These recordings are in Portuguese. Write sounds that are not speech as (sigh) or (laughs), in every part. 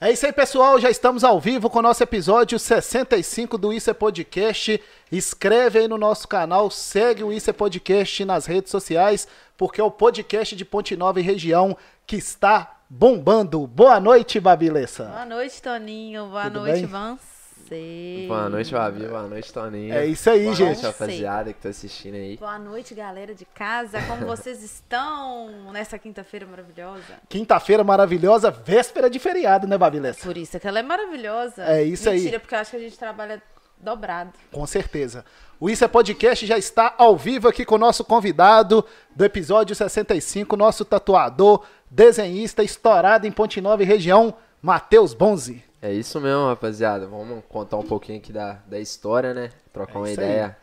É isso aí, pessoal. Já estamos ao vivo com o nosso episódio 65 do Isso é Podcast. Escreve aí no nosso canal, segue o Isso é Podcast nas redes sociais, porque é o podcast de Ponte Nova e região que está bombando. Boa noite, Babilessa. Boa noite, Toninho. Boa Tudo noite, bem? Vance. Boa noite, Babi. Boa noite, Toninho. É isso aí, Boa gente. noite, rapaziada que tá assistindo aí. Boa noite, galera de casa. Como vocês estão nessa quinta-feira maravilhosa? Quinta-feira maravilhosa, véspera de feriado, né, Babilessa? Por isso é que ela é maravilhosa. É isso aí. Mentira, porque eu acho que a gente trabalha dobrado. Com certeza. O Isso é Podcast já está ao vivo aqui com o nosso convidado do episódio 65, nosso tatuador, desenhista, estourado em Ponte Nova e região, Matheus Bonzi. É isso mesmo, rapaziada. Vamos contar um pouquinho aqui da, da história, né? Trocar É uma isso aí. ideia.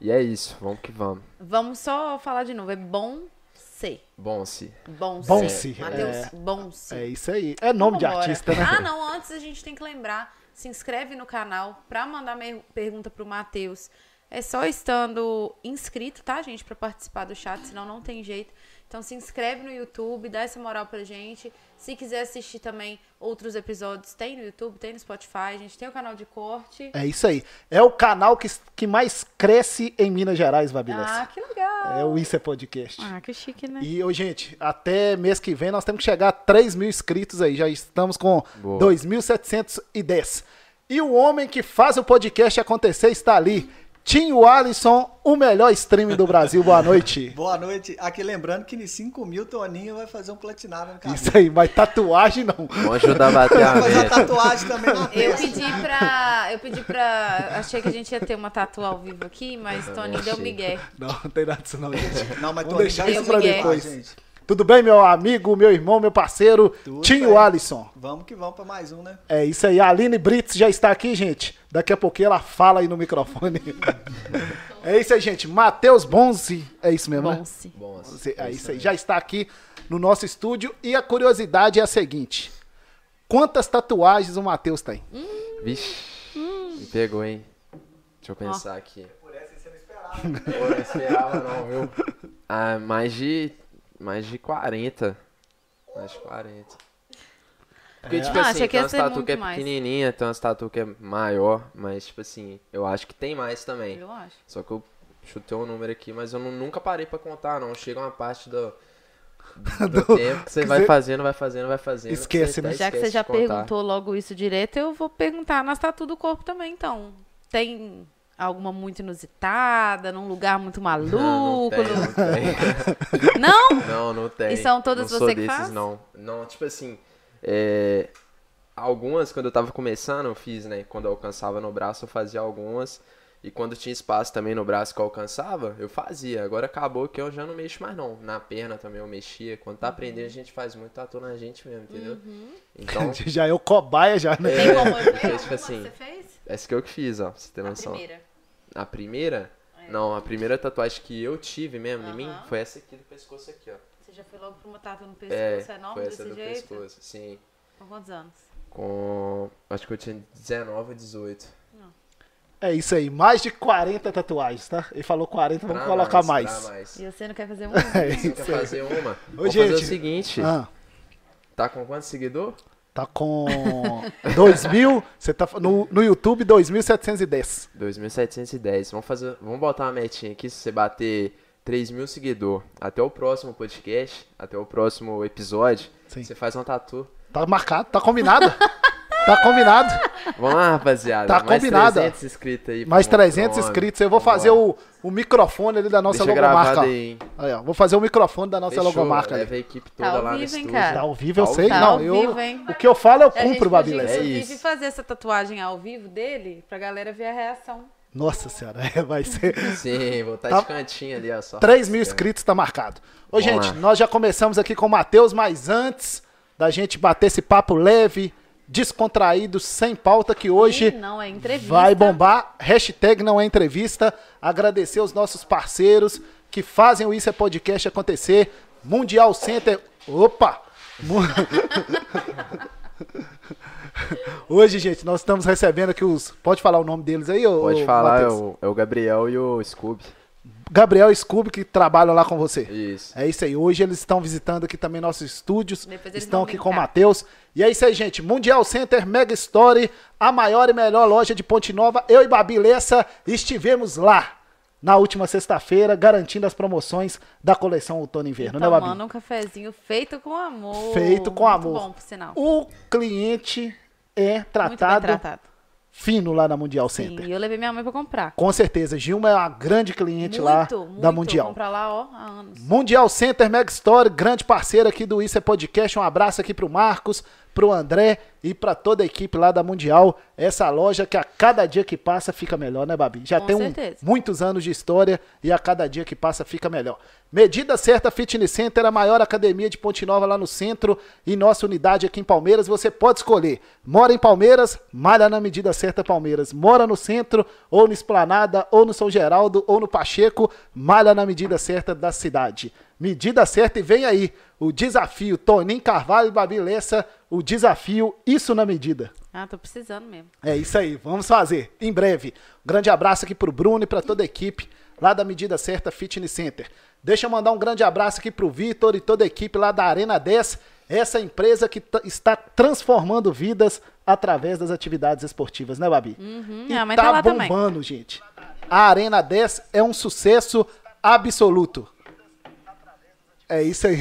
E é isso, vamos que vamos. Vamos só falar de novo. É bom ser. Bom, se. Bom se, Matheus, é. bom se. É isso aí. É nome de artista, né? Ah, não, antes a gente tem que lembrar, se inscreve no canal pra mandar pergunta pro Matheus. É só estando inscrito, tá, gente, Pra participar do chat, senão não tem jeito. Então se inscreve no YouTube, dá essa moral pra gente. Se quiser assistir também outros episódios, tem no YouTube, tem no Spotify, a gente tem o canal de corte. É isso aí. É o canal que, que mais cresce em Minas Gerais, Babilessa. Ah, que legal. É o Isso é Podcast. Ah, que chique, né? E, ô, gente, até mês que vem nós temos que chegar a 3 mil inscritos aí. Já estamos com Boa. 2.710. E o homem que faz o podcast acontecer está ali. Tinho Alisson, o melhor streaming do Brasil. Boa noite. (laughs) Boa noite. Aqui lembrando que em 5 mil Toninho vai fazer um platinado no cabelo. Isso aí, mas tatuagem não. Vamos ajudar a bater a Vai fazer uma meta. tatuagem também na Eu pedi pra. Eu pedi pra. Achei que a gente ia ter uma tatu ao vivo aqui, mas Tony deu achei. migué. Não, não tem nada disso não, gente. Não, mas Vamos Toninho deixar isso pra depois. gente. Tudo bem, meu amigo, meu irmão, meu parceiro, Tudo Tinho bem. Alisson. Vamos que vamos pra mais um, né? É isso aí, a Aline Brits já está aqui, gente. Daqui a pouquinho ela fala aí no microfone. (laughs) é isso aí, gente. Matheus Bonzi, é isso mesmo, né? Bom, sim. Bom, Você- é isso aí, já está aqui no nosso estúdio. E a curiosidade é a seguinte: quantas tatuagens o Matheus tem? Vixe, me pegou, hein? Deixa eu pensar aqui. Por essa você não esperava. Pô, não esperava não, viu? (laughs) Ah, mais de... Mais de 40. Mais de 40. Porque, É. tipo Ah, assim, tem umas tatu muito que é mais. pequenininha, tem umas tatu que é maior, mas, tipo assim, eu acho que tem mais também. Eu acho. Só que eu chutei um número aqui, mas eu não- nunca parei pra contar, não. Chega uma parte do, (laughs) do tempo que você que vai você- fazendo, vai fazendo, vai fazendo. que Esquece, né? Já que você já perguntou logo isso direto, eu vou perguntar nas tatu do corpo também, então. Tem alguma muito inusitada, num lugar muito maluco? Não, não tem, no- não tem. (laughs) Não? Não, não tem. E são todas não sou você que desses, faz? Não, não, tipo assim, é, algumas quando eu tava começando eu fiz, né? Quando eu alcançava no braço eu fazia algumas. E quando tinha espaço também no braço que eu alcançava, eu fazia. Agora acabou que eu já não mexo mais não. Na perna também eu mexia. Quando tá aprendendo a gente faz muito tatu na gente mesmo, entendeu? Uhum. Então, (laughs) já é o cobaia, já, né? Tem como eu porque, tipo alguma assim, que você fez? essa que eu que fiz, ó, pra você ter A noção. primeira. A primeira? Não, a primeira tatuagem que eu tive mesmo em mim foi essa aqui do pescoço aqui, ó. Você já foi logo pra uma tatu no pescoço É, enorme foi desse essa do jeito? pescoço, sim. Com quantos anos? Com. Acho que eu tinha 19 ou 18. É isso aí, mais de 40 tatuagens, tá? Ele falou 40, vamos Pra colocar mais, mais. mais. E você não quer fazer (laughs) um? É Você quer fazer uma? Ô, Vou fazer gente. o seguinte. Ah, Tá com quantos seguidor? Tá com 2000, você tá no, no YouTube 2710. 2.710. Vamos fazer. Vamos botar uma metinha aqui. Se você bater 3 mil seguidor até o próximo podcast, até o próximo episódio, Sim. você faz uma tatu. Tá marcado, tá combinado. (laughs) tá combinado. Vamos lá, rapaziada. Tá mais combinado. 300 inscritos aí. Mais pro- 300 pro homem. inscritos. Eu vou fazer o, o microfone ali da nossa Deixa logomarca. aí, hein? Aí, ó, vou fazer o microfone da nossa Fechou, logomarca. Leva a equipe toda Tá ao lá no vivo, hein, estúdio. cara? Tá ao vivo, eu Tá sei. Não, Tá ao eu, vivo, hein? o que eu falo, eu cumpro, Babilé. É inclusive, isso. fazer essa tatuagem ao vivo dele pra galera ver a reação. Nossa senhora, é, (laughs) vai ser. Sim, vou estar Tá- de cantinho ali, ó. Só 3 mil inscritos tá marcado. Ô, Vamos gente, lá. nós já começamos aqui com o Matheus, mas antes da gente bater esse papo leve, descontraído, sem pauta, que hoje é entrevista. vai bombar. Hashtag não é entrevista. Agradecer os nossos parceiros que fazem o Isso é Podcast acontecer. Mundial Center. Opa! (laughs) Hoje, gente, nós estamos recebendo aqui os. Pode falar o nome deles aí, ô, Pode falar, é o, é o Gabriel e o Scooby. Gabriel e Scooby que trabalham lá com você. Isso. É isso aí. Hoje eles estão visitando aqui também nossos estúdios. Depois eles Estão aqui com o. Matheus. E é isso aí, gente. Mundial Center Mega Story, a maior e melhor loja de Ponte Nova. Eu e Babi Lessa estivemos lá na última sexta-feira, garantindo as promoções da coleção Outono e Inverno, né, Babi? Tomando um cafezinho feito com amor. Feito com Muito amor. bom, por sinal. O cliente é Muito bem tratado, tratado. fino lá na Mundial Sim, Center. e eu levei minha mãe pra comprar. Com certeza, Gilma é uma grande cliente muito, lá muito. da Mundial. Comprar lá, ó, há anos. Mundial Center Mega Story, grande parceiro aqui do Isso é Podcast. Um abraço aqui pro Marcos, pro André e pra toda a equipe lá da Mundial. Essa loja que a cada dia que passa fica melhor, né, Babi? Já Com tem um- muitos anos de história e a cada dia que passa fica melhor. Medida Certa Fitness Center, a maior academia de Ponte Nova lá no centro e nossa unidade aqui em Palmeiras. Você pode escolher. Mora em Palmeiras, malha na Medida Certa Palmeiras. Mora no centro, ou no Esplanada, ou no São Geraldo, ou no Pacheco, malha na medida certa da cidade. Medida certa e vem aí o desafio Toninho Carvalho e Babi Lessa, o desafio Isso na Medida. Ah, tô precisando mesmo. É isso aí, vamos fazer em breve. Um grande abraço aqui pro Bruno e para toda a equipe lá da Medida Certa Fitness Center. Deixa eu mandar um grande abraço aqui pro Vitor e toda a equipe lá da Arena 10, essa empresa que tá- está transformando vidas através das atividades esportivas, né, Babi? Uhum, E tá, tá lá também. bombando, gente. A Arena 10 é um sucesso absoluto. É isso aí.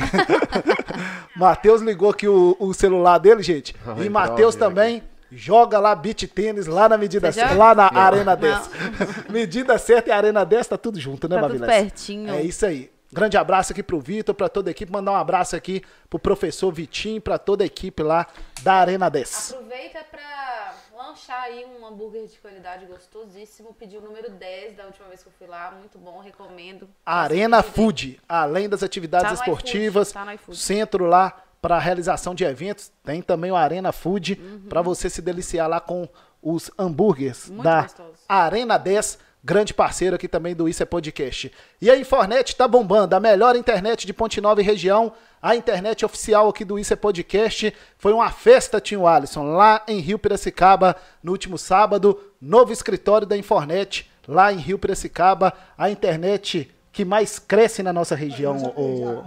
(laughs) Matheus ligou aqui o, o celular dele, gente. Ai, e Matheus também joga lá beat tênis lá na medida certa, lá na Não. Arena 10. (laughs) medida certa e Arena 10 tá tudo junto, né, Tá tudo pertinho. É isso aí. Grande abraço aqui pro Vitor, pra toda a equipe. Mandar um abraço aqui pro professor Vitinho, pra toda a equipe lá da Arena 10. Aproveita pra lanchar aí um hambúrguer de qualidade gostosíssimo. Pedi o número 10 da última vez que eu fui lá. Muito bom, recomendo. Arena. Food, além das atividades Tá esportivas, tá centro lá para realização de eventos, tem também o Arena Food Uhum. para você se deliciar lá com os hambúrgueres Muito da gostoso. Arena 10, grande parceiro aqui também do Isso é Podcast. E a Infornet tá bombando, a melhor internet de Ponte Nova e região, a internet oficial aqui do Isso é Podcast. Foi uma festa, Tinho Alisson, lá em Rio Piracicaba, no último sábado, novo escritório da Infornet, lá em Rio Piracicaba, a internet que mais cresce na nossa região. O-.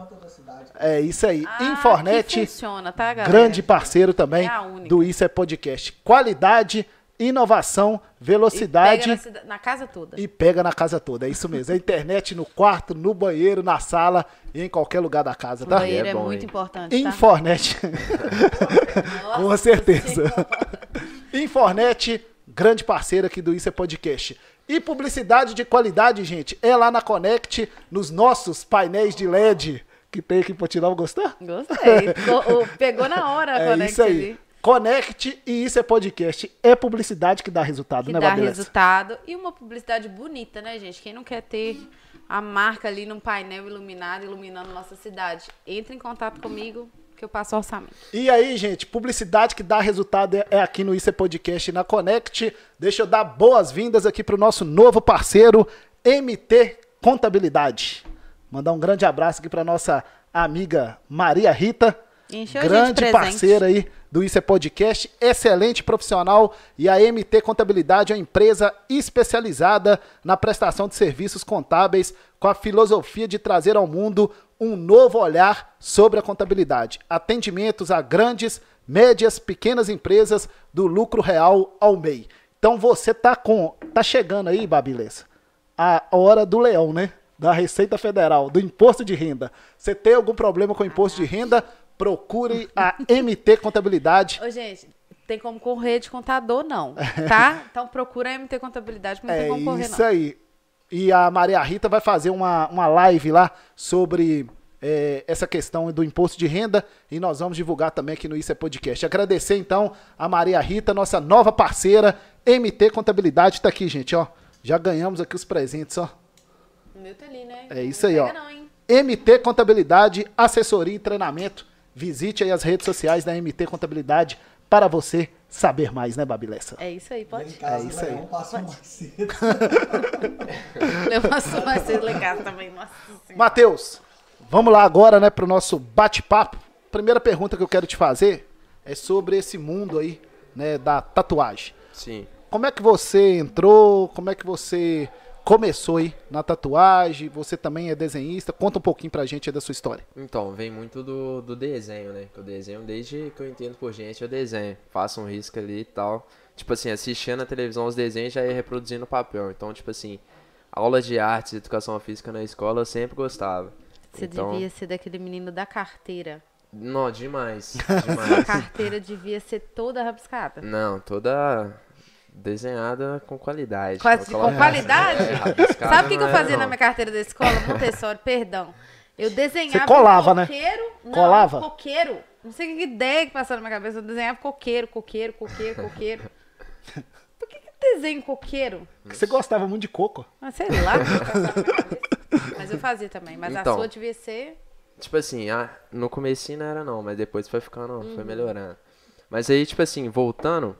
É isso aí. Ah, Infornet, funciona, tá, grande parceiro também É do Isso é Podcast. Qualidade, inovação, E velocidade pega na, na casa toda. e pega na casa toda. É isso mesmo. É internet no quarto, no banheiro, na sala e em qualquer lugar da casa, o tá? banheiro É é, bom, muito hein? importante, tá? Infornet. (laughs) (laughs) Com certeza. Infornet, grande parceiro aqui do Isso é Podcast. E publicidade de qualidade, gente, é lá na Connect, nos nossos painéis de LED que tem aqui em Pontinal. Gostou? Gostei. O- Pegou na hora a É Connect isso aí. ali. Connect e Isso é Podcast. É publicidade que dá resultado, Que né, dá resultado. E uma publicidade bonita, né, gente? Quem não quer ter a marca ali num painel iluminado, iluminando nossa cidade? Entre em contato comigo que eu passo o orçamento. E aí, gente, publicidade que dá resultado é- é aqui no Isso é Podcast na Connect. Deixa eu dar boas-vindas aqui pro nosso novo parceiro, MT Contabilidade. Mandar um grande abraço aqui pra nossa amiga Maria Rita. Encheu grande parceira aí do Isso é Podcast, excelente profissional e a MT Contabilidade é uma empresa especializada na prestação de serviços contábeis com a filosofia de trazer ao mundo um novo olhar sobre a contabilidade. Atendimentos a grandes, médias, pequenas empresas do lucro real ao MEI. Então você tá com tá chegando aí, Babilessa, a hora do leão, né? Da Receita Federal, do imposto de renda. Você tem algum problema com o imposto de renda? Procure a MT Contabilidade. Ô, gente, tem como correr de contador, não. Tá? (laughs) Então procura a MT Contabilidade, porque não É tem como correr, isso não. aí. E a Maria Rita vai fazer uma, uma live lá sobre é, essa questão do imposto de renda e nós vamos divulgar também aqui no Isso é Podcast. Agradecer então a Maria Rita, nossa nova parceira, MT Contabilidade, tá aqui, gente, ó. Já ganhamos aqui os presentes, ó. O meu tá ali, né? É isso aí, ó. Não? MT Contabilidade, assessoria e treinamento. Visite aí as redes sociais da MT Contabilidade para você saber mais, né, Babilessa? É isso aí, pode? casa, É isso o aí. leão passa um mais cedo. (laughs) Casa também, nossa. Matheus, vamos lá agora, né, pro nosso bate-papo. Primeira pergunta que eu quero te fazer é sobre esse mundo aí, né, da tatuagem. Sim. Como é que você entrou? Como é que você começou aí na tatuagem? Você também é desenhista? Conta um pouquinho pra gente aí da sua história. Então, vem muito do, do desenho, né? Que eu desenho desde que eu entendo por gente, eu desenho. Faço um risco ali e tal. Tipo assim, assistindo na televisão os desenhos já ia reproduzindo no papel. Então, tipo assim, aula de artes educação física na escola eu sempre gostava. Você Então- devia ser daquele menino da carteira. Não, demais. (laughs) A Demais. carteira devia ser toda rabiscada. Não, toda desenhada com qualidade. Com colocar- qualidade? (laughs) É, Sabe o que, que eu é, fazia na não. minha carteira da escola? Montessori, perdão. Eu desenhava Você colava, né? coqueiro. Não, Colava? coqueiro. Não sei que ideia que passou na minha cabeça. Eu desenhava coqueiro, coqueiro, coqueiro, coqueiro. (laughs) Por que, que desenho coqueiro? Porque Você gostava muito de coco. Ah, sei lá. na. (laughs) Mas eu fazia também. Mas a Então. sua devia ser. Tipo assim, ah, no começo não era não, mas depois foi ficando, Uhum. foi melhorando. Mas aí, tipo assim, voltando,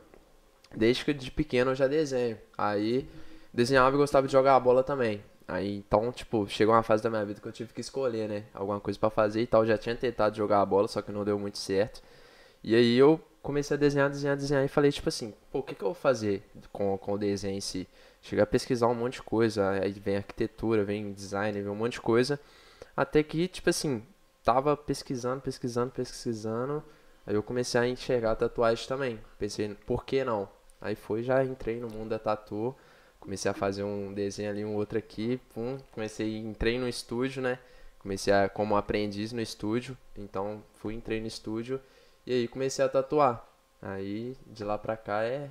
desde que de pequeno eu já desenho. Aí, desenhava e gostava de jogar a bola também. Aí, então, tipo, chegou uma fase da minha vida que eu tive que escolher, né? Alguma coisa pra fazer e tal. Eu já tinha tentado jogar a bola, só que não deu muito certo. E aí eu comecei a desenhar, desenhar, desenhar e falei, tipo assim, pô, o que, que eu vou fazer com, com o desenho em si? Cheguei a pesquisar um monte de coisa, aí vem arquitetura, vem design, vem um monte de coisa. Até que, tipo assim, tava pesquisando, pesquisando, pesquisando. Aí eu comecei a enxergar tatuagem também. Pensei, por que não? Aí foi, já entrei no mundo da tatu. Comecei a fazer um desenho ali, um outro aqui. Pum, comecei, entrei no estúdio, né? Comecei a, como aprendiz no estúdio. Então fui, entrei no estúdio. E aí comecei a tatuar. Aí de lá pra cá é,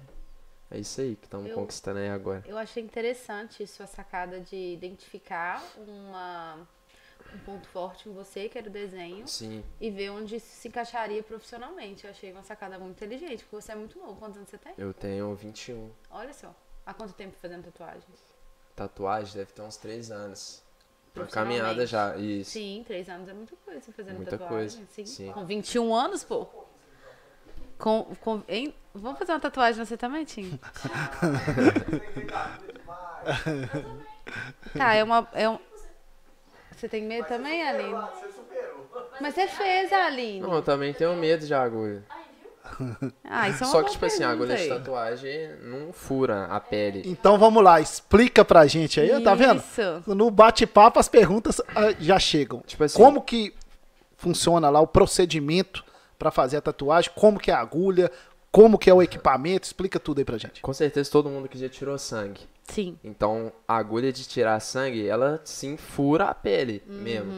é isso aí que estamos conquistando aí agora. Eu achei interessante sua sacada de identificar uma, um ponto forte em você, que era o desenho, Sim, e ver onde isso se encaixaria profissionalmente. Eu achei uma sacada muito inteligente, porque você é muito novo. Quantos anos você tem? eu tenho 21. Olha só. Há quanto tempo fazendo tatuagem? Tatuagem deve ter uns 3 anos. Uma caminhada já, isso. Sim, três anos é muita coisa fazendo Muita tatuagem. coisa, Sim. sim. Com 21 anos, pô. Com, com, hein? Vamos fazer uma tatuagem você também, Tim? (laughs) tá, é uma. É um... Você tem medo também, Aline? Mas você fez, Aline. Não, eu também tenho medo de agulha. (laughs) Ah, isso é uma Só que, tipo assim, a agulha de tatuagem não fura a pele. Então vamos lá, explica pra gente aí, tá vendo? Isso. No bate-papo as perguntas ah, já chegam. Tipo assim- Como que funciona lá o procedimento pra fazer a tatuagem? Como que é a agulha? Como que é o equipamento? Explica tudo aí pra gente. Com certeza todo mundo que já tirou sangue. Sim. Então, a agulha de tirar sangue, ela sim fura a pele Uhum. mesmo.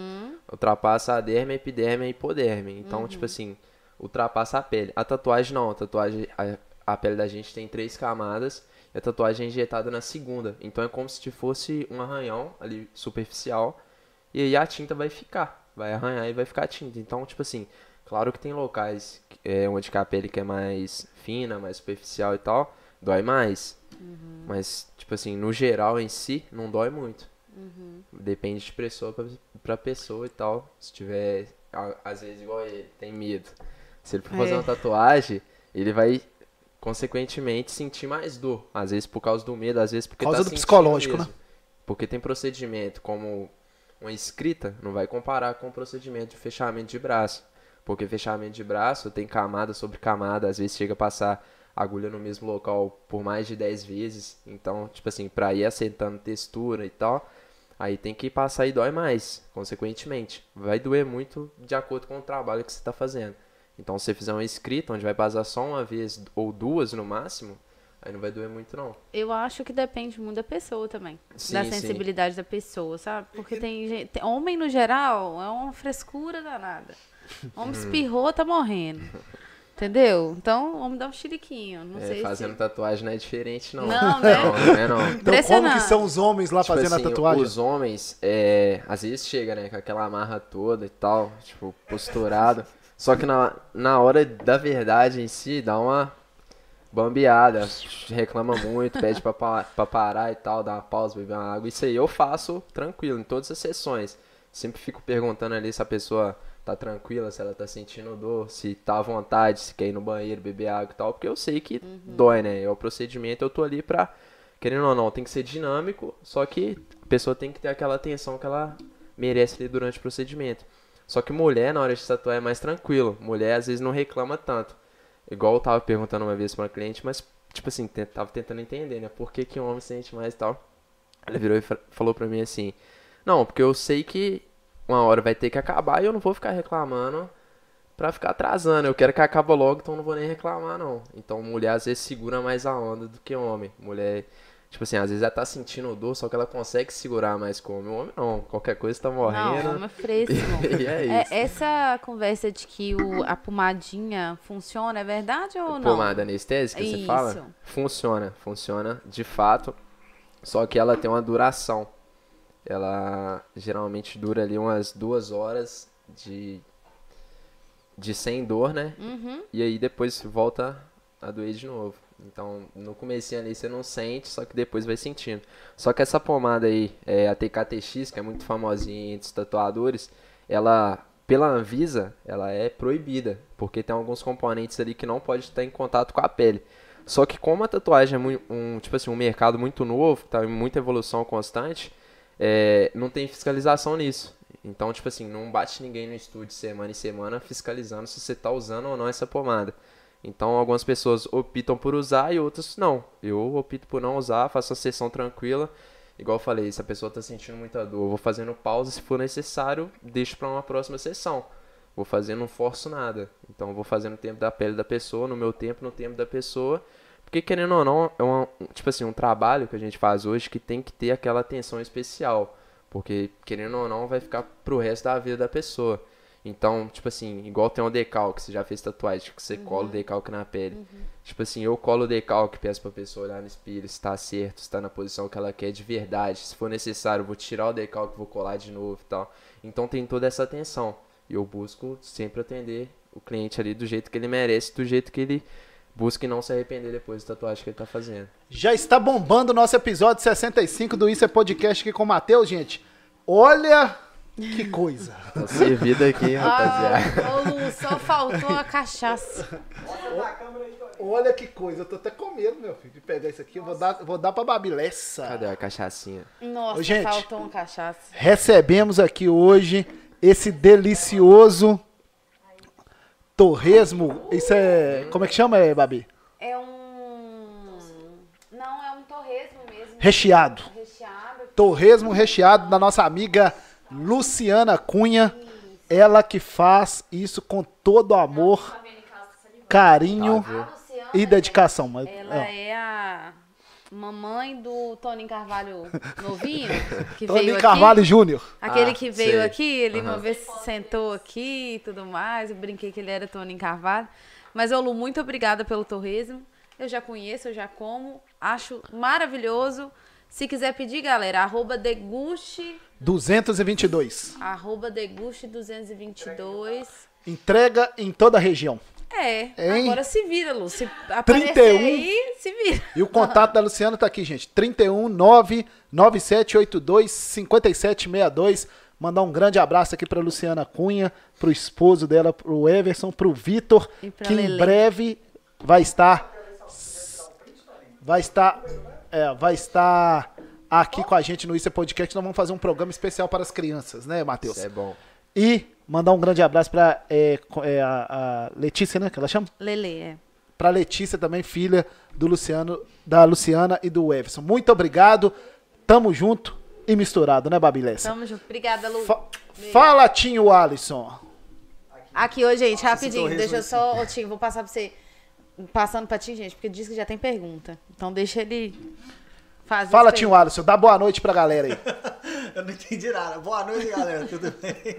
Ultrapassa a derme, a epiderme e a hipoderme. Então, Uhum. tipo assim, ultrapassa a pele. A tatuagem não, a tatuagem, a, a pele da gente tem três camadas e a tatuagem é injetada na segunda. Então é como se fosse um arranhão ali superficial e aí a tinta vai ficar, vai arranhar e vai ficar tinta. Então, tipo assim, claro que tem locais é, onde a pele que é mais fina, mais superficial e tal, dói mais. Mas, tipo assim, no geral em si, não dói muito. Depende de pessoa pra, pra pessoa e tal. Se tiver, a- às vezes, igual ele, tem medo. Se ele for fazer É. uma tatuagem, ele vai, consequentemente, sentir mais dor. Às vezes por causa do medo, às vezes porque Por causa tá do psicológico, mesmo. Porque tem procedimento como uma escrita, não vai comparar com o procedimento de fechamento de braço. Porque fechamento de braço tem camada sobre camada, às vezes chega a passar agulha no mesmo local por mais de 10 vezes. Então, tipo assim, pra ir assentando textura e tal, aí tem que passar e dói mais, consequentemente. Vai doer muito de acordo com o trabalho que você tá fazendo. Então, se você fizer uma escrita onde vai passar só uma vez ou duas no máximo, aí não vai doer muito não. Eu acho que depende muito da pessoa também. da Sim, sim. sensibilidade da pessoa, sabe? Porque tem gente. tem- Homem, no geral, é uma frescura danada. (laughs) Homem espirrou, tá morrendo. Entendeu? Então, homem dá um chiliquinho. Não É, sei fazendo se. tatuagem não é diferente não. Não, (laughs) né? Não, não é não. Então como que são os homens lá Tipo fazendo assim, a tatuagem? Os homens, é, às vezes chega, né, com aquela amarra toda e tal, tipo, posturado. Só que na, na hora da verdade em si, dá uma bambeada. Reclama muito, pede pra, pra parar e tal, dar uma pausa, beber uma água. Isso aí eu faço tranquilo, em todas as sessões. Sempre fico perguntando ali se a pessoa tá tranquila, se ela tá sentindo dor, se tá à vontade, se quer ir no banheiro, beber água e tal, porque eu sei que dói, né? É o procedimento, eu tô ali pra, querendo ou não, tem que ser dinâmico, só que a pessoa tem que ter aquela atenção que ela merece ali durante o procedimento. Só que mulher, na hora de tatuar, é mais tranquilo. Mulher, às vezes, não reclama tanto. Igual eu tava perguntando uma vez pra uma cliente, mas, tipo assim, tava tentando entender, né? Por que, que o homem sente mais e tal. Ela virou e fa- falou pra mim assim: Não, porque eu sei que uma hora vai ter que acabar e eu não vou ficar reclamando pra ficar atrasando. Eu quero que acabe logo, então eu não vou nem reclamar, não. Então, mulher às vezes segura mais a onda do que homem. Mulher, tipo assim, às vezes ela tá sentindo dor, só que ela consegue segurar mais que o homem. O homem não, qualquer coisa tá morrendo. Não, homem é fresco. (laughs) e é É, isso. essa conversa de que o, a pomadinha funciona, é verdade ou não? Pomada anestésica, você Isso. fala? Funciona, funciona de fato. Só que ela tem uma duração. Ela geralmente dura ali umas duas horas de, de sem dor, né? Uhum. E aí depois volta a doer de novo. Então, no comecinho ali você não sente, só que depois vai sentindo. Só que essa pomada aí, é, a TKTX, que é muito famosinha entre os tatuadores, ela, pela Anvisa, ela é proibida, porque tem alguns componentes ali que não pode estar em contato com a pele. Só que como a tatuagem é um, tipo assim, um mercado muito novo, tá em muita evolução constante, é, não tem fiscalização nisso. Então, tipo assim, não bate ninguém no estúdio semana em semana fiscalizando se você tá usando ou não essa pomada. Então, algumas pessoas optam por usar e outras não. Eu opto por não usar, faço a sessão tranquila. Igual eu falei, se a pessoa tá sentindo muita dor, eu vou fazendo pausa, se for necessário, deixo para uma próxima sessão. Vou fazendo, não forço nada. Então, vou fazendo no tempo da pele da pessoa, no meu tempo, no tempo da pessoa. Porque, querendo ou não, é uma, tipo assim, um trabalho que a gente faz hoje que tem que ter aquela atenção especial. Porque, querendo ou não, vai ficar pro resto da vida da pessoa. Então, tipo assim, igual tem um decalque, você já fez tatuagem, que você cola o decalque na pele. Tipo assim, eu colo o decalque, peço pra pessoa olhar no espelho se tá certo, se tá na posição que ela quer de verdade. Se for necessário, eu vou tirar o decalque, vou colar de novo e tal. Então tem toda essa atenção. E eu busco sempre atender o cliente ali do jeito que ele merece, do jeito que ele busca e não se arrepender depois da tatuagem que ele tá fazendo. Já está bombando o nosso episódio 65 do Isso é Podcast aqui com o Matheus, gente. Olha que coisa. (laughs) Tá servido aqui, rapaziada. Ah, ô Lu, só faltou a cachaça. Olha que coisa. Eu tô até com medo, meu filho, de pegar isso aqui. Eu vou dar, vou dar pra Babilessa. Cadê a cachaçinha? Nossa, Ô, gente. faltou uma cachaça. Recebemos aqui hoje esse delicioso torresmo. Isso é. Como é que chama, é, Babi? É um. Não, é um torresmo mesmo. Recheado. Recheado. Torresmo recheado da nossa amiga Luciana Cunha. Ela que faz isso com todo amor, carinho Tá, viu? A Luciana, e dedicação. Ela ó, é a mamãe do Toninho Carvalho novinho, (laughs) que Tony veio Carvalho aqui. Júnior. Aquele Ah, que veio sei. aqui, ele uma Aham. vez sentou aqui e tudo mais. Eu brinquei que ele era Toninho Carvalho. Mas, ô Lu, muito obrigada pelo torresmo. Eu já conheço, eu já como. Acho maravilhoso. Se quiser pedir, galera, arroba deguste, 222. arroba deguste 222. Entrega em toda a região. É, Hein? agora se vira, Lu. Se aparecer 31. aí, se vira. E o contato da Luciana tá aqui, gente. 31 99782 5762. Mandar um grande abraço aqui pra Luciana Cunha, pro esposo dela, pro Everson, pro Vitor, E pra que em Lelê. breve vai estar vai estar é, vai estar aqui com a gente no Isso é Podcast. Nós vamos fazer um programa especial para as crianças, né, Matheus? Isso é bom. E mandar um grande abraço pra é, é, a, a Letícia, né, que ela chama? Lele, é. Pra Letícia também, filha do Luciano, da Luciana e do Everson. Muito obrigado. Tamo junto e misturado, né, Babilessa? Tamo junto. Obrigada, Lu. Fa- Fala, Tinho Alisson. Aqui, ô, gente, esse rapidinho. Deixa eu só, ô, Tim, vou passar pra você. Passando pra Tim, gente, porque diz que já tem pergunta. Então deixa ele fazer. Fala, Tinho Alisson. Dá boa noite pra galera aí. (laughs) Eu não entendi nada. Boa noite, galera. Tudo bem?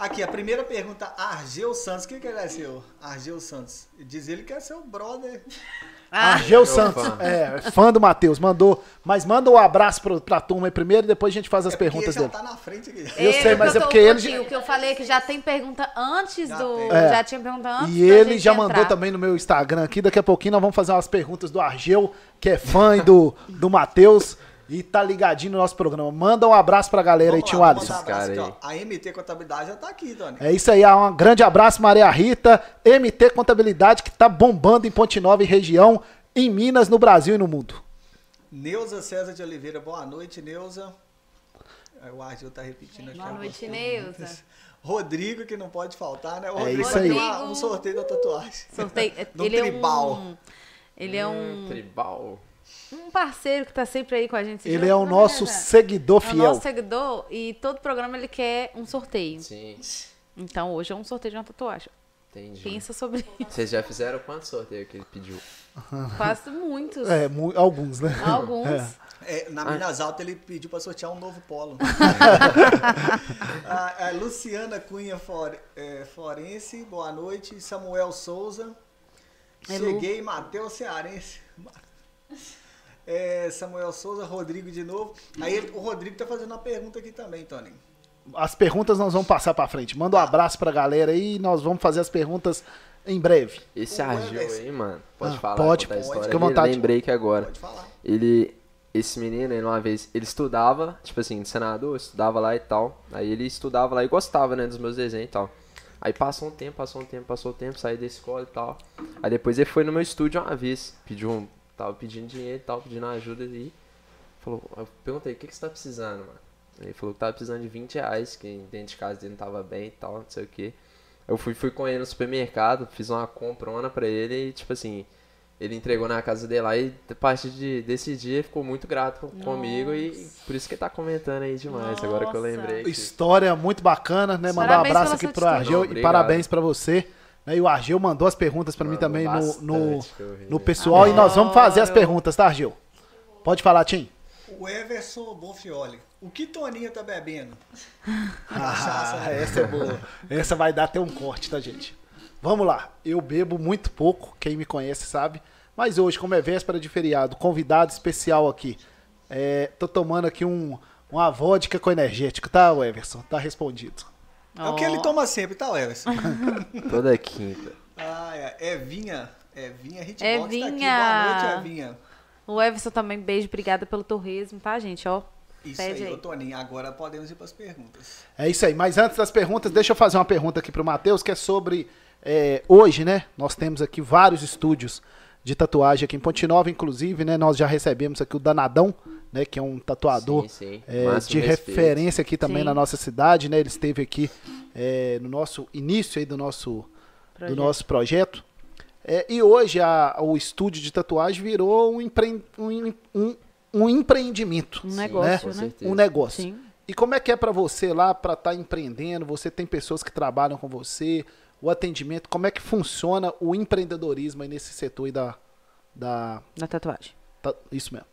Aqui, a primeira pergunta, Argel Santos. O que, que ele é seu? Argel Santos. Diz ele que é seu brother. Ah, Argel Meu Santos. fã. É, fã do Matheus. Mandou. Mas manda um abraço pro, pra turma aí primeiro e depois a gente faz as É perguntas já dele. tá na frente aqui. Eu sei, o mas que é porque ele- O que eu falei é que já tem pergunta antes Já do. tem. É. Já tinha pergunta antes. E ele já entrar. mandou também no meu Instagram aqui. Daqui a pouquinho nós vamos fazer umas perguntas do Argel, que é fã e do, do Matheus. E tá ligadinho no nosso programa. Manda um abraço pra galera aí, Vamos lá, vamos Alisson. um abraço Cara aqui, ó. A MT Contabilidade já tá aqui, Tony. É isso aí, um grande abraço, Maria Rita, MT Contabilidade, que tá bombando em Ponte Nova e região, em Minas, no Brasil e no mundo. Neuza César de Oliveira, boa noite, Neuza. Aí O Argel tá repetindo aqui. Boa noite, Neuza. Rodrigo, que não pode faltar, né? O É Rodrigo isso vai aí. uma- um sorteio da tatuagem. Sorteio. Ele é tribal. um. Ele é um. Tribal. Um parceiro que tá sempre aí com a gente. Você Ele é o nosso né, Zé? seguidor É o fiel. nosso seguidor e todo programa ele quer um sorteio. Sim, Então hoje é um sorteio de uma tatuagem. entendi. Pensa sobre isso. Vocês já fizeram quantos sorteios que ele pediu? (laughs) Quase muitos. É, mu- alguns, né? Alguns. É. É, na Minas Altas ele pediu para sortear um novo polo. (laughs) a, a Luciana Cunha For, é, Forense, boa noite. Samuel Souza. Lu. Cheguei, Matheus Cearense. É, Samuel Souza, Rodrigo de novo. Aí ele- o Rodrigo tá fazendo uma pergunta aqui também, Tony. As perguntas nós vamos passar pra frente. Manda um abraço pra galera aí e nós vós fazer as perguntas em breve. Esse Argel aí, mano, pode Ah, falar, pode, pode, história fica à vontade. Lembrei que agora. Pode falar. Ele, esse menino, ele uma vez, ele estudava, tipo assim, de senador, estudava lá e tal. Aí ele estudava lá e gostava, né, dos meus desenhos e tal. Aí passou um tempo, passou um tempo, passou um tempo, saí da escola e tal. Aí depois ele foi no meu estúdio uma vez, pediu um, tava pedindo dinheiro e tal, pedindo ajuda e falou, eu perguntei, o que, que você tá precisando, mano? Ele falou que tava precisando de 20 reais, que dentro de casa dele não tava bem e tal, não sei o que. Eu fui, fui com ele no supermercado, fiz uma comprona pra ele e, tipo assim, ele entregou na casa dele lá e a partir de, desse dia ficou muito grato comigo e por isso que ele tá comentando aí demais, agora que eu Nossa. lembrei. que- História muito bacana, né? Mandar um abraço aqui pro. Argel e parabéns pra você. Né? E o Argel mandou as perguntas pra mim também no, no, no pessoal. E nós vamos fazer as Adoro. perguntas, tá, Argel? Pode falar, Tim. O Everson Bonfioli. O que Toninho tá bebendo? (laughs) Ah, essa é boa. Essa vai dar até um corte, tá, gente? Vamos lá. Eu bebo muito pouco, quem me conhece sabe. Mas hoje, como é véspera de feriado, convidado especial aqui. É, tô tomando aqui um, uma vodka com energético, tá, Everson? Tá respondido. É o que ele toma sempre, tá, Everson? (laughs) Toda quinta. ah, é. Evinha. Evinha Hitbox Evinha. tá aqui. Boa noite, Evinha. O Everson também, beijo, obrigada pelo torresmo, tá, gente? Ó, Isso Pede aí, aí. Toninho. Agora podemos ir para as perguntas. É isso aí. Mas antes das perguntas, deixa eu fazer uma pergunta aqui pro Matheus, que é sobre. é, hoje, né? Nós temos aqui vários estúdios de tatuagem aqui em Ponte Nova, inclusive, né? Nós já recebemos aqui o Danadão, né? Que é um tatuador Sim, sim. é, de respeito. referência aqui também Sim. na nossa cidade, né? Ele esteve aqui é, no nosso início aí do nosso, Projeto. do nosso projeto. É, e hoje a- o estúdio de tatuagem virou um, empre- um, um- um empreendimento. um Sim, negócio, né? Um negócio. Sim. E como é que é pra você lá, pra estar empreendendo? Você tem pessoas que trabalham com você, o atendimento, como é que funciona o empreendedorismo aí nesse setor aí da. da Na tatuagem. tá- isso mesmo.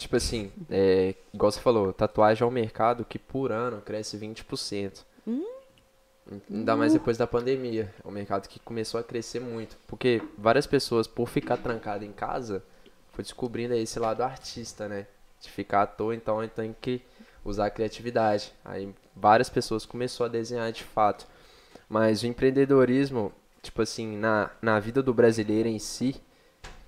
Tipo assim, é, igual você falou, tatuagem é um mercado que por ano cresce 20%. Ainda mais depois da pandemia. É um mercado que começou a crescer muito. Porque várias pessoas, por ficar trancado em casa, foi descobrindo esse lado artista, né? De ficar à toa, então tem que usar a criatividade. Aí várias pessoas começaram a desenhar de fato. Mas o empreendedorismo, tipo assim, na, na vida do brasileiro em si,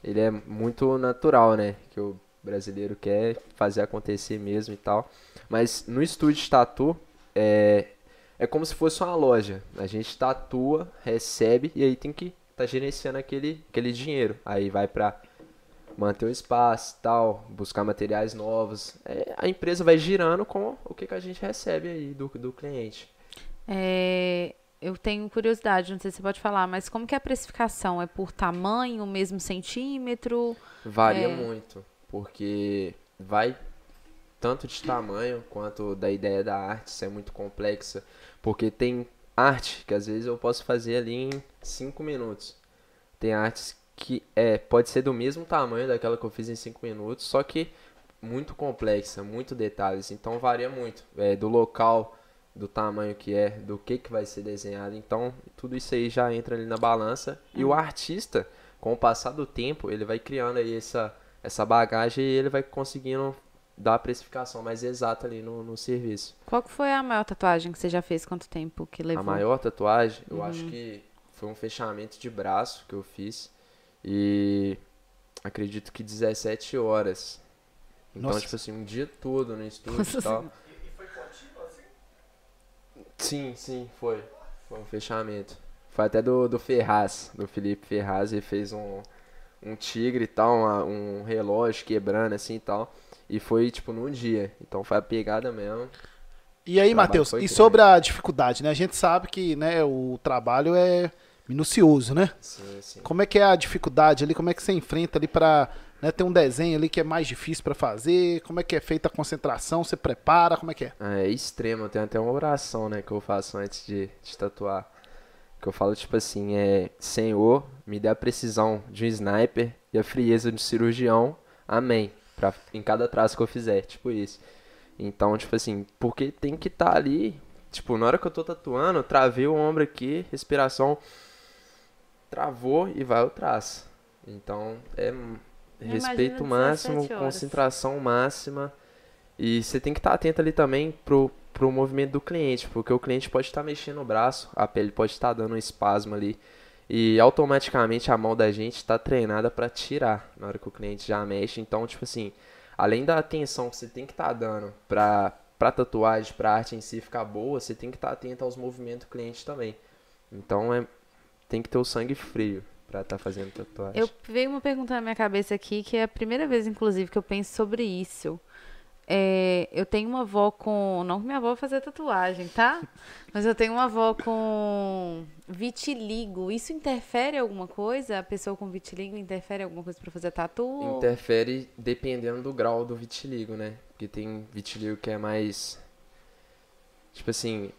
ele é muito natural, né? Que o brasileiro quer fazer acontecer mesmo e tal. Mas no estúdio de tatu, é, é como se fosse uma loja. A gente tatua, recebe e aí tem que tá gerenciando aquele, aquele dinheiro. Aí vai pra manter o espaço e tal, buscar materiais novos. É, a empresa vai girando com o que, que a gente recebe aí do, do cliente. É, eu tenho curiosidade, não sei se você pode falar, mas como que é a precificação? É por tamanho, mesmo centímetro? Varia É. muito, porque vai tanto de tamanho quanto da ideia da arte, isso é muito complexa, porque tem arte que às vezes eu posso fazer ali em 5 minutos. Tem artes que é, pode ser do mesmo tamanho daquela que eu fiz em 5 minutos, só que muito complexa, muito detalhes, então varia muito, é, do local, do tamanho que é, do que que vai ser desenhado, então tudo isso aí já entra ali na balança. E o artista, com o passar do tempo, ele vai criando aí essa, essa bagagem e ele vai conseguindo dar a precificação mais exata ali no, no serviço. Qual que foi a maior tatuagem que você já fez? Quanto tempo que levou? A maior tatuagem, eu acho que foi um fechamento de braço que eu fiz. E acredito que 17 horas. Então, Nossa. tipo assim, um dia todo no estúdio Nossa e tal. Sim, sim, foi. Foi um fechamento. Foi até do, do Ferraz, do Felipe Ferraz, ele fez um, um tigre e tal, uma- um relógio quebrando assim e tal. E foi tipo num dia. Então foi a pegada mesmo. E aí, Matheus, e sobre a dificuldade, né? A gente sabe que né, o trabalho é minucioso, né? Sim, sim. Como é que é a dificuldade ali? Como é que você enfrenta ali pra né, ter um desenho ali que é mais difícil pra fazer? Como é que é feita a concentração? Você prepara? Como é que é? É extremo, tenho até uma oração, né, que eu faço antes de, de tatuar. Que eu falo tipo assim, é Senhor, me dê a precisão de um sniper e a frieza de um cirurgião. Amém. Pra, em cada traço que eu fizer, tipo isso. Então, tipo assim, porque tem que estar ali. Tipo, na hora que eu tô tatuando, travei o ombro aqui, respiração travou e vai o traço. Então, é respeito 17 máximo, concentração máxima. E você tem que estar atento ali também pro, pro movimento do cliente, porque o cliente pode estar mexendo o braço, a pele pode estar dando um espasmo ali. E automaticamente a mão da gente está treinada para tirar na hora que o cliente já mexe. Então, tipo assim, além da atenção que você tem que estar dando para para tatuagem, para arte em si ficar boa, você tem que estar atento aos movimentos do cliente também. Então, é tem que ter o sangue frio para estar fazendo tatuagem. Eu veio uma pergunta na minha cabeça aqui, que é a primeira vez, inclusive, que eu penso sobre isso. É, eu tenho uma avó com. Não que minha avó fazer tatuagem, tá? Mas eu tenho uma avó com vitiligo. Isso interfere alguma coisa? A pessoa com vitiligo interfere alguma coisa pra fazer tatu? Interfere dependendo do grau do vitiligo, né? Porque tem vitiligo que é mais. Tipo assim,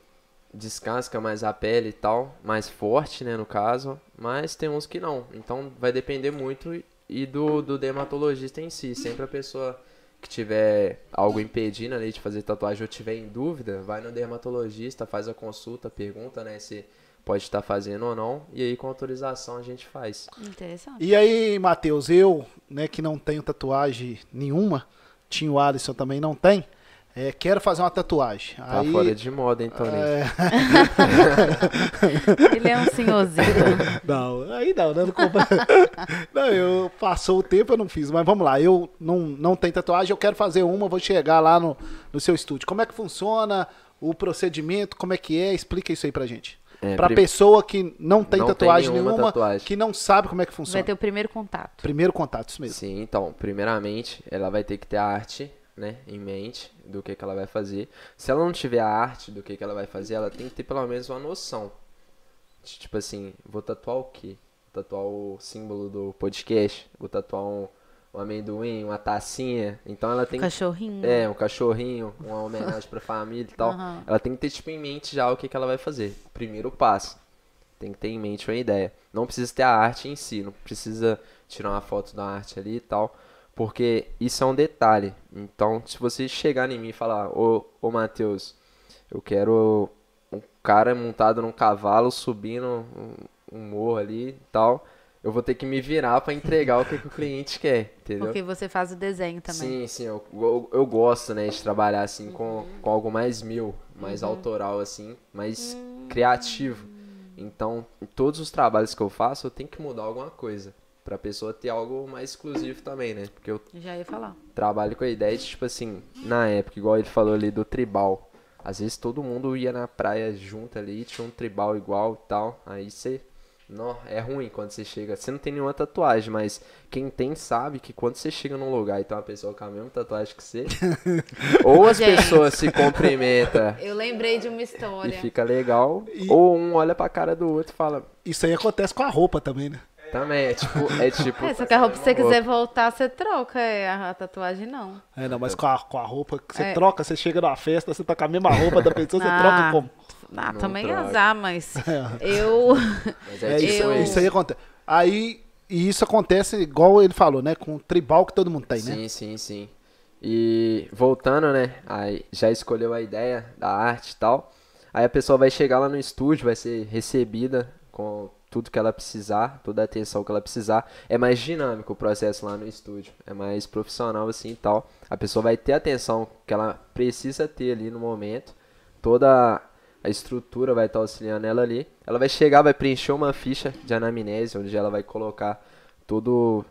descasca mais a pele e tal, mais forte, né, no caso. Mas tem uns que não. Então vai depender muito e do, do dermatologista em si. Sempre a pessoa que tiver algo impedindo ali de fazer tatuagem ou tiver em dúvida, vai no dermatologista, faz a consulta, pergunta, né, se pode estar fazendo ou não. E aí com autorização a gente faz. Interessante. E aí, Matheus, eu, né, que não tenho tatuagem nenhuma, tinha o Alisson também não tem, é, quero fazer uma tatuagem. Tá aí, fora de moda, então, né? é, (laughs) Ele é um senhorzinho. (laughs) Não, aí não, né? Não, compra- (laughs) não, eu passou o tempo, eu não fiz, mas vamos lá. Eu não, não tenho tatuagem, eu quero fazer uma, vou chegar lá no, no seu estúdio. Como é que funciona o procedimento? Como é que é? Explica isso aí pra gente. É, pra prim- pessoa que não tem Não tem tatuagem nenhuma nenhuma, tatuagem. que não sabe como é que Vai funciona. ter o primeiro contato. Primeiro contato, isso mesmo. Sim, então, primeiramente, ela vai ter que ter a arte, né, em mente do que, que ela vai fazer. Se ela não tiver a arte do que, que ela vai fazer, ela tem que ter pelo menos uma noção. Tipo assim, vou tatuar o quê? Vou tatuar o símbolo do podcast, vou tatuar um, um amendoim, uma tacinha. Então ela tem que Cachorrinho. É, um cachorrinho, uma homenagem pra família e tal. Aham. Ela tem que ter, tipo, em mente já o que, que ela vai fazer. Primeiro passo. Tem que ter em mente uma ideia. Não precisa ter a arte em si, não precisa tirar uma foto da arte ali e tal. Porque isso é um detalhe. Então, se você chegar em mim e falar, ô, ô Matheus, eu quero um cara montado num cavalo subindo um, um morro ali e tal, eu vou ter que me virar pra entregar o que, que o cliente quer, entendeu? Porque você faz o desenho também. Sim, sim, eu, eu, eu gosto, né, de trabalhar assim com, com algo mais meu, mais autoral assim, mais criativo. Então, em todos os trabalhos que eu faço, eu tenho que mudar alguma coisa pra pessoa ter algo mais exclusivo também, né? Porque eu Já ia falar. trabalho com a ideia de tipo assim, na época, igual ele falou ali do tribal. Às vezes todo mundo ia na praia junto ali, tinha um tribal igual e tal. Aí você não, é ruim quando você chega. Você não tem nenhuma tatuagem, mas quem tem sabe que quando você chega num lugar e tem uma pessoa com a mesma tatuagem que você, (laughs) ou as Gente. pessoas se cumprimentam (laughs) Eu lembrei de uma e história. fica legal, E- ou um olha pra cara do outro e fala, Isso aí acontece com a roupa também, né? Também, é tipo, é tipo. É, se a roupa você quiser voltar, você troca. É, a tatuagem não. É, não, mas com a, com a roupa que você É. troca, você chega numa festa, você tá com a mesma roupa da pessoa, você troca como? Ah, Não também troca. azar, mas (laughs) eu. Mas É, é, tipo isso, Eu- isso aí acontece. Aí, e isso acontece igual ele falou, né? Com o tribal que todo mundo tem, né? Sim, sim, sim. E voltando, né? Aí já escolheu a ideia da arte e tal. Aí a pessoa vai chegar lá no estúdio, vai ser recebida com tudo que ela precisar, toda a atenção que ela precisar. É mais dinâmico o processo lá no estúdio, é mais profissional assim e tal. A pessoa vai ter a atenção que ela precisa ter ali no momento. Toda a estrutura vai estar auxiliando ela ali. Ela vai chegar, vai preencher uma ficha de anamnese, onde ela vai colocar todo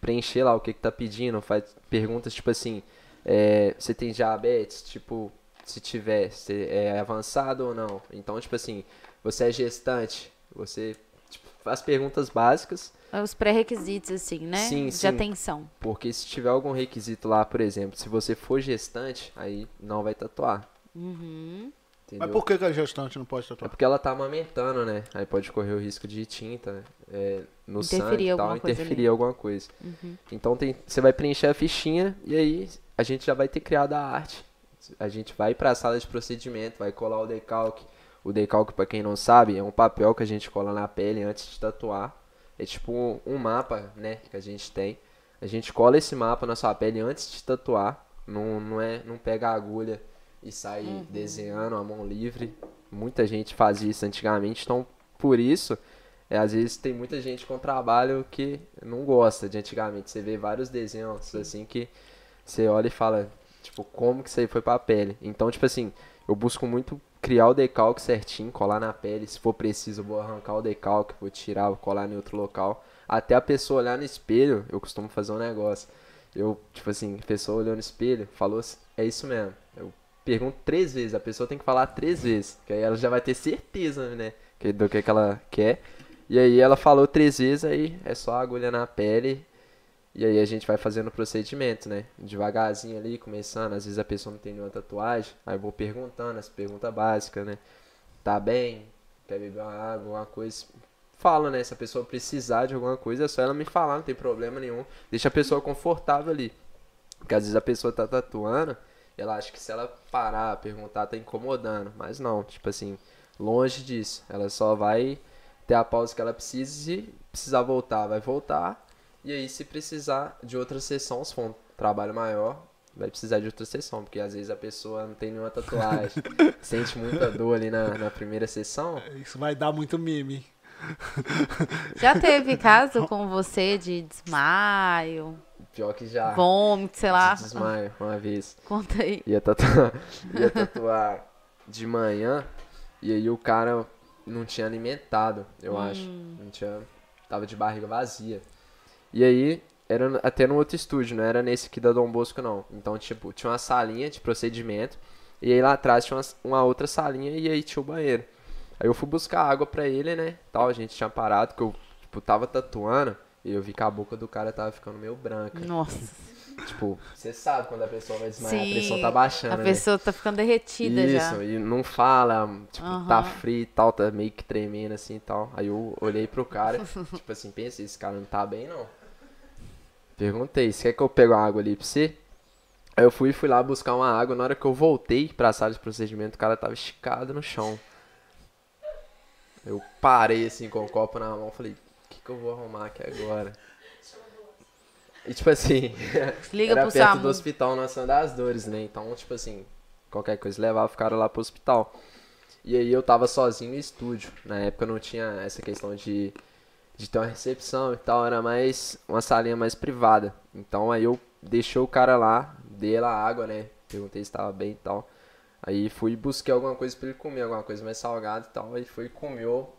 preencher lá o que que tá pedindo, faz perguntas tipo assim, é, você tem diabetes, tipo, se tiver, você é avançado ou não. Então, tipo assim, você é gestante, você faz perguntas básicas, Os pré-requisitos, assim, né? Sim, de sim. atenção. porque se tiver algum requisito lá, por exemplo, se você for gestante, aí não vai tatuar. Uhum. Entendeu? Mas por que, que a gestante não pode É tatuar? porque ela tá amamentando, né? Aí pode correr o risco de tinta, né? É, no Interferir sangue e tal, alguma coisa interferir ali. alguma coisa. Então tem, você vai preencher a fichinha e aí a gente já vai ter criado a arte. A gente vai pra sala de procedimento, vai colar o decalque. O decalque, pra quem não sabe, é um papel que a gente cola na pele antes de tatuar. É tipo um, um mapa, né, que a gente tem. A gente cola esse mapa na sua pele antes de tatuar. Não, não, é, não pega a agulha e sai Uhum. desenhando a mão livre. Muita gente fazia isso antigamente, então por isso, é, às vezes tem muita gente com trabalho que não gosta de antigamente. Você vê vários desenhos assim que você olha e fala, tipo, como que isso aí foi pra pele? Então, tipo assim, eu busco muito criar o decalque certinho, colar na pele. Se for preciso, vou arrancar o decalque, vou tirar, vou colar em outro local. Até a pessoa olhar no espelho, eu costumo fazer um negócio. Eu, tipo assim, a pessoa olhou no espelho, falou, é isso mesmo. Eu pergunto três vezes, a pessoa tem que falar três vezes, que aí ela já vai ter certeza, né, do que, que ela quer. E aí ela falou três vezes, aí é só agulha na pele, e aí a gente vai fazendo o procedimento, né, devagarzinho ali, começando, às vezes a pessoa não tem nenhuma tatuagem, aí eu vou perguntando as perguntas básicas, né, tá bem, quer beber uma água, alguma coisa, fala, né, se a pessoa precisar de alguma coisa, é só ela me falar, não tem problema nenhum, deixa a pessoa confortável ali, porque às vezes a pessoa tá tatuando, ela acha que se ela parar, perguntar, tá incomodando. Mas não, tipo assim, longe disso. Ela só vai ter a pausa que ela precisa e precisar voltar, vai voltar. E aí, se precisar de outra sessão, se for um trabalho maior, vai precisar de outra sessão. Porque às vezes a pessoa não tem nenhuma tatuagem, (laughs) sente muita dor ali na, na primeira sessão. Isso vai dar muito meme. Já teve (laughs) caso com você de desmaio, Pior que já. vômito, sei lá? de desmaio uma vez. Conta aí. Ia tatuar, ia tatuar de manhã e aí o cara não tinha alimentado, eu acho. Não tinha. Tava de barriga vazia. E aí, era até no outro estúdio, não era nesse aqui da Dom Bosco, não. Então, tipo, tinha uma salinha de procedimento. E aí lá atrás tinha uma, uma outra salinha e aí tinha o banheiro. Aí eu fui buscar água pra ele, né? Tal, a gente tinha parado, que eu, tipo, tava tatuando. E eu vi que a boca do cara tava ficando meio branca. Nossa. Tipo, você sabe quando a pessoa vai desmaiar, a Sim. pressão tá baixando, A né? pessoa tá ficando derretida Isso, já. e não fala, tipo, tá Aham. frio e tal, tá meio que tremendo assim e tal. Aí eu olhei pro cara, (laughs) tipo assim, pensei, esse cara não tá bem não. Perguntei, você quer que eu pegue uma água ali pra você? Aí eu fui fui lá buscar uma água, na hora que eu voltei pra sala de procedimento, o cara tava esticado no chão. Eu parei assim com o copo na mão, falei, o que, que eu vou arrumar aqui agora? E tipo assim, (laughs) Liga era pro perto SAMU. do hospital Nossa das Dores, né? Então, tipo assim, qualquer coisa levava o cara lá pro hospital. E aí eu tava sozinho no estúdio. Na época não tinha essa questão de, de ter uma recepção e tal, era mais uma salinha mais privada. Então aí eu deixei o cara lá, dei lá água, né? Perguntei se tava bem e tal. Aí fui busquei alguma coisa pra ele comer, alguma coisa mais salgada e tal. Aí foi e comeu.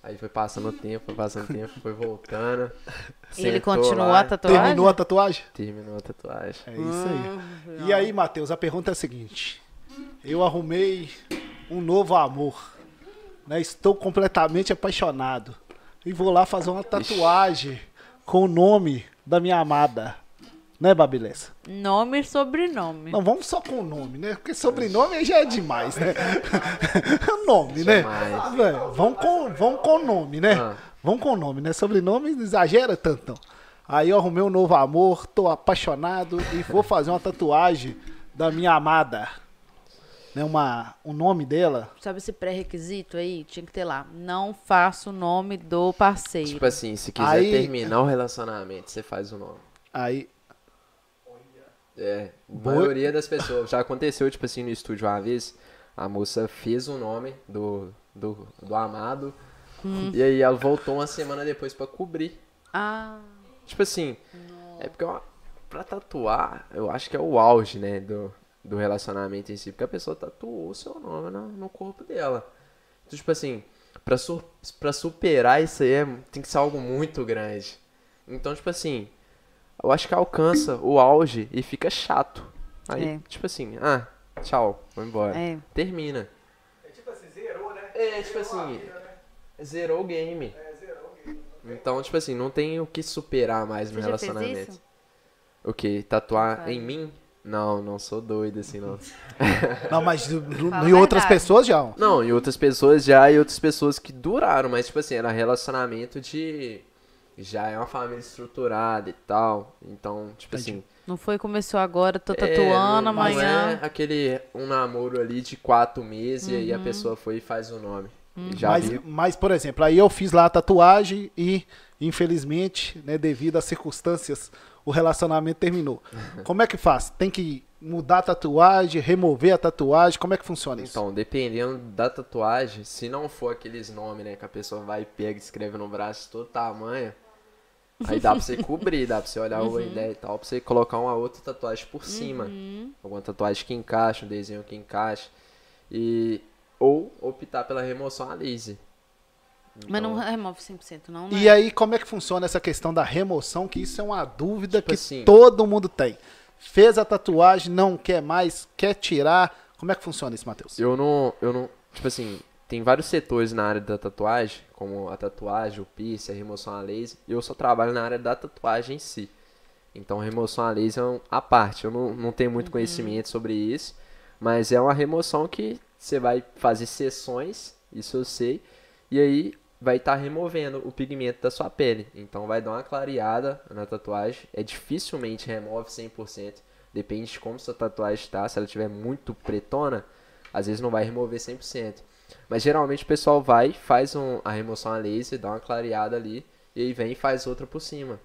Aí foi passando o tempo, foi passando o tempo, foi voltando. (laughs) E ele continuou lá, a tatuagem? Terminou a tatuagem? Terminou a tatuagem. É isso aí. E aí, Matheus, a pergunta é a seguinte. Eu arrumei um novo amor. Né? Estou completamente apaixonado. E vou lá fazer uma tatuagem com o nome da minha amada. Né, Babilessa? Nome e sobrenome. Não, vamos só com o nome, né? Porque sobrenome já é demais, né? (laughs) nome, né? Demais. Vamos com, vamos com o nome, né? Ah. Vamos com o nome, né? Sobrenome não exagera tanto. Aí eu arrumei um novo amor, tô apaixonado e vou fazer uma tatuagem da minha amada. Né? Uma, o nome dela. Sabe esse pré-requisito aí? Tinha que ter lá. Não faça o nome do parceiro. Tipo assim, se quiser Aí- terminar o relacionamento, você faz o nome. Aí. É, a maioria das pessoas. Já aconteceu, tipo assim, no estúdio uma vez, a moça fez o nome do, do, do amado, e aí ela voltou uma semana depois pra cobrir. Ah, Tipo assim, é porque ó, pra tatuar, eu acho que é o auge, né, do, do relacionamento em si, porque a pessoa tatuou o seu nome no, no corpo dela. Então, tipo assim, pra, su pra superar isso aí é- tem que ser algo muito grande. Então, tipo assim, eu acho que alcança o auge e fica chato. Aí, É. tipo assim, ah, tchau, vou embora. é. Termina. É tipo assim, zerou, né? É, tipo assim, zerou o game. Então, tipo assim, não tem o que superar mais no Você fez relacionamento. O que? Tatuar em mim? Não, não sou doido assim, não. (laughs) Não, mas do- do- em a outras verdade. pessoas já. Não, e outras pessoas já, e outras pessoas que duraram, mas tipo assim, era relacionamento de. Já é uma família estruturada e tal. Então, tipo Entendi. assim. Não foi, começou agora, tô é, tatuando, não- não amanhã. é aquele um namoro ali de quatro meses e aí a pessoa foi e faz o nome. E Já Mas, vi. mas, por exemplo, aí eu fiz lá a tatuagem e, infelizmente, né, devido às circunstâncias, o relacionamento terminou. Como é que faz? Tem que mudar a tatuagem, remover a tatuagem? Como é que funciona isso? Então, dependendo da tatuagem, se não for aqueles nomes, né, que a pessoa vai e pega e escreve no braço todo tamanho, aí dá pra você (laughs) cobrir, dá pra você olhar Uhum. a ideia e tal, pra você colocar uma outra tatuagem por cima. Alguma tatuagem que encaixa, um desenho que encaixa. E. Ou optar pela remoção a laser. Mas não Então, remove 100%, não, né? E aí, como é que funciona essa questão da remoção? Que isso é uma dúvida Tipo que assim- todo mundo tem. Fez a tatuagem, não quer mais, quer tirar. Como é que funciona isso, Matheus? Eu não. Eu não. Tipo assim, tem vários setores na área da tatuagem, como a tatuagem, o piercing, a remoção a laser. E eu só trabalho na área da tatuagem em si. Então, remoção a laser é um- a parte. Eu não, não tenho muito conhecimento sobre isso. Mas é uma remoção que você vai fazer sessões, isso eu sei. E aí vai estar removendo o pigmento da sua pele. Então vai dar uma clareada na tatuagem. É dificilmente remove 100%. Depende de como sua tatuagem está. Se ela estiver muito pretona, às vezes não vai remover 100%. Mas geralmente o pessoal vai, faz um- a remoção a laser, dá uma clareada ali. E aí vem e faz outra por cima.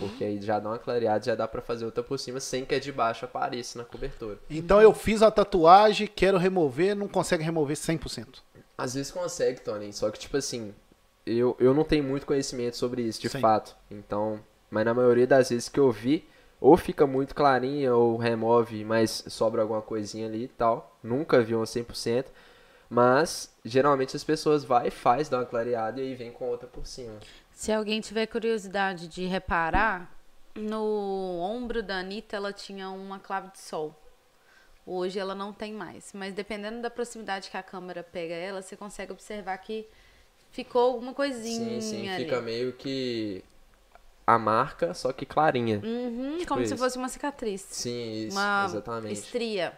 Porque aí já dá uma clareada, já dá pra fazer outra por cima sem que a de baixo apareça na cobertura. Então eu fiz a tatuagem, quero remover, não consegue remover 100%. Às vezes consegue, Tony, só que tipo assim, eu, eu não tenho muito conhecimento sobre isso, de Sim. fato. Então, mas na maioria das vezes que eu vi, ou fica muito clarinha, ou remove, mas sobra alguma coisinha ali e tal. Nunca vi um 100%, mas geralmente as pessoas vai, faz, dá uma clareada e aí vem com outra por cima. Se alguém tiver curiosidade de reparar, no ombro da Anitta ela tinha uma clave de sol. Hoje ela não tem mais. Mas dependendo da proximidade que a câmera pega ela, você consegue observar que ficou alguma coisinha Sim, sim, ali. fica meio que a marca, só que clarinha. Uhum, tipo como se isso. fosse uma cicatriz. Sim, isso, uma exatamente. estria.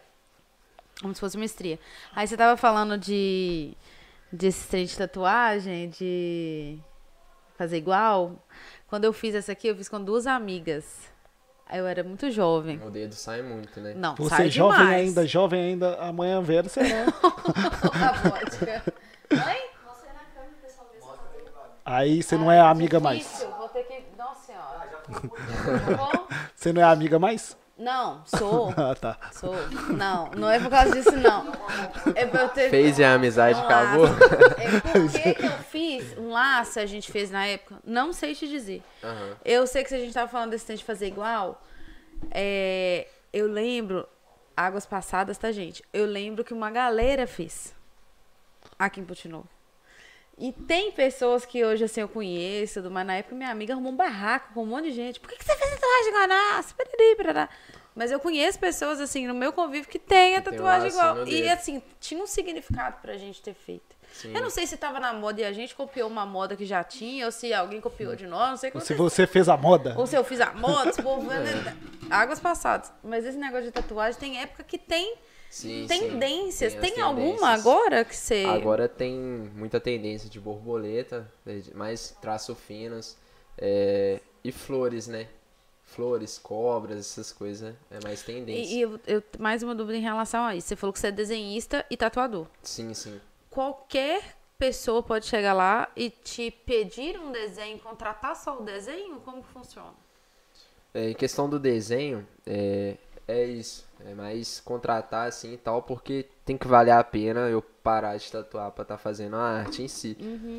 Como se fosse uma estria. Aí você tava falando de desse trem de tatuagem, de fazer igual. Quando eu fiz essa aqui, eu fiz com duas amigas. Aí eu era muito jovem. O dedo sai muito, né? Não, Você sai jovem demais. ainda, jovem ainda, amanhã velho será. (laughs) a vodka. Aí você não é amiga mais. Difícil, Vou ter que... Nossa senhora. Tá bom? Você não é amiga mais? Não, sou. (laughs) Ah, tá. Sou. Não, não é por causa disso, não. É pra eu ter... Fez e a amizade um acabou. (laughs) É porque que eu fiz um laço, a gente fez na época, não sei te dizer. Aham. Eu sei que se a gente tava falando desse tempo de fazer igual, é, eu lembro, águas passadas, tá, gente? Eu lembro que uma galera fez aqui em Putinol. E tem pessoas que hoje, assim, eu conheço, tudo, mas na época minha amiga arrumou um barraco com um monte de gente. Por que, que você fez tatuagem igual a nossa? Mas eu conheço pessoas, assim, no meu convívio que tem a tatuagem igual. E, assim, tinha um significado pra gente ter feito. Sim. Eu não sei se tava na moda e a gente copiou uma moda que já tinha, ou se alguém copiou de nós, não sei o que Se você fez a moda, Ou se eu fiz a moda, esse povo vendo- águas passadas. Mas esse negócio de tatuagem tem época que tem Sim, sim. tendências. Tem Tem, as alguma agora que você. Agora tem muita tendência de borboleta, né, mais traços finos é, e flores, né? Flores, cobras, essas coisas, é mais tendência. E, e eu, eu- mais uma dúvida em relação a isso. Você falou que você é desenhista e tatuador. Sim, sim. Qualquer pessoa pode chegar lá e te pedir um desenho, contratar só o desenho? Como que funciona? É, em questão do desenho, é, é isso. É mais contratar assim e tal, porque tem que valer a pena eu parar de tatuar pra estar fazendo a arte em si.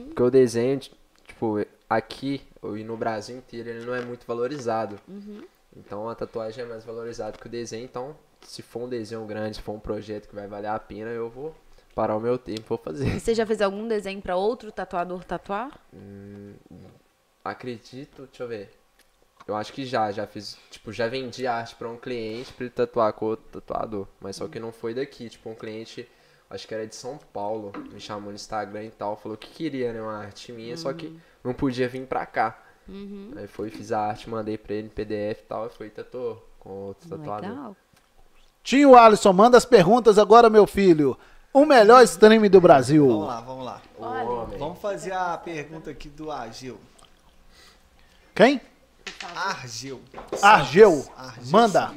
Porque o desenho, tipo, aqui e no Brasil inteiro, ele não é muito valorizado. Então a tatuagem é mais valorizada que o desenho. Então, se for um desenho grande, se for um projeto que vai valer a pena, eu vou parar o meu tempo e vou fazer. Você já fez algum desenho pra outro tatuador tatuar? Acredito, deixa eu ver. Eu acho que já, já fiz, tipo, já vendi arte pra um cliente pra ele tatuar com outro tatuador, mas só que não foi daqui, tipo, um cliente, acho que era de São Paulo, me chamou no Instagram e tal, falou que queria, né, uma arte minha, só que não podia vir pra cá. Aí foi, fiz a arte, mandei pra ele em PDF e tal, e foi tatuou com outro tatuador. Legal. Tio Alisson, manda as perguntas agora, meu filho. O melhor stream do Brasil. Vamos lá, vamos lá. Vamos fazer a pergunta aqui do Argel. Quem? Argel. Argel. Argel Manda.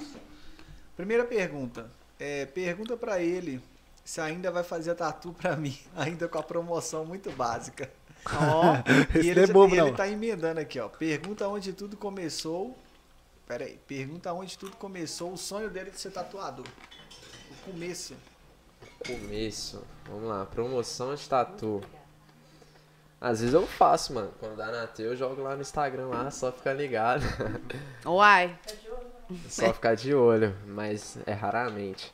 Primeira pergunta. É, pergunta pra ele se ainda vai fazer tatu pra mim, (laughs) ainda com a promoção muito básica. Ó, (laughs) E ele, é bobo, e ele não. tá emendando aqui, ó. Pergunta onde tudo começou. Pera aí. Pergunta onde tudo começou o sonho dele de ser tatuador. O começo. Começo. Vamos lá. Promoção de tatu. Às vezes eu faço, mano. Quando dá na T, eu jogo lá no Instagram lá, só ficar ligado. (laughs) uai. só ficar de olho. Mas é raramente.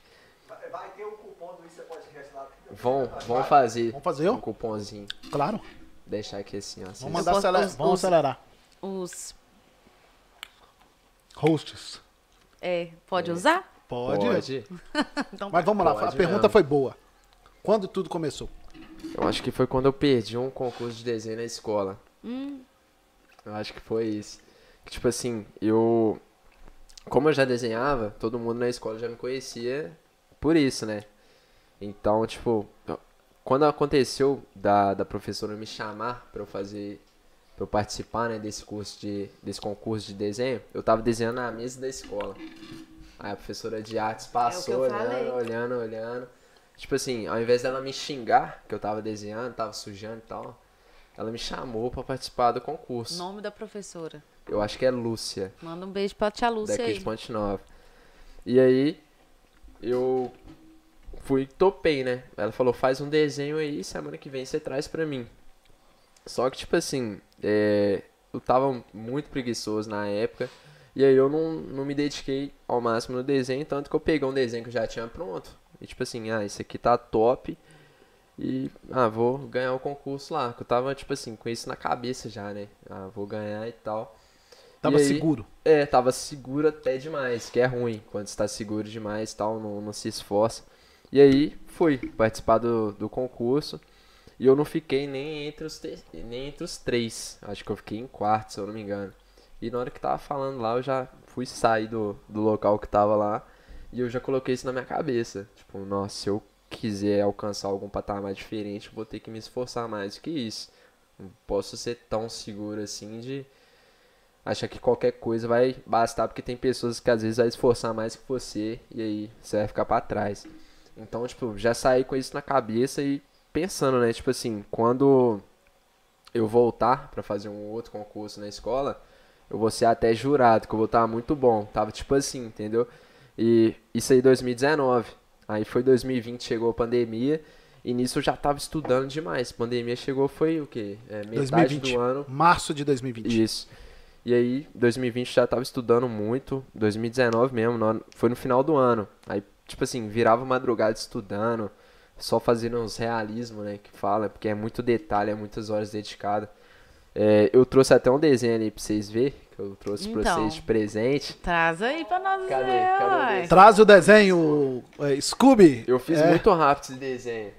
Vai ter o cupom do Isso Podcast lá. Vão, vão fazer Vamos fazer, um cupomzinho. Claro. Deixar aqui assim, ó. Vamos, mandar posso- aceler- os- Vamos os- acelerar. Os. Hosts. É, pode usar? Pode. Pode. Então (laughs) Mas vamos lá, Pode a pergunta mesmo. foi boa. Quando tudo começou? Eu acho que foi quando eu perdi um concurso de desenho na escola. Hum, Eu acho que foi isso. Tipo assim, eu. Como eu já desenhava, todo mundo na escola já me conhecia por isso, né? Então, tipo, quando aconteceu da, da professora me chamar pra eu fazer. pra eu participar, né, desse curso de. desse concurso de desenho, eu tava desenhando na mesa da escola. Aí a professora de artes passou, É eu falei. olhando, olhando, olhando. Tipo assim, ao invés dela me xingar, que eu tava desenhando, tava sujando e tal, ela me chamou pra participar do concurso. nome da professora. Eu acho que é Lúcia, Manda um beijo pra tia Lúcia daqui aí. de Ponte Nova. E aí, eu fui e topei, né? Ela falou, faz um desenho aí, semana que vem você traz pra mim. Só que, tipo assim, é, eu tava muito preguiçoso na época. E aí eu não, não me dediquei ao máximo no desenho, tanto que eu peguei um desenho que eu já tinha pronto. E tipo assim, ah, esse aqui tá top. E, ah, vou ganhar o concurso lá. Que eu tava, tipo assim, com isso na cabeça já, né? Ah, vou ganhar e tal. Tava E aí? seguro. É, tava seguro até demais, que é ruim. Quando você tá seguro demais e tal, não, não se esforça. E aí, fui participar do, do concurso. E eu não fiquei nem entre, os nem entre os três. Acho que eu fiquei em quarto, se eu não me engano. E na hora que tava falando lá, eu já fui sair do, do local que tava lá. E eu já coloquei isso na minha cabeça. Tipo, nossa, se eu quiser alcançar algum patamar diferente, vou ter que me esforçar mais do que isso. Não posso ser tão seguro assim de achar que qualquer coisa vai bastar, porque tem pessoas que às vezes vai esforçar mais que você e aí você vai ficar pra trás. Então, tipo, já saí com isso na cabeça e pensando, né, tipo assim, quando eu voltar pra fazer um outro concurso na escola, eu vou ser até jurado, que eu vou estar muito bom. Tava tipo assim, entendeu? E isso aí 2019. Aí foi 2020, chegou a pandemia, e nisso eu já tava estudando demais. Pandemia chegou foi o quê? É, metade 2020. do ano Março de 2020. isso. E aí, 2020 já tava estudando muito, 2019 mesmo, no foi no final do ano. Aí, tipo assim, virava madrugada estudando, só fazendo uns realismo, né, que fala, porque é muito detalhe, é muitas horas dedicadas. É, eu trouxe até um desenho ali pra vocês verem, que eu trouxe pra Então. vocês de presente. Traz aí pra nós Cadê? ver, Cadê? Traz o desenho é, Scooby. Eu fiz É, muito rápido esse desenho,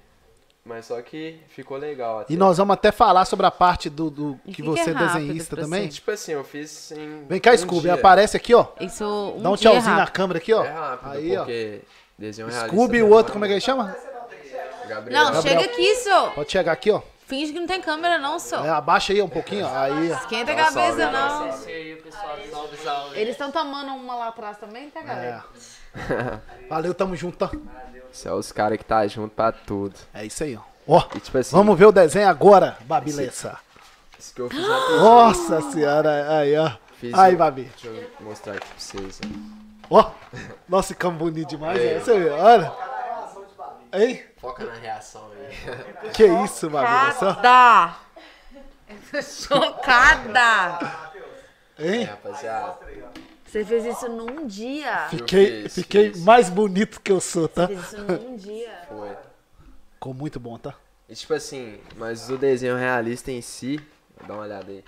mas só que ficou legal até. E nós vamos até falar sobre a parte do, do que, que você é é desenhista pra também. Tipo assim, eu fiz em Vem cá, um Scooby. dia. Aparece aqui, ó. Isso, um Dá um tchauzinho na câmera aqui, ó. É rápido, Aí, ó. porque desenho realista Scooby e o outro, como é que ele chama? Gabriel. Não, Gabriel. chega aqui, só. Pode chegar aqui, ó. Finge que não tem câmera, não, só. É, abaixa aí um pouquinho, ó. Aí, ó. Esquenta a Dá um salve, cabeça, dá um não. salve. Eles estão tomando uma lá atrás também, tá, galera? É. Valeu, tamo junto. tá? Isso é os caras que tá junto pra tudo. É isso aí, ó. Ó, E tipo assim, vamos ver o desenho agora, Babilessa. isso que eu fiz na piscina. Nossa senhora, aí, ó. Fiz Aí, o- Babi. Deixa eu mostrar aqui pra vocês. Ó. Nossa, ficamos bonito demais, né? Você vê, olha. Hein? Foca na reação aí. (laughs) Que isso, Babilessa? Chocada! (laughs) Chocada! É, Hein? rapaziada. Você fez isso num dia. Fiquei, fiz, fiquei fiz. mais bonito que eu sou, tá? Fez isso num dia. (laughs) Foi. Ficou muito bom, tá? E tipo assim, mas o desenho realista em si, dá uma olhada aí.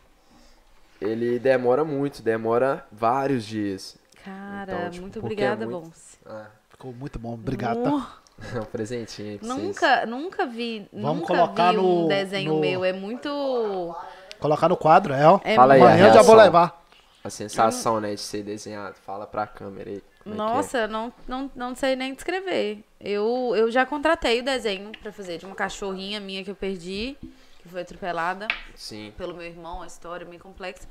Ele demora muito, demora vários dias. Cara, Então, tipo, muito é obrigada, muito- Bons. Ah, Ficou muito bom. Obrigado, tá? Nu- (laughs) um presentinho aí pra vocês. Nunca, nunca vi, Vamos nunca colocar vi no- um desenho no- meu. É muito. Colocar no quadro, é, ó. É Fala aí a Amanhã eu já reação. vou levar. A sensação, né, de ser desenhado? Fala pra câmera aí. como é que é. Nossa, não, não, não sei nem descrever. Eu, eu já contratei o desenho pra fazer de uma cachorrinha minha que eu perdi, que foi atropelada Sim. pelo meu irmão, a história é bem complexa.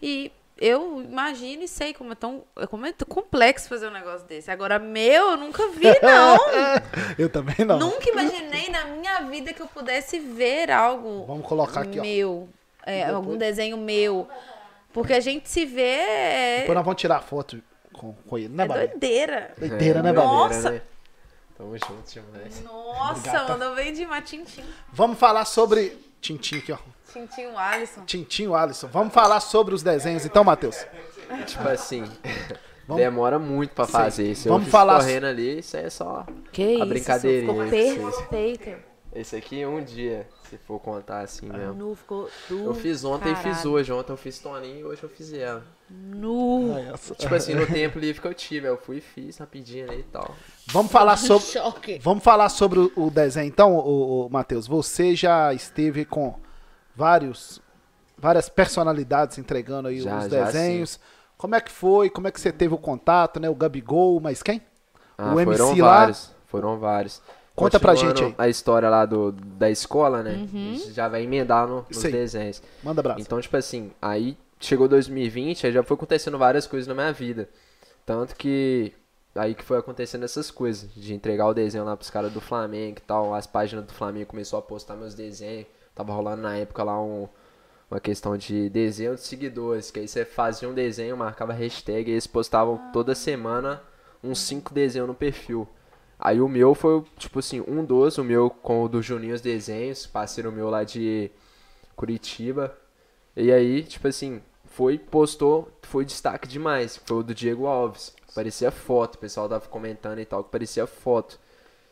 E eu imagino e sei como é tão como é tão complexo fazer um negócio desse. Agora, meu, eu nunca vi, não. (laughs) Eu também não. nunca imaginei na minha vida que eu pudesse ver algo Vamos colocar aqui, ó. meu. É, depois- algum desenho meu. Porque a gente se vê. É, Depois nós vamos tirar foto com, com ele, né, é doideira. Doideira, né, É, Babi? Nossa. doideira, né? Tamo junto. Nossa, Obrigado, tá? mandou bem demais. Tintim. Vamos falar sobre. Tintim aqui, ó. Tintim Alisson. Tintim, Alisson. Vamos falar sobre os desenhos então, Matheus. Tipo assim, (laughs) Vamos- demora muito pra fazer isso. Vamos falar- correndo ali, isso aí é só... Que A isso, brincadeirinha ficou perfeito. Esse aqui um dia, se for contar assim mesmo. Nu, ficou do Eu fiz ontem e fiz caralho. hoje. Ontem eu fiz Toninho e hoje eu fiz ela. Nu. Tipo assim, no tempo livre que eu tive, eu fui e fiz rapidinho ali e tal. Vamos falar sobre. Choque. Vamos falar sobre o, o desenho então, o, Matheus. Você já esteve com vários, várias personalidades entregando aí Já, os já, desenhos. Como é que foi? Como é que você teve o contato, né? O Gabigol, mas quem? Ah, O MC foram lá- vários. Foram vários. Conta pra gente aí. A história lá do, da escola, né? Uhum. A gente já vai emendar no- nos Sei. desenhos. Manda abraço. Então, tipo assim, aí chegou 2020, aí já foi acontecendo várias coisas na minha vida. Tanto que aí que foi acontecendo essas coisas, de entregar o desenho lá pros caras do Flamengo e tal, as páginas do Flamengo começou a postar meus desenhos. Tava rolando na época lá um, uma questão de desenho de seguidores, que aí você fazia um desenho, marcava hashtag e eles postavam toda semana uns cinco desenhos no perfil. Aí o meu foi, tipo assim, um dos, o meu com o do Juninho os desenhos, parceiro meu lá de Curitiba. E aí, tipo assim, foi, postou, foi destaque demais. Foi o do Diego Alves. Parecia foto, o pessoal tava comentando e tal, que parecia foto.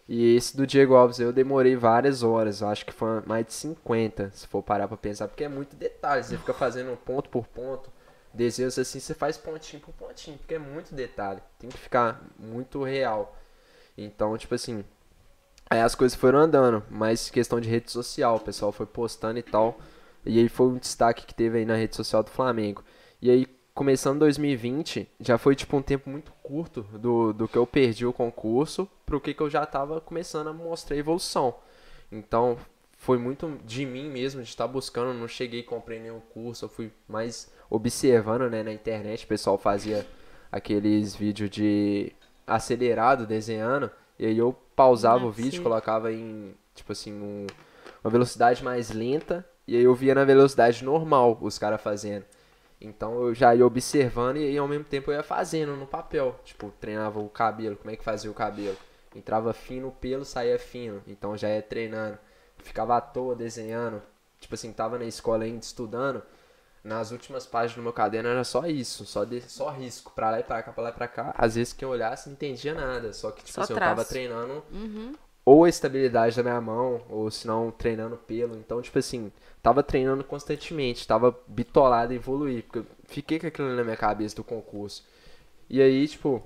E esse do Diego Alves eu demorei várias horas, acho que foi mais de 50, se for parar pra pensar, porque é muito detalhe, você fica fazendo ponto por ponto, desenhos assim, você faz pontinho por pontinho, porque é muito detalhe, tem que ficar muito real. Então, tipo assim, aí as coisas foram andando, mas questão de rede social, o pessoal foi postando e tal, e aí foi um destaque que teve aí na rede social do Flamengo. E aí, começando 2020, já foi tipo um tempo muito curto do, do que eu perdi o concurso pro que, que eu já tava começando a mostrar evolução. Então, foi muito de mim mesmo, de estar buscando, não cheguei e comprei nenhum curso, eu fui mais observando, né, na internet, o pessoal fazia aqueles vídeos de acelerado, desenhando, e aí eu pausava o Nossa. vídeo, colocava em, tipo assim, um- uma velocidade mais lenta, e aí eu via na velocidade normal os caras fazendo. Então eu já ia observando e aí ao mesmo tempo eu ia fazendo no papel. Tipo, treinava o cabelo, como é que fazia o cabelo. Entrava fino o pelo, saía fino. Então já ia treinando. Ficava à toa desenhando. Tipo assim, tava na escola ainda estudando. Nas últimas páginas do meu caderno era só isso, só, de, só risco, pra lá e pra cá, pra lá e pra cá. Às vezes que eu olhasse não entendia nada, só que tipo Só assim, eu tava traço. treinando Uhum. Ou a estabilidade da minha mão, ou se não treinando pelo. Então, tipo assim, tava treinando constantemente, tava bitolado em evoluir, porque eu fiquei com aquilo na minha cabeça do concurso. E aí, tipo,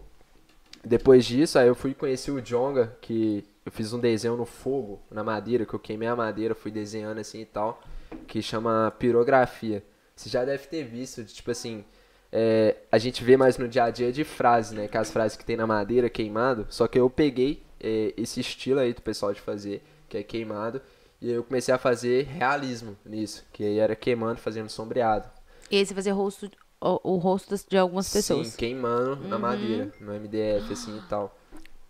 depois disso, aí eu fui conhecer o Jonga, que eu fiz um desenho no fogo, na madeira, que eu queimei a madeira, fui desenhando assim e tal, que chama pirografia. Você já deve ter visto, tipo assim, é, a gente vê mais no dia a dia de frases, né? Que as frases que tem na madeira queimado. Só que eu peguei esse estilo aí do pessoal de fazer, que é queimado, e aí eu comecei a fazer realismo nisso, que aí era queimando, fazendo sombreado. E aí você fazia rosto, o, o rosto de algumas pessoas. Sim, queimando na madeira, no MDF, assim e tal.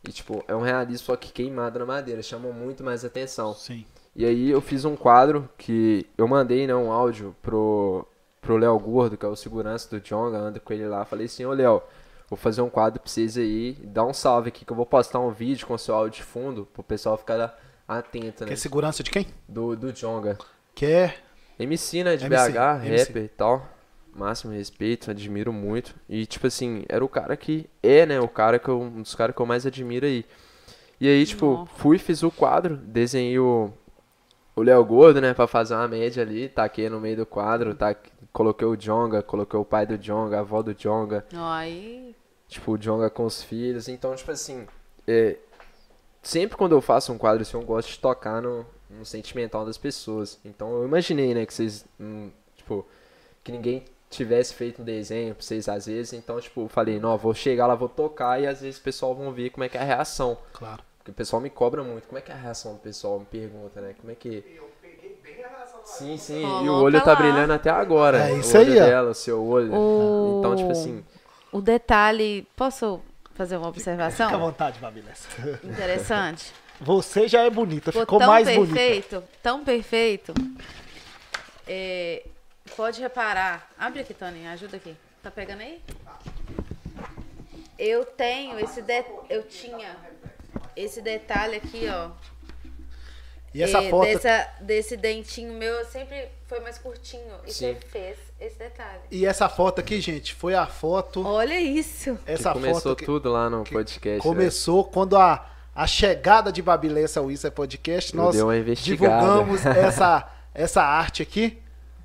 E tipo, é um realismo só que queimado na madeira, chama muito mais atenção. Sim. E aí eu fiz um quadro que eu mandei, né, um áudio pro, pro Léo Gordo, que é o segurança do Jonga, anda com ele lá. Falei assim, ô Léo, vou fazer um quadro pra vocês aí, dá um salve aqui que eu vou postar um vídeo com seu áudio de fundo, pro pessoal ficar atento, Que né, é segurança de quem? do, do Jonga. Que é. MC, né, de MC, BH, MC. rapper e tal. Máximo respeito, admiro muito. E, tipo assim, era o cara que é, né, o cara que eu, um dos caras que eu mais admiro aí. E aí, tipo, Nossa. fui, fiz o quadro, desenhei o o Léo Gordo, né, pra fazer uma média ali, taquei no meio do quadro, tá, coloquei o Jonga, coloquei o pai do Jonga, a avó do Jonga, Aí. Tipo, o Jonga com os filhos. Então, tipo assim, é, sempre quando eu faço um quadro assim, eu gosto de tocar no, no sentimental das pessoas. Então, eu imaginei, né, que vocês, hum, tipo, que ninguém tivesse feito um desenho pra vocês às vezes. Então, tipo, eu falei, não, eu vou chegar lá, vou tocar e às vezes o pessoal vão ver como é que é a reação. Claro. Porque o pessoal me cobra muito. Como é que é a reação do pessoal? Me pergunta, né? Como é que. Eu peguei bem a relação Sim, sim. e Coloca o olho tá lá. brilhando até agora. É o isso olho aí, ó. dela, o seu olho. O- Então, tipo assim. O detalhe. Posso fazer uma Fica à observação vontade, Babilessa. interessante? Você já é bonita, Ficou ficou tão mais bonita. perfeito, tão perfeito. É, pode reparar. Abre aqui, Tony, ajuda aqui. Tá pegando aí? Eu tenho esse de... eu tinha esse detalhe aqui, ó. E essa É, foto. dessa- desse dentinho meu sempre foi mais curtinho. E Sim. você fez esse detalhe. E essa foto aqui, gente, foi a foto. Olha isso. Que Essa começou foto que tudo lá no podcast. né? começou quando a, a chegada de Babilessa ao Isso é Podcast. Eu Nós divulgamos (laughs) essa, essa arte aqui.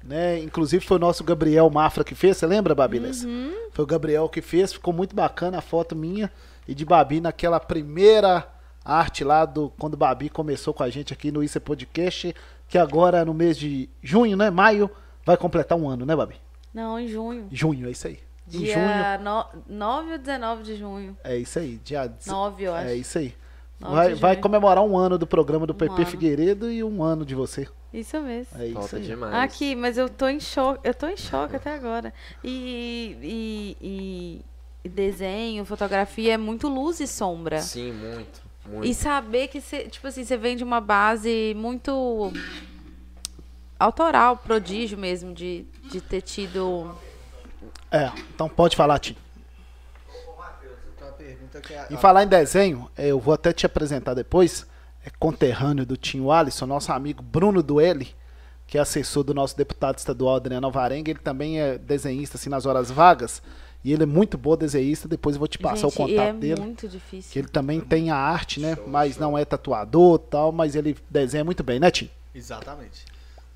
Né? Inclusive foi o nosso Gabriel Mafra que fez, você lembra, Babilessa? Uhum. Foi o Gabriel que fez, ficou muito bacana a foto minha e de Babi naquela primeira arte lá do quando Babi começou com a gente aqui no Isso é Podcast, que agora no mês de junho, né? Maio, vai completar um ano, né, Babi? Não, em junho. Junho, é isso aí. Em junho, Dia no... 9 ou 19 de junho. é isso aí. Dia 9, eu acho. É isso aí. 9 Vai, vai comemorar um ano do programa do Um PP ano. Figueiredo e um ano de você. Isso mesmo. É isso Falta aí. demais. Aqui, mas eu tô em choque, eu tô em choque até agora. E, e, e- e desenho, fotografia é muito luz e sombra. Sim, muito. Muito. E saber que você, tipo assim, você vem de uma base muito autoral, prodígio mesmo, de, de ter tido. É, então pode falar, Tim. Ô, Matheus, eu tenho uma pergunta que é. Em falar em desenho, é, eu vou até te apresentar depois. É conterrâneo do Tim Alisson, nosso amigo Bruno Duelli, que é assessor do nosso deputado estadual Adriano Alvarenga. Ele também é desenhista assim nas horas vagas. E ele é muito bom desenhista. Depois eu vou te passar Gente, o e contato é dele. muito difícil. Que ele também tem a arte, né? Mas não é tatuador e tal, mas ele desenha muito bem, né, Tim? Exatamente.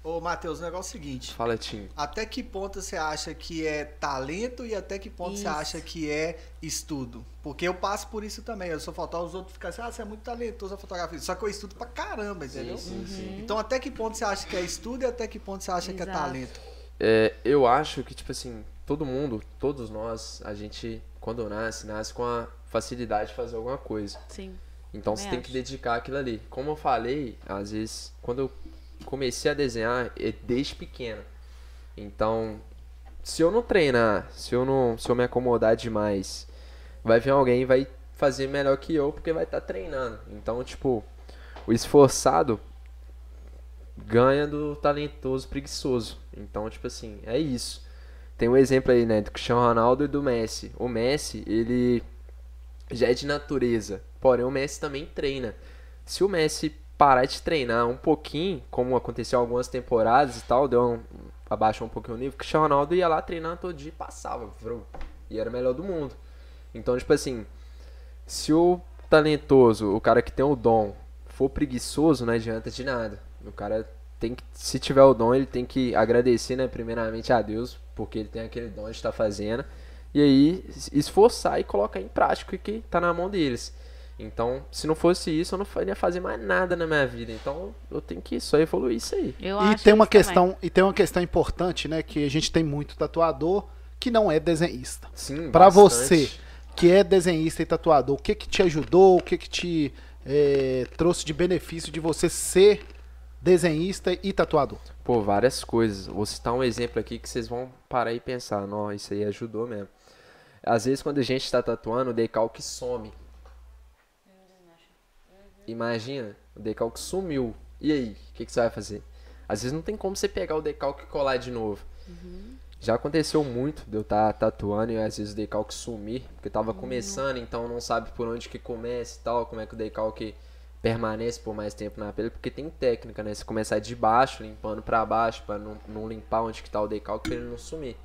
Ô, Matheus, o negócio é o seguinte. Fala, Tim. Até que ponto você acha que é talento e até que ponto você Isso. acha que é estudo? Porque eu passo por isso também. Eu só faltar os outros ficarem assim, ah, você é muito talentoso na fotografia. Só que eu estudo pra caramba, entendeu? Sim, sim. Então até que ponto você acha que é estudo e até que ponto você acha que é Exato. talento? É, eu acho que, tipo assim, todo mundo, todos nós, a gente, quando nasce, nasce com a facilidade de fazer alguma coisa. Sim. Então você Também tem que acho. dedicar aquilo ali. Como eu falei, às vezes, quando eu comecei a desenhar, é desde pequeno. Então, se eu não treinar, se eu não, se eu me acomodar demais, vai vir alguém e vai fazer melhor que eu porque vai estar treinando. Então, tipo, o esforçado ganha do talentoso preguiçoso. Então, tipo assim, é isso. Tem um exemplo aí, né, do Cristiano Ronaldo e do Messi. O Messi, ele já é de natureza, porém o Messi também treina. Se o Messi parar de treinar um pouquinho, como aconteceu algumas temporadas e tal, deu um, abaixou um pouquinho o nível, o Cristiano Ronaldo ia lá treinar todo dia e passava, e era o melhor do mundo. Então, tipo assim, se o talentoso, o cara que tem o dom, for preguiçoso, não adianta de nada. O cara tem que, se tiver o dom, ele tem que agradecer, né, primeiramente a Deus, porque ele tem aquele dom de estar fazendo, e aí esforçar e colocar em prática o que tá na mão deles. Então, se não fosse isso, eu não ia fazer mais nada na minha vida. Então, eu tenho que só evoluir isso aí. Eu e tem uma isso também. questão e tem uma questão importante, né, que a gente tem muito tatuador que não é desenhista. Sim, Pra bastante. você que é desenhista e tatuador, o que que te ajudou, o que que te eh, trouxe de benefício de você ser desenhista e tatuador? Pô, várias coisas. Vou citar um exemplo aqui que vocês vão parar e pensar, não, isso aí ajudou mesmo. Às vezes quando a gente está tatuando, o decalque some. Imagina, o decalque sumiu. E aí, o que, que você vai fazer? Às vezes não tem como você pegar o decalque e colar de novo. Já aconteceu muito de eu estar tatuando e às vezes o decalque sumir, porque tava começando, então não sabe por onde que começa e tal, como é que o decalque permanece por mais tempo na pele, porque tem técnica, né? Você começar de baixo, limpando pra baixo, pra não, não limpar onde que tá o decalque pra ele não sumir.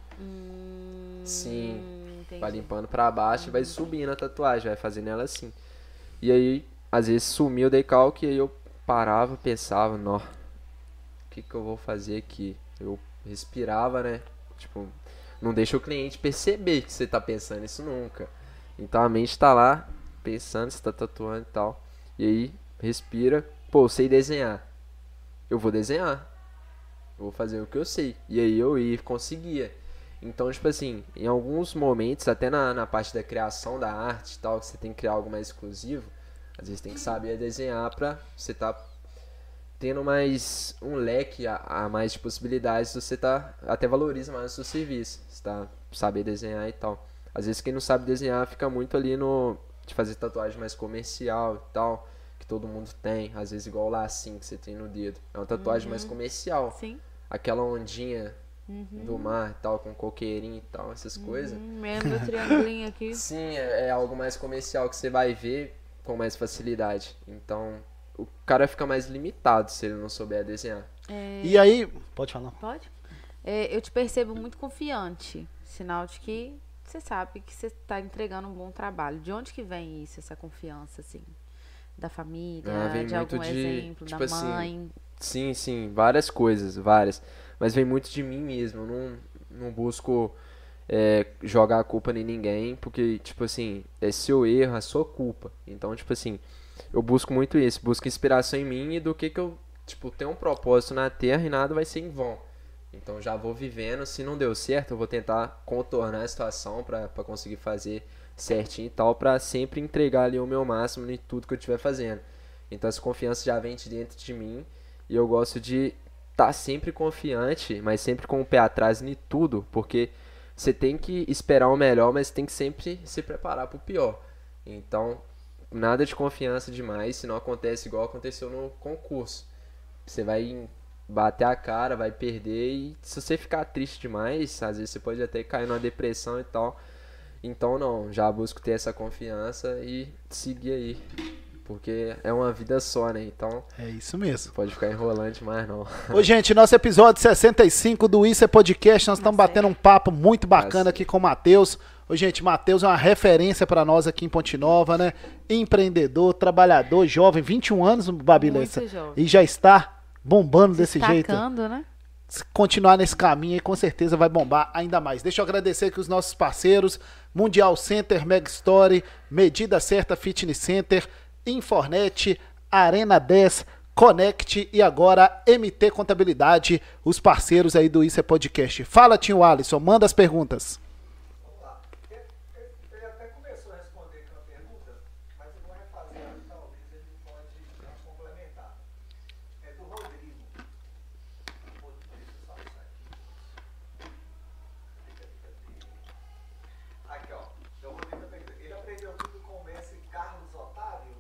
Sim, Hum, entendi. vai limpando pra baixo e vai subindo a tatuagem, vai fazendo ela assim. E aí, às vezes sumia o decalque e aí eu parava, pensava, nó, o que que eu vou fazer aqui? Eu respirava, né? Tipo, não deixa o cliente perceber que você tá pensando isso nunca. Então a mente tá lá pensando, você tá tatuando e tal. E aí, respira. Pô, eu sei desenhar. Eu vou desenhar. Eu vou fazer o que eu sei. E aí eu ia conseguia. Então, tipo assim, em alguns momentos, até na, na parte da criação da arte e tal, que você tem que criar algo mais exclusivo, às vezes tem que saber desenhar pra você tá tendo mais um leque a, a mais de possibilidades, você tá até valoriza mais o seu serviço, você tá saber desenhar e tal. Às vezes quem não sabe desenhar fica muito ali no de fazer tatuagem mais comercial e tal, que todo mundo tem, às vezes igual o lacinho que você tem no dedo. É uma tatuagem mais comercial. Sim. Aquela ondinha do mar e tal, com coqueirinho e tal, essas coisas. Hum, Lembra o triangulinho aqui? Sim, é, é algo mais comercial que você vai ver com mais facilidade. Então, o cara fica mais limitado se ele não souber desenhar. E aí, pode falar. Pode? É, eu te percebo muito confiante. Sinal de que você sabe que você está entregando um bom trabalho. De onde que vem isso, essa confiança, assim? Da família, Ah, de muito algum de, exemplo, tipo da assim, mãe? Sim, sim, várias coisas, várias. Mas vem muito de mim mesmo. Eu não, não busco é, jogar a culpa em ninguém, porque, tipo assim, é seu erro, é sua culpa. Então, tipo assim, eu busco muito isso, busco inspiração em mim e do que que eu, tipo, tenho um propósito na Terra e nada vai ser em vão. Então já vou vivendo, se não deu certo, eu vou tentar contornar a situação pra conseguir fazer certinho e tal, pra sempre entregar ali o meu máximo em tudo que eu estiver fazendo. Então essa confiança já vem de dentro de mim e eu gosto de estar sempre confiante, mas sempre com o pé atrás em tudo, porque você tem que esperar o melhor, mas tem que sempre se preparar para o pior. Então, nada de confiança demais, se não acontece igual aconteceu no concurso. Você vai bater a cara, vai perder e se você ficar triste demais, às vezes você pode até cair numa depressão e tal. Então não, já busco ter essa confiança e seguir aí. Porque é uma vida só, né? Então É isso mesmo. pode ficar enrolando demais não. Ô, (laughs) gente, nosso episódio 65 do Isso é Podcast, nós estamos batendo um papo muito bacana aqui com o Matheus. Ô, gente, Matheus é uma referência pra nós aqui em Ponte Nova, né? Empreendedor, trabalhador, jovem, 21 anos, Babilessa. E já está bombando desse jeito. Né? se continuar nesse caminho aí, com certeza vai bombar ainda mais. Deixa eu agradecer aqui os nossos parceiros: Mundial Center, Meg Story, Medida Certa Fitness Center, Infornet, Arena 10, Connect e agora MT Contabilidade, os parceiros aí do Isso é Podcast. Fala, tio Alisson, manda as perguntas. Ele até começou a responder com a pergunta, mas eu vou refazer, talvez ele pode complementar. É do Rodrigo. Rodrigo, só isso aqui. Aqui, ó. Então, o Rodrigo tá perguntando, ele aprendeu tudo com o mestre Carlos Otávio?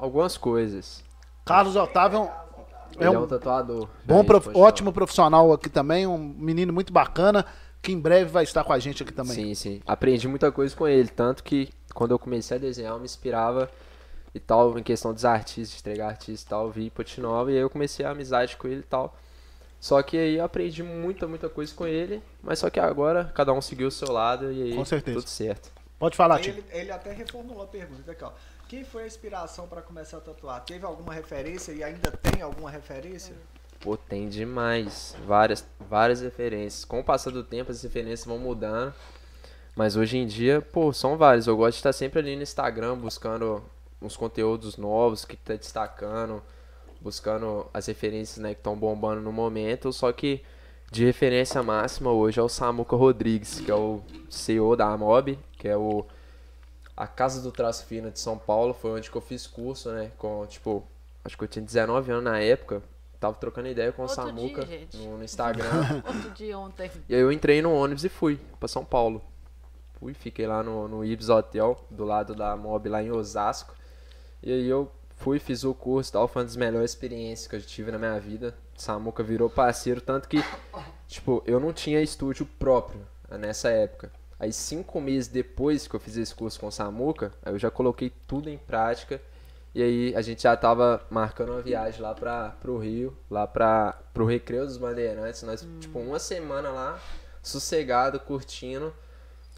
Algumas coisas. Carlos Otávio é um, Ele é é um tatuador. bom, Aí, prof- ótimo profissional aqui também, um menino muito bacana, que em breve vai estar com a gente aqui também. Sim, sim. Aprendi muita coisa com ele, tanto que quando eu comecei a desenhar, eu me inspirava e tal, em questão dos artistas, de entregar artistas e tal, vi Potinova e aí eu comecei a amizade com ele e tal. Só que aí eu aprendi muita, muita coisa com ele, mas só que agora cada um seguiu o seu lado e aí Com certeza. tudo certo. Pode falar, tio. ele, ele até reformulou a pergunta. Aqui, foi a inspiração para começar a tatuar? Teve alguma referência e ainda tem alguma referência? Pô, tem demais. Várias, várias referências. Com o passar do tempo, as referências vão mudando. Mas hoje em dia, pô, são vários. Eu gosto de estar sempre ali no Instagram buscando uns conteúdos novos, que tá destacando, buscando as referências né, que estão bombando no momento. Só que de referência máxima hoje é o Samuca Rodrigues, que é o CEO da Amob, que é o a Casa do Traço Fino de São Paulo. Foi onde que eu fiz curso, né? Com, tipo, acho que eu tinha 19 anos na época. Tava trocando ideia com Outro o Samuca dia, no, no Instagram. (laughs) Outro dia ontem. E aí eu entrei no ônibus e fui pra São Paulo. Fui, fiquei lá no, no Ibis Hotel, do lado da Mob lá em Osasco. E aí eu fui, fiz o curso e tal, foi uma das melhores experiências que eu tive na minha vida. Samuca virou parceiro, tanto que, tipo, eu não tinha estúdio próprio nessa época. Aí cinco meses depois que eu fiz esse curso com o Samuca, aí eu já coloquei tudo em prática. E aí a gente já tava marcando uma viagem lá pra, pro Rio, lá pra, pro Recreio dos Bandeirantes. Nós, tipo, uma semana lá, sossegado, curtindo,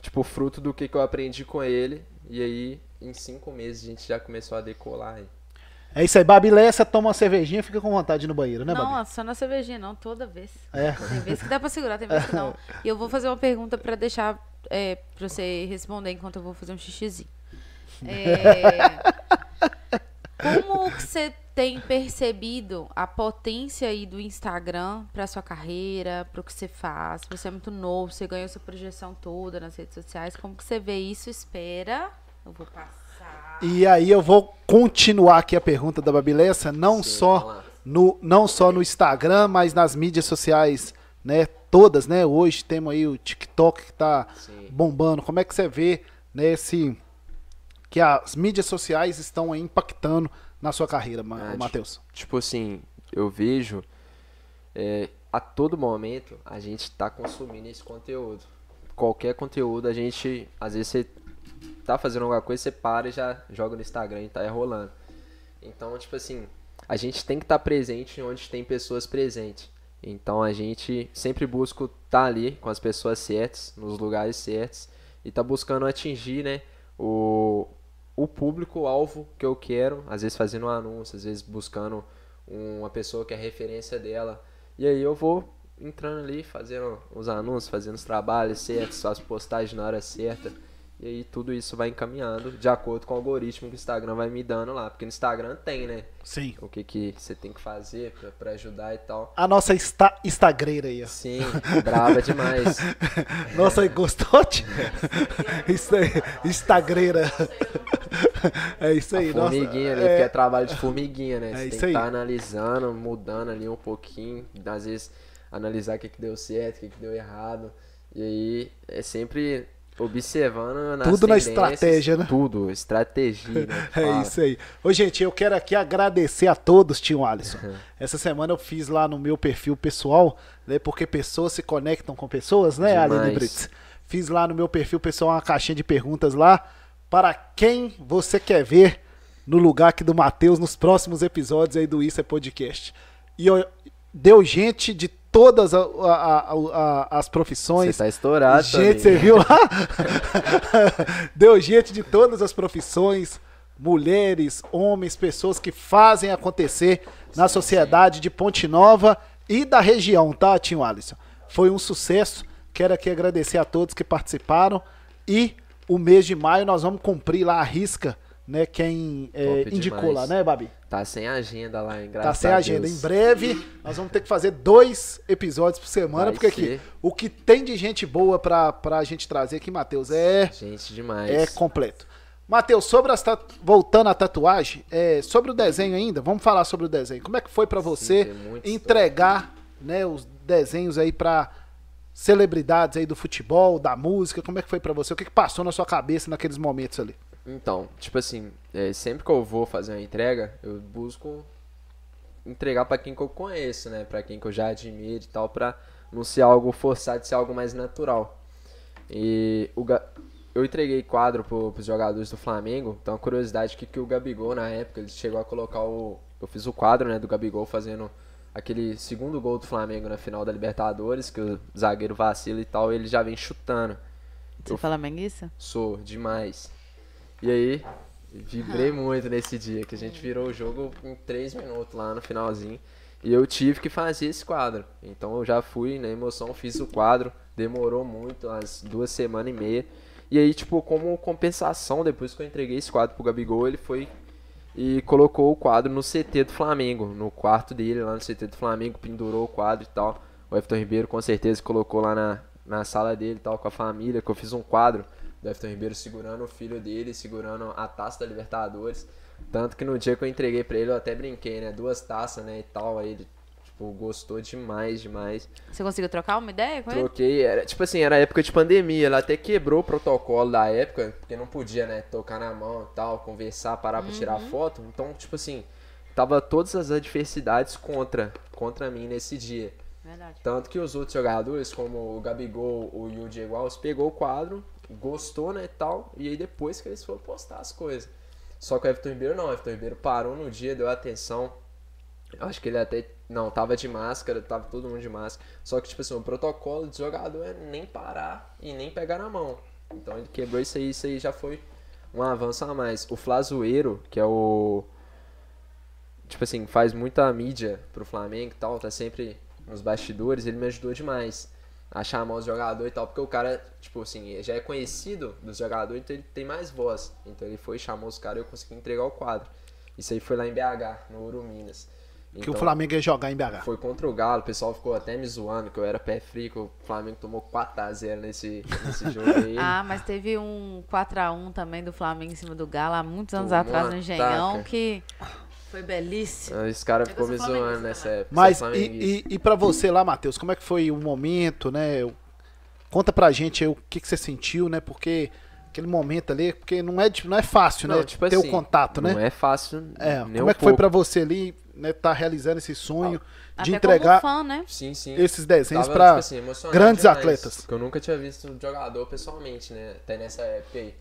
tipo, fruto do que, que eu aprendi com ele. E aí, em cinco meses, a gente já começou a decolar aí. É isso aí, Babilessa, toma uma cervejinha, fica com vontade de ir no banheiro, né, Babi? Não, só na cervejinha, não, toda vez. É. Tem vezes que dá pra segurar, tem vezes que não. (laughs) E eu vou fazer uma pergunta pra deixar é, pra você responder enquanto eu vou fazer um xixizinho. (laughs) É, como você tem percebido a potência aí do Instagram para sua carreira, para o que você faz? Você é muito novo, você ganhou sua projeção toda nas redes sociais. Como que você vê isso? Espera. Eu vou passar. E aí eu vou continuar aqui a pergunta da Babilessa, não Sim, só no não só no Instagram, mas nas mídias sociais, né? Todas, né? Hoje temos aí o TikTok que tá Sim. bombando. Como é que você vê né, esse que as mídias sociais estão impactando na sua carreira, Ma- Ah, tipo- Matheus? Tipo assim, eu vejo é, a todo momento a gente tá consumindo esse conteúdo. Qualquer conteúdo, a gente, às vezes você tá fazendo alguma coisa, você para e já joga no Instagram e tá rolando. Então, tipo assim, a gente tem que estar presente onde tem pessoas presentes. Então a gente sempre busca estar ali com as pessoas certas, nos lugares certos, e tá buscando atingir, né, o, o público-alvo que eu quero, às vezes fazendo um anúncio, às vezes buscando uma pessoa que é referência dela. E aí eu vou entrando ali, fazendo os anúncios, fazendo os trabalhos certos, as postagens na hora certa. E aí tudo isso vai encaminhando de acordo com o algoritmo que o Instagram vai me dando lá. Porque no Instagram tem, né? Sim. O que, que você tem que fazer pra, pra ajudar e tal. A nossa esta, Instagreira aí, ó. Sim, brava demais. (laughs) Nossa, gostou? Ti? (laughs) Isso aí, Instagreira. É isso aí, A nossa. formiguinha ali, é, porque é trabalho de formiguinha, né? É Você tem isso que aí. estar analisando, mudando ali um pouquinho, às vezes analisar o que, que deu certo, o que, que deu errado. E aí é sempre observando Tudo na estratégia, né? Tudo, estratégia, (laughs) né? É isso aí. Ô, gente, eu quero aqui agradecer a todos, tio Alisson. Essa semana eu fiz lá no meu perfil pessoal, né? Porque pessoas se conectam com pessoas, né, Demais. Aline Brits? Fiz lá no meu perfil pessoal uma caixinha de perguntas lá. Para quem você quer ver no lugar aqui do Matheus nos próximos episódios aí do Isso é Podcast. E ó, deu gente de todas a- a- a- as profissões. Você tá estourado Gente, também. você viu lá? (laughs) Deu gente de todas as profissões, mulheres, homens, pessoas que fazem acontecer na sociedade de Ponte Nova e da região, tá, Tio Alisson? Foi um sucesso. Quero aqui agradecer a todos que participaram. E o mês de maio nós vamos cumprir lá a risca, né? Quem é, indicou demais. lá, né, Babi? Tá sem agenda lá, hein? Tá sem agenda. Em breve, nós vamos ter que fazer dois episódios por semana, Vai porque aqui, ser. o que tem de gente boa pra, pra gente trazer aqui, Matheus, é, Gente demais. é completo. Matheus, sobre as tatu... voltando à tatuagem, é, sobre o desenho ainda, vamos falar sobre o desenho. Como é que foi pra você muita entregar né, os desenhos aí pra celebridades aí do futebol, da música? Como é que foi pra você? O que, que passou na sua cabeça naqueles momentos ali? Então, tipo assim, é, sempre que eu vou fazer uma entrega, eu busco entregar pra quem que eu conheço, né? Pra quem que eu já admiro e tal, pra não ser algo forçado, ser algo mais natural. E o eu entreguei quadro pro, pros jogadores do Flamengo, então a curiosidade que, que o Gabigol, na época, ele chegou a colocar o... Eu fiz o quadro, né, do Gabigol fazendo aquele segundo gol do Flamengo na final da Libertadores, que o zagueiro vacila e tal, ele já vem chutando. Você Eu- fala? Sou, demais. E aí, vibrei muito nesse dia, que a gente virou o jogo em 3 minutos lá no finalzinho. E eu tive que fazer esse quadro. Então eu já fui na emoção, fiz o quadro. Demorou muito, umas duas semanas e meia. E aí, tipo, como compensação, depois que eu entreguei esse quadro pro Gabigol, ele foi e colocou o quadro no CT do Flamengo, no quarto dele, lá no CT do Flamengo, pendurou o quadro e tal. O Everton Ribeiro com certeza colocou lá na, na sala dele e tal, com a família, que eu fiz um quadro do Everton Ribeiro segurando o filho dele, segurando a taça da Libertadores. Tanto que no dia que eu entreguei pra ele, eu até brinquei, né? Duas taças, né? E tal. Aí ele, tipo, gostou demais, demais. Você conseguiu trocar uma ideia com ele? Troquei, era, tipo assim, era época de pandemia, ela até quebrou o protocolo da época, porque não podia, né, tocar na mão e tal, conversar, parar pra tirar foto. Então, tipo assim, tava todas as adversidades contra, contra mim nesse dia. Verdade. Tanto que os outros jogadores, como o Gabigol, o e o Diego Alves, pegou o quadro, gostou, né, tal, e aí depois que eles foram postar as coisas. Só que o Everton Ribeiro não, o Everton Ribeiro parou no dia, deu atenção. Acho que ele até, não, tava de máscara, tava todo mundo de máscara. Só que, tipo assim, o protocolo de jogador é nem parar e nem pegar na mão. Então ele quebrou isso aí, isso aí já foi um avanço a mais. O Flazoeiro, que é o tipo assim, faz muita mídia pro Flamengo e tal, tá sempre nos bastidores, ele me ajudou demais a chamar os jogadores e tal, porque o cara, tipo assim, já é conhecido dos jogadores, então ele tem mais voz. Então ele foi, chamou os caras e eu consegui entregar o quadro. Isso aí foi lá em BH, no Ouro Minas. Que o Então, Flamengo ia jogar em BH. Foi contra o Galo, o pessoal ficou até me zoando que eu era pé frio, que o Flamengo tomou 4x0 nesse, nesse (laughs) jogo aí. Ah, mas teve um 4x1 também do Flamengo em cima do Galo há muitos anos Tomou atrás no Engenhão, que foi belíssimo. Ah, Esse cara Eu ficou me zoando nessa época. Mas sou e, e, e pra você lá, Matheus, como é que foi o momento, né? Conta pra gente aí o que, que você sentiu, né? Porque aquele momento ali, porque não é, tipo, não é fácil, né? Não, tipo ter assim, o contato, né? Não é fácil. É, nem como um é que foi pouco. pra você ali, né, tá realizando esse sonho de Até entregar como fã, né? Sim, sim. esses desenhos Tava, pra tipo assim, grandes demais, atletas? Porque eu nunca tinha visto um jogador pessoalmente, né? Até nessa época aí.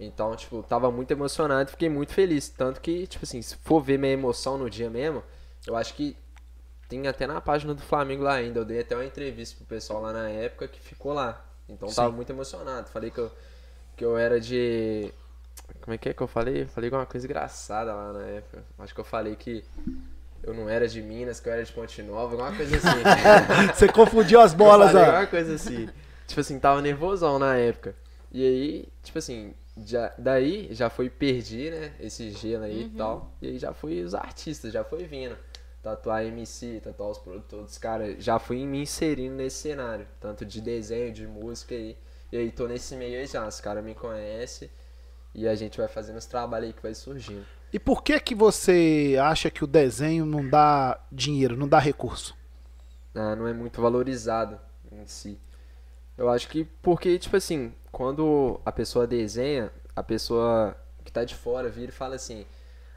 Então, tipo, tava muito emocionado e fiquei muito feliz. Tanto que, tipo assim, se for ver minha emoção no dia mesmo, eu acho que tem até na página do Flamengo lá ainda. Eu dei até uma entrevista pro pessoal lá na época que ficou lá. Então tava Sim. muito emocionado. Falei que eu, que eu era de. Como é que é que eu falei? Falei alguma coisa engraçada lá na época. Acho que eu falei que eu não era de Minas, que eu era de Ponte Nova, alguma coisa assim. (laughs) Você confundiu as bolas, ó. Uma coisa assim. tipo assim, tava nervosão na época. E aí, tipo assim, já, daí já foi perdi, né? Esse gelo aí e tal. E aí já fui os artistas, já foi vindo. Tatuar MC, tatuar os produtores, cara, já fui me inserindo nesse cenário. Tanto de desenho, de música aí. E aí tô nesse meio aí já, os caras me conhecem. E a gente vai fazendo os trabalhos aí que vai surgindo. E por que que você acha que o desenho não dá dinheiro, não dá recurso? Ah, não é muito valorizado em si. Eu acho que porque, tipo assim, quando a pessoa desenha, a pessoa que tá de fora vira e fala assim: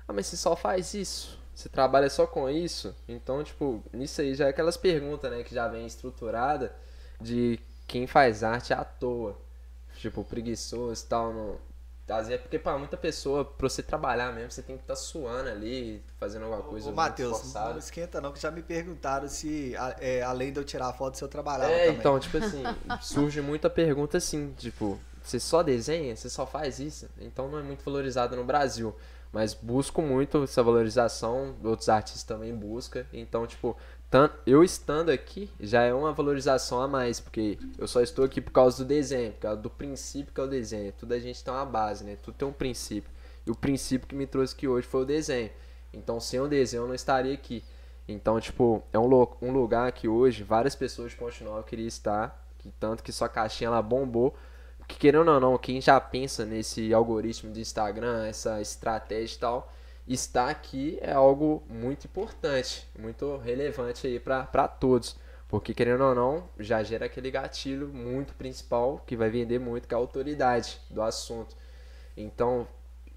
Ah, mas você só faz isso? Você trabalha só com isso? Então, tipo, nisso aí já é aquelas perguntas, né, que já vem estruturada de quem faz arte à toa. Tipo, preguiçoso e tal. Não... Às vezes é porque pra muita pessoa, pra você trabalhar mesmo, você tem que estar suando ali, fazendo alguma coisa. Ô, muito Matheus, não esquenta não, que já me perguntaram se, é, além de eu tirar a foto, se eu trabalhava É, também. então, tipo assim, surge muita pergunta assim, tipo, você só desenha? Você só faz isso? Então não é muito valorizado no Brasil. Mas busco muito essa valorização, outros artistas também buscam. Então, tipo, eu estando aqui já é uma valorização a mais, porque eu só estou aqui por causa do desenho, por causa do princípio que é o desenho. Tudo a gente tem uma base, né? Tudo tem um princípio. E o princípio que me trouxe aqui hoje foi o desenho. Então, sem o desenho eu não estaria aqui. Então, tipo, é um, um lugar que hoje várias pessoas de Ponte Nova queriam estar, que tanto que sua caixinha ela bombou. Porque querendo ou não, quem já pensa nesse algoritmo do Instagram, essa estratégia e tal, estar aqui é algo muito importante, muito relevante aí pra todos. Porque querendo ou não, já gera aquele gatilho muito principal que vai vender muito, que é a autoridade do assunto. Então,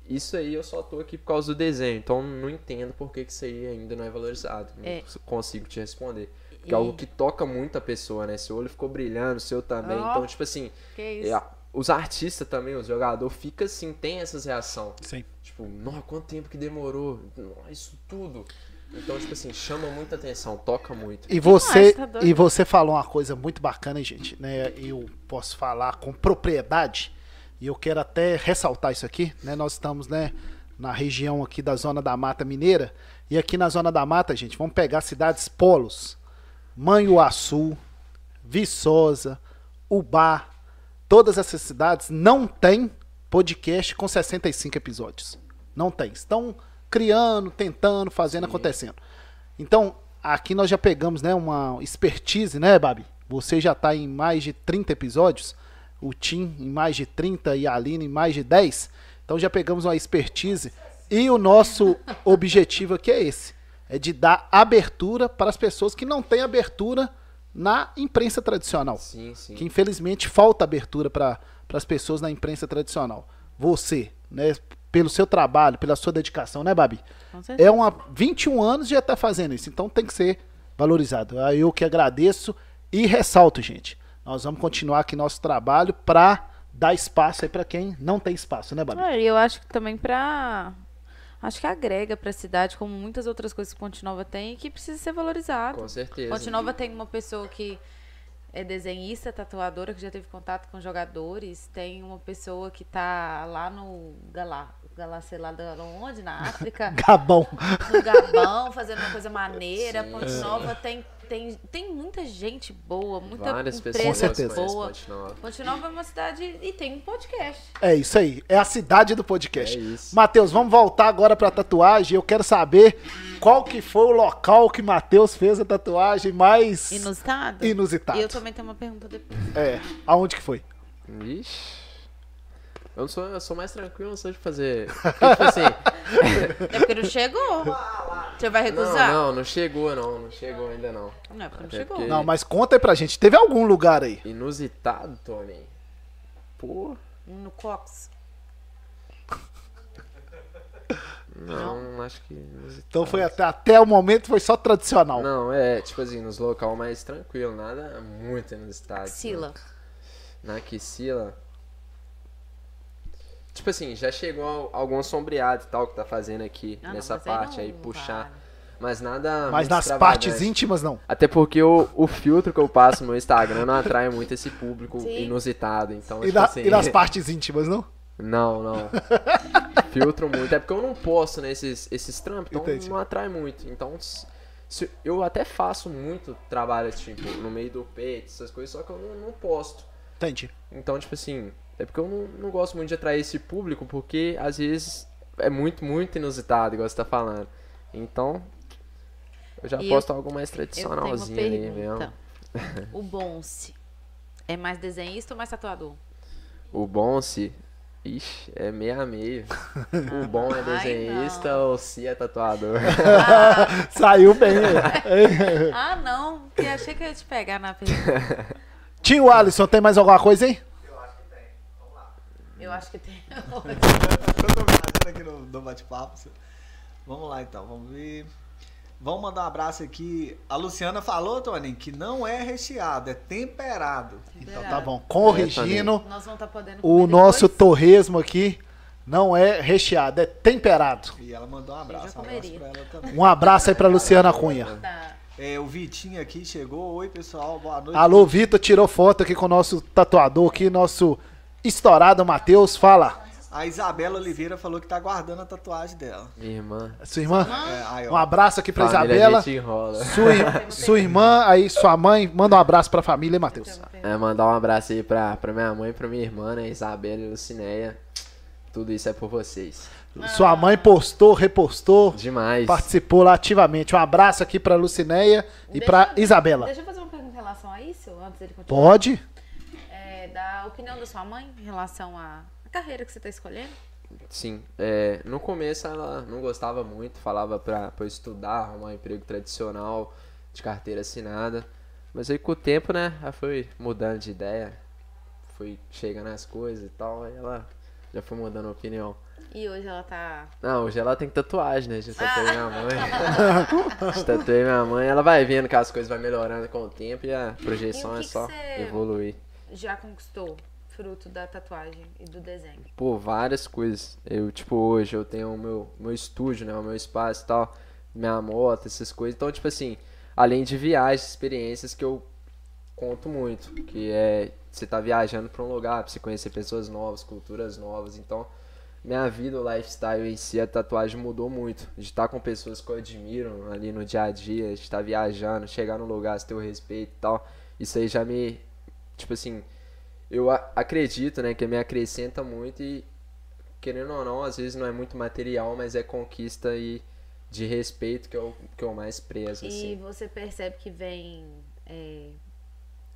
isso aí eu só tô aqui por causa do desenho. Então não entendo por que, que isso aí ainda não é valorizado. Não É. consigo te responder. Porque E- é algo que toca muito a pessoa, né? Seu olho ficou brilhando, o seu também. Ó. Então, tipo assim, Que é, isso. Os artistas também, os jogadores, fica assim, tem essas reações. Sim. Tipo, nossa, quanto tempo que demorou? Nossa, isso tudo. Então, tipo assim, chama muita atenção, toca muito. E você, tá e você falou uma coisa muito bacana, hein, gente, né? Eu posso falar com propriedade e eu quero até ressaltar isso aqui, né? Nós estamos, né, na região aqui da Zona da Mata Mineira e aqui na Zona da Mata, gente, vamos pegar cidades polos, Manhuaçu, Viçosa, Ubá, todas essas cidades não tem podcast com 65 episódios. Não tem. Estão criando, tentando, fazendo, acontecendo. Então, aqui nós já pegamos, né, uma expertise, né, Babi? Você já está em mais de 30 episódios, o Tim em mais de 30 e a Aline em mais de 10. Então já pegamos uma expertise e o nosso objetivo aqui é esse, é de dar abertura para as pessoas que não têm abertura na imprensa tradicional Sim, sim. que infelizmente falta abertura para as pessoas na imprensa tradicional. Você, né, pelo seu trabalho, pela sua dedicação, né, Babi? Com certeza. É uma 21 anos já está fazendo isso, então tem que ser valorizado. Aí Eu que agradeço e ressalto, gente. Nós vamos continuar aqui nosso trabalho para dar espaço aí para quem não tem espaço, né, Babi? É, E eu acho que também pra. Acho que agrega pra cidade, como muitas outras coisas que Ponte Nova tem, e que precisa ser valorizado. Com certeza. Ponte Nova tem uma pessoa que é desenhista, tatuadora, que já teve contato com jogadores. Tem uma pessoa que tá lá no Galá, Galá, sei lá onde, na África, (laughs) Gabão. no Gabão, fazendo uma coisa maneira. Sim. Ponte Nova tem, tem, tem muita gente boa, muita Várias empresa pessoas boa. Ponte Nova é uma cidade e tem um podcast. É isso aí. É a cidade do podcast. É isso. Matheus, vamos voltar agora pra tatuagem. Eu quero saber qual que foi o local que Matheus fez a tatuagem mais Inusitado? inusitado. E eu também tenho uma pergunta depois. É, aonde que foi? Ixi. Eu, não sou, eu sou mais tranquilo, não sou de fazer. Porque, tipo assim. (laughs) É porque não chegou. Você vai Não, recusar? não, não chegou, não. Não chegou ainda, não. Não, é porque não Até chegou. porque- Não, mas conta aí pra gente. Teve algum lugar aí? Inusitado, Tony? Pô. No Cox. Não, acho que. inusitado. Então foi até, até o momento foi só tradicional. Não, é, tipo assim, nos local mais tranquilo, nada muito inusitado. Sila. Na Quisila. Tipo assim, já chegou al- algum sombreado e tal que tá fazendo aqui Ah, nessa aí parte não aí, puxar. vale. Mas nada. Mas nas partes íntimas, não. Até porque o, o filtro que eu passo no meu Instagram não atrai muito esse público Sim. inusitado. Então, E, tipo na- assim. e nas (laughs) partes íntimas, não? Não, não. (laughs) Filtro muito. É porque eu não posto nesses esses trampos, então Entendi. não atrai muito. Então, se- eu até faço muito trabalho, tipo, no meio do peito, essas coisas, só que eu não, não posto. Entendi. Então, tipo assim, é porque eu não, não gosto muito de atrair esse público, porque às vezes é muito, muito inusitado, igual você tá falando. Então, eu já E posto algo mais Eu tenho uma tradicionalzinho ali mesmo. O Bonce é mais desenhista ou mais tatuador? O bom se. Ixi, é meio a meio. O bom é (laughs) desenhista não. ou se é tatuador. (laughs) Saiu bem. Ah, não. Porque achei que eu ia te pegar na pergunta. Tio Alisson, tem mais alguma coisa aí? Eu acho que tem. Vamos lá. Eu acho que tem. (laughs) Eu tô fazendo aqui no, no bate-papo. Vamos lá então, vamos ver. Vamos mandar um abraço aqui. A Luciana falou, Tony, que não é recheado, é temperado. Então tá bom. Corrigindo, Nós vamos estar podendo o nosso depois? torresmo aqui não é recheado, é temperado. E ela mandou um abraço. Um abraço pra ela também. Um abraço aí pra Luciana Cunha. Tá. É, o Vitinho aqui chegou. Oi, pessoal, boa noite. Alô, Vitor, tirou foto aqui com o nosso tatuador aqui, nosso estourado Matheus. Fala. A Isabela Oliveira falou que tá guardando a tatuagem dela. Minha irmã. Sua irmã? É. Um abraço aqui pra Família Isabela. gente enrola. Sua, sua irmã, aí sua mãe, manda um abraço pra família, hein, Matheus? É, mandar um abraço aí pra, pra minha mãe e pra minha irmã, né? Isabela e Lucinéia. Tudo isso é por vocês. Sua mãe postou, repostou, Demais. participou lá ativamente. Um abraço aqui pra Lucinéia e Deixa- pra Isabela. Deixa eu fazer uma pergunta em relação a isso, antes dele continuar. Pode? Opinião da sua mãe em relação à carreira que você está escolhendo? Sim. É, no começo ela não gostava muito, falava pra eu estudar, arrumar um emprego tradicional, de carteira assinada. Mas aí com o tempo, né, ela foi mudando de ideia, foi chegando as coisas e tal, aí ela já foi mudando a opinião. E hoje ela tá. Não, hoje ela tem tatuagem, né? Já tatuei minha mãe. Já tatuei minha mãe. Ela vai vendo que as coisas vai melhorando com o tempo e a projeção E o é que que só evoluir. Já conquistou fruto da tatuagem e do desenho? Pô, várias coisas. Eu, tipo, hoje eu tenho o meu, meu estúdio, né? O meu espaço e tal. Minha moto, essas coisas. Então, tipo assim, além de viagens, experiências que eu conto muito. Que é você tá viajando pra um lugar, pra você conhecer pessoas novas, culturas novas. Então, minha vida, o lifestyle em si, a tatuagem mudou muito. De estar com pessoas que eu admiro ali no dia a dia, de estar viajando, chegar num lugar, ter o respeito e tal. Isso aí já me. Tipo assim, eu acredito, né, que me acrescenta muito e, querendo ou não, às vezes não é muito material, mas é conquista e de respeito que eu, que eu mais prezo, E assim. você percebe que vem é,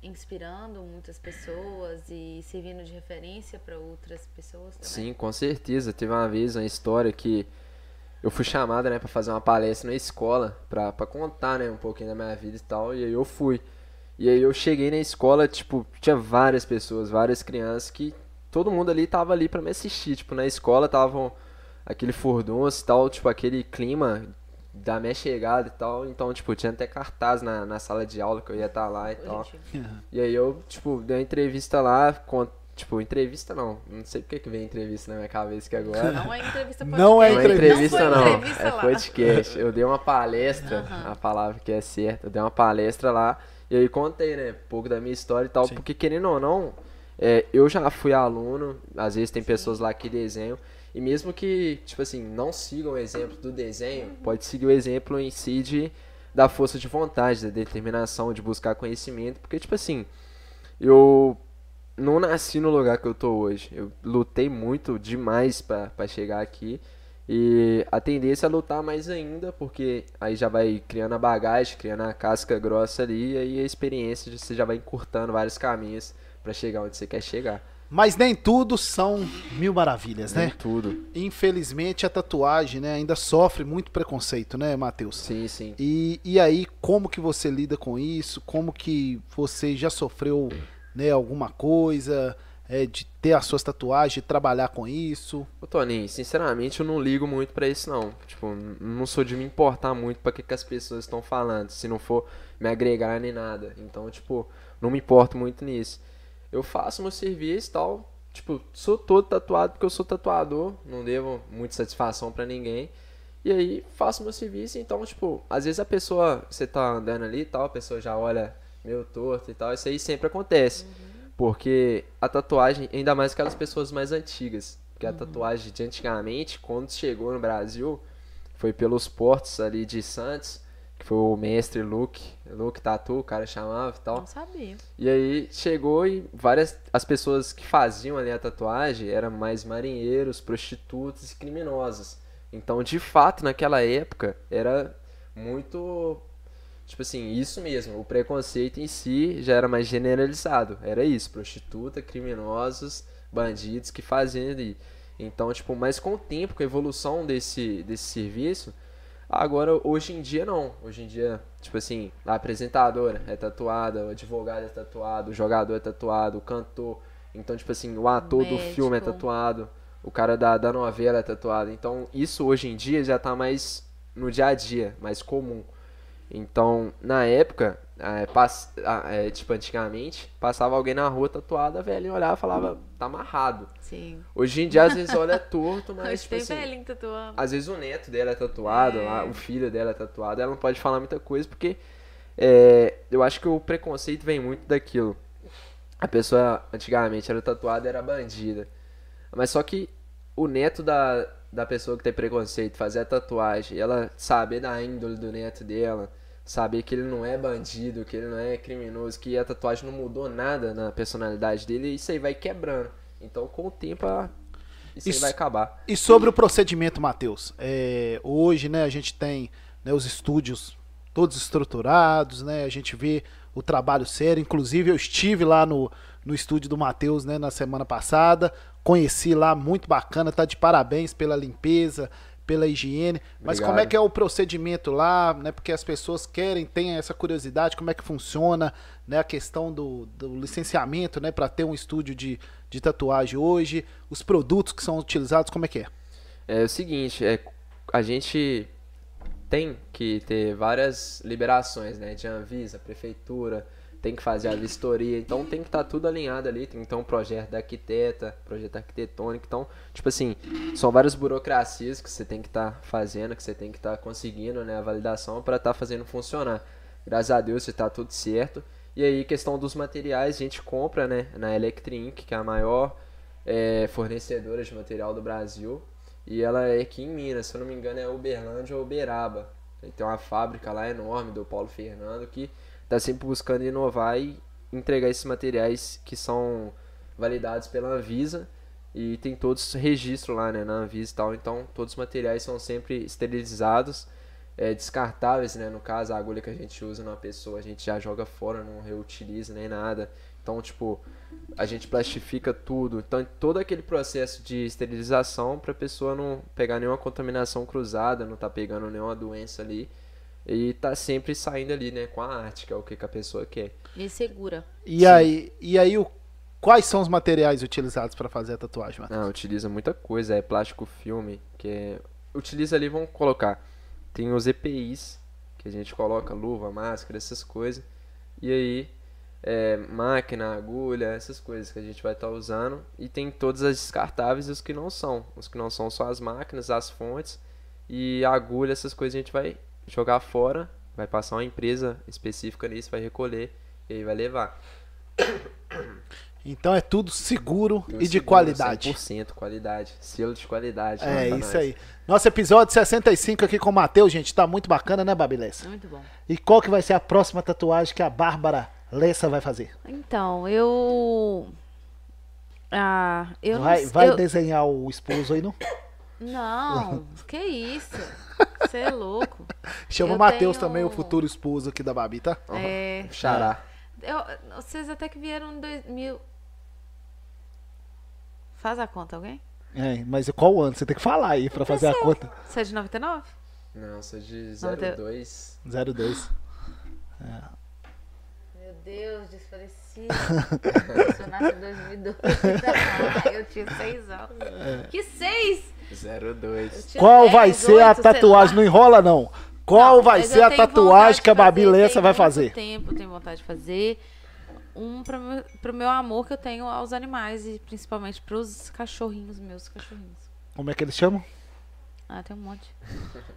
inspirando muitas pessoas e servindo de referência para outras pessoas também? Sim, com certeza. Teve uma vez uma história que eu fui chamada, né, para fazer uma palestra na escola, pra contar, né, um pouquinho da minha vida e tal, e aí eu fui. E aí eu cheguei na escola, tipo, tinha várias pessoas, várias crianças que todo mundo ali tava ali pra me assistir, tipo, na escola tava aquele furdunço e tal, tipo, aquele clima da minha chegada e tal, então, tipo, tinha até cartaz na, na sala de aula que eu ia estar lá e tal. Gente, (laughs) E aí eu, tipo, dei uma entrevista lá, con- Tipo, entrevista não. Não sei porque que vem entrevista na minha cabeça que agora. Não é entrevista podcast. Não é Não é entrevista. entrevista, não. entrevista É lá. podcast. Eu dei uma palestra, Aham. a palavra que é certa. Eu dei uma palestra lá e aí contei, né? Um pouco da minha história e tal. Sim. Porque, querendo ou não, é, eu já fui aluno. Às vezes tem pessoas lá que desenham. E mesmo que, tipo assim, não sigam o exemplo do desenho, pode seguir o exemplo em si de, da força de vontade, da determinação, de buscar conhecimento. Porque, tipo assim, eu não nasci no lugar que eu tô hoje. Eu lutei muito demais pra chegar aqui. E a tendência é lutar mais ainda, porque aí já vai criando a bagagem, criando a casca grossa ali, e aí a experiência de- você já vai encurtando vários caminhos pra chegar onde você quer chegar. Mas nem tudo são mil maravilhas, Nem né? tudo. Infelizmente a tatuagem, né, ainda sofre muito preconceito, né, Matheus? Sim, sim. E, e aí, como que você lida com isso? Como que você já sofreu né, alguma coisa é, de ter as suas tatuagens, de trabalhar com isso? Ô Toninho, sinceramente eu não ligo muito pra isso não. Tipo, não sou de me importar muito pra que, que as pessoas estão falando, se não for me agregar nem nada. Então, tipo, não me importo muito nisso. Eu faço meu serviço e tal. Tipo, sou todo tatuado porque eu sou tatuador, não devo muita satisfação pra ninguém. E aí faço meu serviço, então, tipo, às vezes a pessoa, você tá andando ali e tal, a pessoa já olha meio torto e tal, isso aí sempre acontece. Porque a tatuagem, ainda mais aquelas pessoas mais antigas. Porque a tatuagem de antigamente, quando chegou no Brasil, foi pelos portos ali de Santos, que foi o mestre Luke, Luke Tatu, o cara chamava e tal. Não sabia. E aí chegou e várias as pessoas que faziam ali a tatuagem eram mais marinheiros, prostitutas e criminosos. Então, de fato, naquela época era muito tipo assim, isso mesmo, o preconceito em si já era mais generalizado. Era isso, prostituta, criminosos, bandidos que faziam ali. Então, tipo, mas com o tempo, com a evolução desse desse serviço, Agora, hoje em dia, não. Hoje em dia, tipo assim, a apresentadora é tatuada, o advogado é tatuado, o jogador é tatuado, o cantor. Então, tipo assim, o ator do médico. filme é tatuado, o cara da, da novela é tatuado. Então, isso hoje em dia já tá mais no dia a dia, mais comum. Então, na época, é, pass- é, tipo, antigamente, passava alguém na rua tatuada, velho, e olhava e falava, tá amarrado. Sim. Hoje em dia, às vezes, olha torto, mas, Hoje tipo tem assim, velhinho tatuando. às vezes o neto dela é tatuado, É. lá, o filho dela é tatuado, ela não pode falar muita coisa porque é, eu acho que o preconceito vem muito daquilo. A pessoa antigamente era tatuada era bandida. Mas só que o neto da, da pessoa que tem preconceito fazer a tatuagem, ela saber da índole do neto dela, saber que ele não é bandido, que ele não é criminoso, que a tatuagem não mudou nada na personalidade dele, isso aí vai quebrando. Então com o tempo isso, Isso- aí vai acabar. E sobre o procedimento, Matheus? É, hoje, né, a gente tem né, os estúdios todos estruturados, né? A gente vê o trabalho sério. Inclusive, eu estive lá no, no estúdio do Matheus, né, na semana passada. Conheci lá, muito bacana. Tá de parabéns pela limpeza, pela higiene. Mas Obrigado. como é que é o procedimento lá, né? Porque as pessoas querem, têm essa curiosidade, como é que funciona, né? A questão do, do licenciamento, né? Para ter um estúdio de, de tatuagem hoje, os produtos que são utilizados, como é que é? É o seguinte, é, a gente tem que ter várias liberações, né? De Anvisa, prefeitura, tem que fazer a vistoria, então tem que estar tudo alinhado ali, tem que ter um projeto da arquiteta, projeto arquitetônico, então, tipo assim, são várias burocracias que você tem que estar fazendo, que você tem que estar conseguindo, né, a validação para estar fazendo funcionar. Graças a Deus está tudo certo. E aí, questão dos materiais, a gente compra, né, na Inc, que é a maior é, fornecedora de material do Brasil. E ela é aqui em Minas, se eu não me engano é Uberlândia ou Uberaba. Tem uma fábrica lá enorme do Paulo Fernando que está sempre buscando inovar e entregar esses materiais que são validados pela Anvisa e tem todos registro lá né, na Anvisa e tal. Então todos os materiais são sempre esterilizados, é, descartáveis, né? No caso, a agulha que a gente usa numa pessoa a gente já joga fora, não reutiliza nem nada. Então, tipo, a gente plastifica tudo. Então, todo aquele processo de esterilização para a pessoa não pegar nenhuma contaminação cruzada, não tá pegando nenhuma doença ali. E tá sempre saindo ali, né, com a arte, que é o que, que a pessoa quer. E segura. E aí, e aí o, quais são os materiais utilizados para fazer a tatuagem, Matheus? Ah, utiliza muita coisa, é plástico filme, que é... Utiliza ali, vamos colocar, tem os EPIs, que a gente coloca luva, máscara, essas coisas. E aí, é, máquina, agulha, essas coisas que a gente vai estar usando. E tem todas as descartáveis e os que não são. Os que não são só as máquinas, as fontes e a agulha, essas coisas a gente vai jogar fora, vai passar uma empresa específica nisso, vai recolher e aí vai levar. Então é tudo seguro Tudo e de seguro, qualidade. 100% qualidade, selo de qualidade. É isso nós. aí. Nosso episódio 65 aqui com o Matheus, gente, tá muito bacana, né, Babilessa? Muito bom. E qual que vai ser a próxima tatuagem que a Bárbara Lessa vai fazer? Então, eu. Ah, eu vai não vai eu... desenhar o esposo aí, não? Não, que isso? Você é louco. Chama Eu o Matheus tenho- também, o futuro esposo aqui da Babi, tá? É, Xará. eu- vocês até que vieram em 2000. Faz a conta, alguém? É, mas qual ano? Você tem que falar aí pra fazer a conta. Você é de 99? Não, sou de Não, eu- 02. 02. Meu Deus, desfalecido. Você nasceu em 2002. Ah, (laughs) eu tinha 6 anos. Que 6? 02. Qual vai ser a tatuagem? Não enrola, não. Qual vai ser a tatuagem que a Babi Lessa vai fazer? tempo, eu tenho vontade de fazer. Um pro meu, pro meu amor que eu tenho aos animais e principalmente pros cachorrinhos, meus cachorrinhos. Como é que eles chamam? Ah, tem um monte.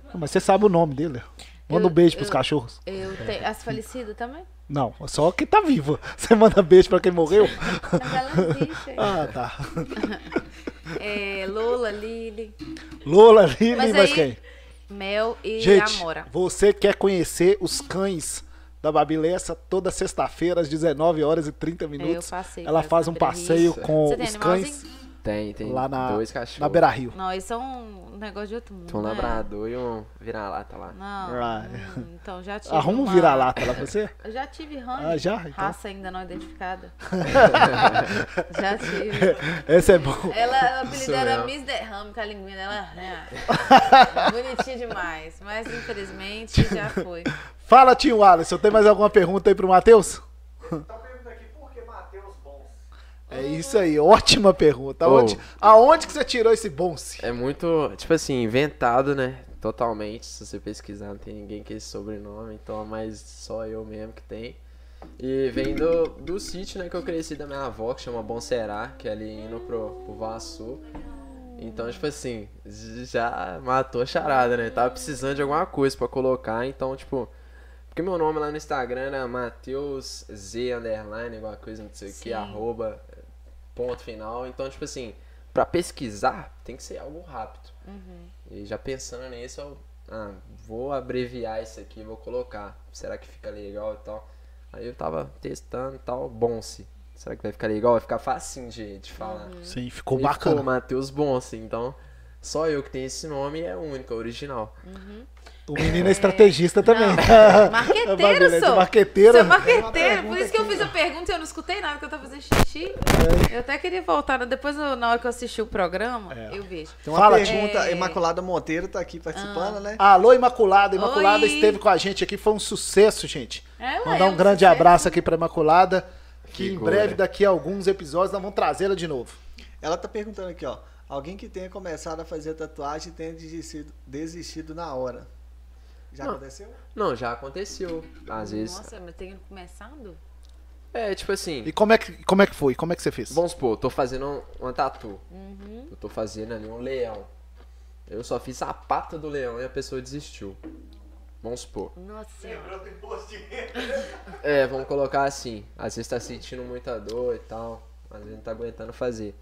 Ah, Mas você sabe o nome dele. Manda Eu- um beijo pros eu- cachorros. Eu tenho. As falecidas também? Não, só quem tá vivo. (laughs) Você manda beijo pra quem morreu? Mas. Ah, tá. (laughs) É, Lola, Lily, Lola, Lili, Mas mas aí- quem? Mel e Gente, Amora. você quer conhecer os cães da Babi Lessa toda sexta-feira às 19 horas e 30 minutos? passei Ela faz um passeio com os animalzinho? cães Tem, tem lá na, dois cachorros. na Beira Rio. Não, eles são negócio de outro mundo. Tem um né? labrador e um vira-lata lá. Não. Ah. hum, então já tive. Arruma um uma- vira-lata lá pra você? (laughs) Eu já tive Honey. Ah, já? Então. Raça ainda não identificada. (laughs) já tive. Esse é bom. Ela, o apelido era mesmo. Miss Derrame, com a linguinha dela. Né? (laughs) Bonitinha demais. Mas infelizmente já foi. Fala, tio Alisson, tem mais alguma pergunta aí pro Matheus? Tá perguntando aqui por que Matheus Bons? É isso aí, ótima pergunta. Oh. Aonde, aonde que você tirou esse bonce? É muito, tipo assim, inventado, né? Totalmente. Se você pesquisar, não tem ninguém com esse sobrenome, então é mais só eu mesmo que tem. E vem do, do sítio, né, que eu cresci da minha avó, que chama Bom Será, que é ali indo pro, pro Vassu. Então, tipo assim, já matou a charada, né? Tava precisando de alguma coisa pra colocar, então, tipo. Porque meu nome lá no Instagram era Matheus Z underline, alguma coisa, não sei o que, arroba, ponto final. Então, tipo assim, pra pesquisar, tem que ser algo rápido. E já pensando nisso, eu ah, vou abreviar isso aqui, vou colocar. Será que fica legal e tal? Aí eu tava testando e tal, Bonse. Será que vai ficar legal? Vai ficar facinho de, de falar. Sim, ficou E bacana. Ficou Matheus Bonse, então só eu que tenho esse nome é único, é original. O menino é estrategista também. (laughs) Marqueteiro, Babilete, sou. Marqueteiro. É uma marqueteiro, por isso que eu fiz a pergunta e eu não escutei nada que eu tava fazendo xixi. Eu até queria voltar, né? depois eu- na hora que eu assisti o programa, É. eu vejo. Tem uma Fala, pergunta, É. Imaculada Monteiro tá aqui participando, né? Alô, Imaculada. Imaculada Oi. esteve com a gente aqui, foi um sucesso, gente. Ela Mandar é um grande sucesso. abraço aqui pra Imaculada. Que em Figura. breve, daqui a alguns episódios, nós vamos trazê-la de novo. Ela tá perguntando aqui, ó. Alguém que tenha começado a fazer tatuagem e tenha desistido, desistido na hora. Já Não. aconteceu? Não, já aconteceu. Às vezes. Nossa, mas tem começando? É, tipo assim. E como é que, como é que foi? Como é que você fez? Vamos supor, eu tô fazendo um- uma tatu. Uhum. Eu tô fazendo ali um leão. Eu só fiz a pata do leão e a pessoa desistiu. Vamos supor. Nossa. Lembrou do imposto de renda. É, vamos colocar assim. Às vezes tá sentindo muita dor e tal. Às vezes não tá aguentando fazer.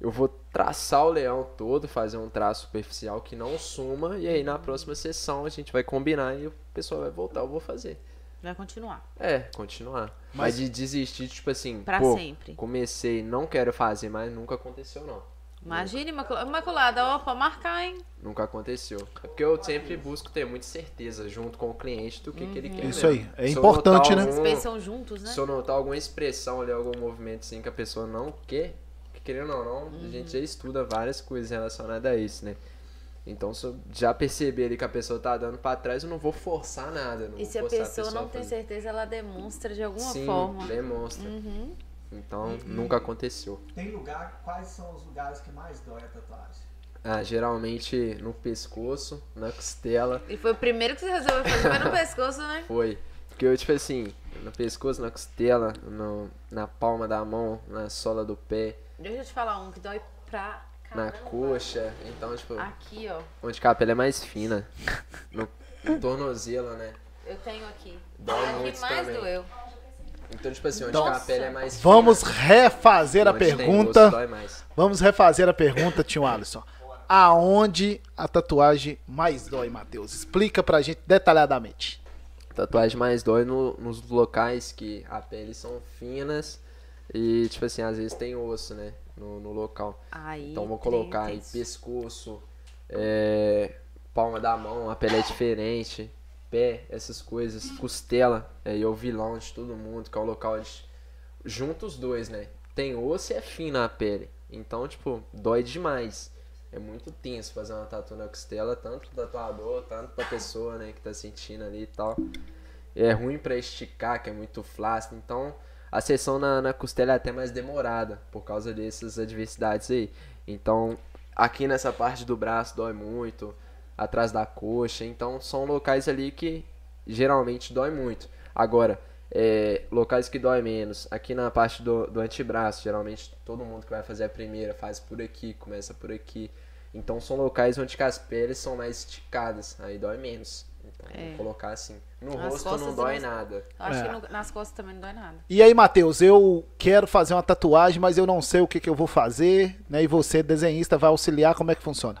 Eu vou traçar o leão todo, fazer um traço superficial que não suma. E aí na próxima sessão a gente vai combinar e o pessoal vai voltar, eu vou fazer. Vai continuar. É, continuar. Mas, de desistir, tipo assim, Pra pô, sempre. comecei, não quero fazer, mas nunca aconteceu não. Imagina, Imacul- Imaculada, ó, pra marcar, hein? Nunca aconteceu. É porque eu sempre busco ter muita certeza junto com o cliente do que, que ele quer. Isso mesmo. aí, é Se importante, né? Algum- juntos, né? Se eu notar alguma expressão ali, algum movimento assim que a pessoa não quer, que querendo ou não, a gente já estuda várias coisas relacionadas a isso, né? Então, se eu já perceber ali que a pessoa tá dando pra trás, eu não vou forçar nada. Não E se a forçar pessoa não a tem fazer. certeza, ela demonstra de alguma Sim, forma. demonstra. Uhum. Então, nunca aconteceu. Tem lugar, quais são os lugares que mais dói a tatuagem? Ah, geralmente no pescoço, na costela, E foi o primeiro que você resolveu fazer, foi no (laughs) pescoço, né? foi. Porque eu, tipo assim, no pescoço, na costela, no, na palma da mão, na sola do pé, Deixa eu te falar um que dói pra na caramba. coxa. Então, tipo, Aqui, ó. onde que a pele é mais fina. (laughs) No, no tornozelo, né? Eu tenho aqui. Dói aqui muito mais também. doeu. Então, tipo assim, onde a pele é mais Vamos fina. refazer a pergunta. osso, dói mais. Vamos refazer a pergunta, tio Alisson. Aonde a tatuagem mais dói, Matheus? Explica pra gente detalhadamente. Tatuagem mais dói no- nos locais que a pele são finas e, tipo assim, às vezes tem osso, né? No, no local. Aí. Então vou colocar aí pescoço, é, palma da mão, a pele é diferente, pé, essas coisas, costela, aí é o vilão de todo mundo, que é o local onde junta os dois, né? Tem osso e é fina a pele. Então, tipo, dói demais. É muito tenso fazer uma tatu na costela, tanto pro tatuador, tanto pra pessoa, né, que tá sentindo ali e tal. É ruim pra esticar, que é muito flácido. Então, a sessão na, na costela é até mais demorada, por causa dessas adversidades aí. Então, aqui nessa parte do braço dói muito, atrás da coxa. Então, são locais ali que geralmente dói muito. Agora, é, locais que dói menos. Aqui na parte do, do antebraço, geralmente todo mundo que vai fazer a primeira faz por aqui, começa por aqui. Então, são locais onde as peles são mais esticadas, aí dói menos. É. vou colocar assim. No Nas rosto não e dói nas- nada. Eu acho É. que no- nas costas também não dói nada. E aí, Matheus, eu quero fazer uma tatuagem, mas eu não sei o que, que eu vou fazer, né? E você, desenhista, vai auxiliar, como é que funciona?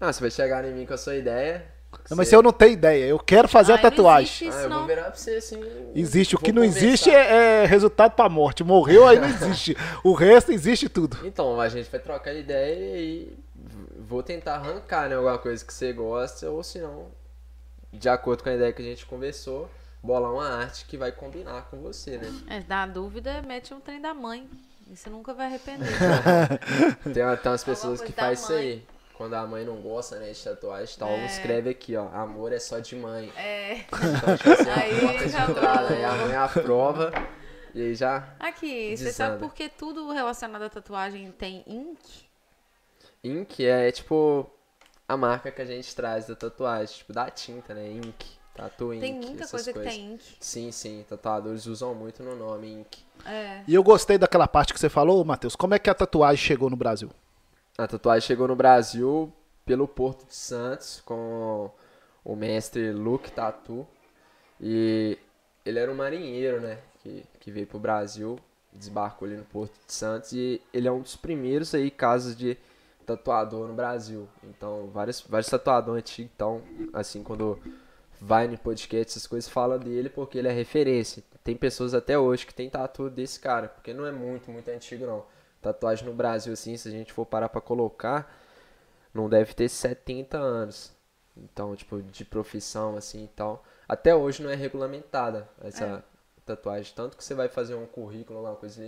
Ah, você vai chegar em mim com a sua ideia. Não, mas você- eu não tenho ideia, eu quero fazer a Ai, não tatuagem. existe isso, Ah, eu não. vou virar pra você assim. Existe, o que não conversar. existe é, é resultado pra morte. Morreu, aí não existe. o resto existe tudo. Então, a gente vai trocar ideia e vou tentar arrancar, né, alguma coisa que você gosta, ou se não, de acordo com a ideia que a gente conversou, bolar uma arte que vai combinar com você, né? É, na dúvida, mete um trem da mãe. E você nunca vai arrepender. (laughs) Tem, tem umas pessoas que fazem isso aí. Quando a mãe não gosta, né, de tatuagem e tal, É. escreve aqui, ó, amor é só de mãe. é. Então, tipo assim, Aí, acabou. entrada, aí a mãe aprova, e aí já Aqui, você Desanda. sabe por que tudo relacionado à tatuagem tem ink? Ink é tipo a marca que a gente traz da tatuagem, tipo da tinta, né? Ink, tatu ink. Tem muita essas coisa coisas. que tem ink. Sim, sim, tatuadores usam muito no nome Ink. É. E eu gostei daquela parte que você falou, Matheus. Como é que a tatuagem chegou no Brasil? A tatuagem chegou no Brasil pelo Porto de Santos com o mestre Luke Tatu. E ele era um marinheiro, né? Que, que veio pro Brasil, desbarcou ali no Porto de Santos. E ele é um dos primeiros aí casos de tatuador no Brasil. Então, vários, vários tatuadores antigos, então, assim, quando vai no podcast, essas coisas, fala dele porque ele é referência. Tem pessoas até hoje que tem tatu desse cara, porque não é muito, muito antigo, não. Tatuagem no Brasil, assim, se a gente for parar pra colocar, não deve ter 70 anos. Então, tipo, de profissão, assim e tal. Até hoje não é regulamentada essa tatuagem. Tanto que você vai fazer um currículo, alguma coisa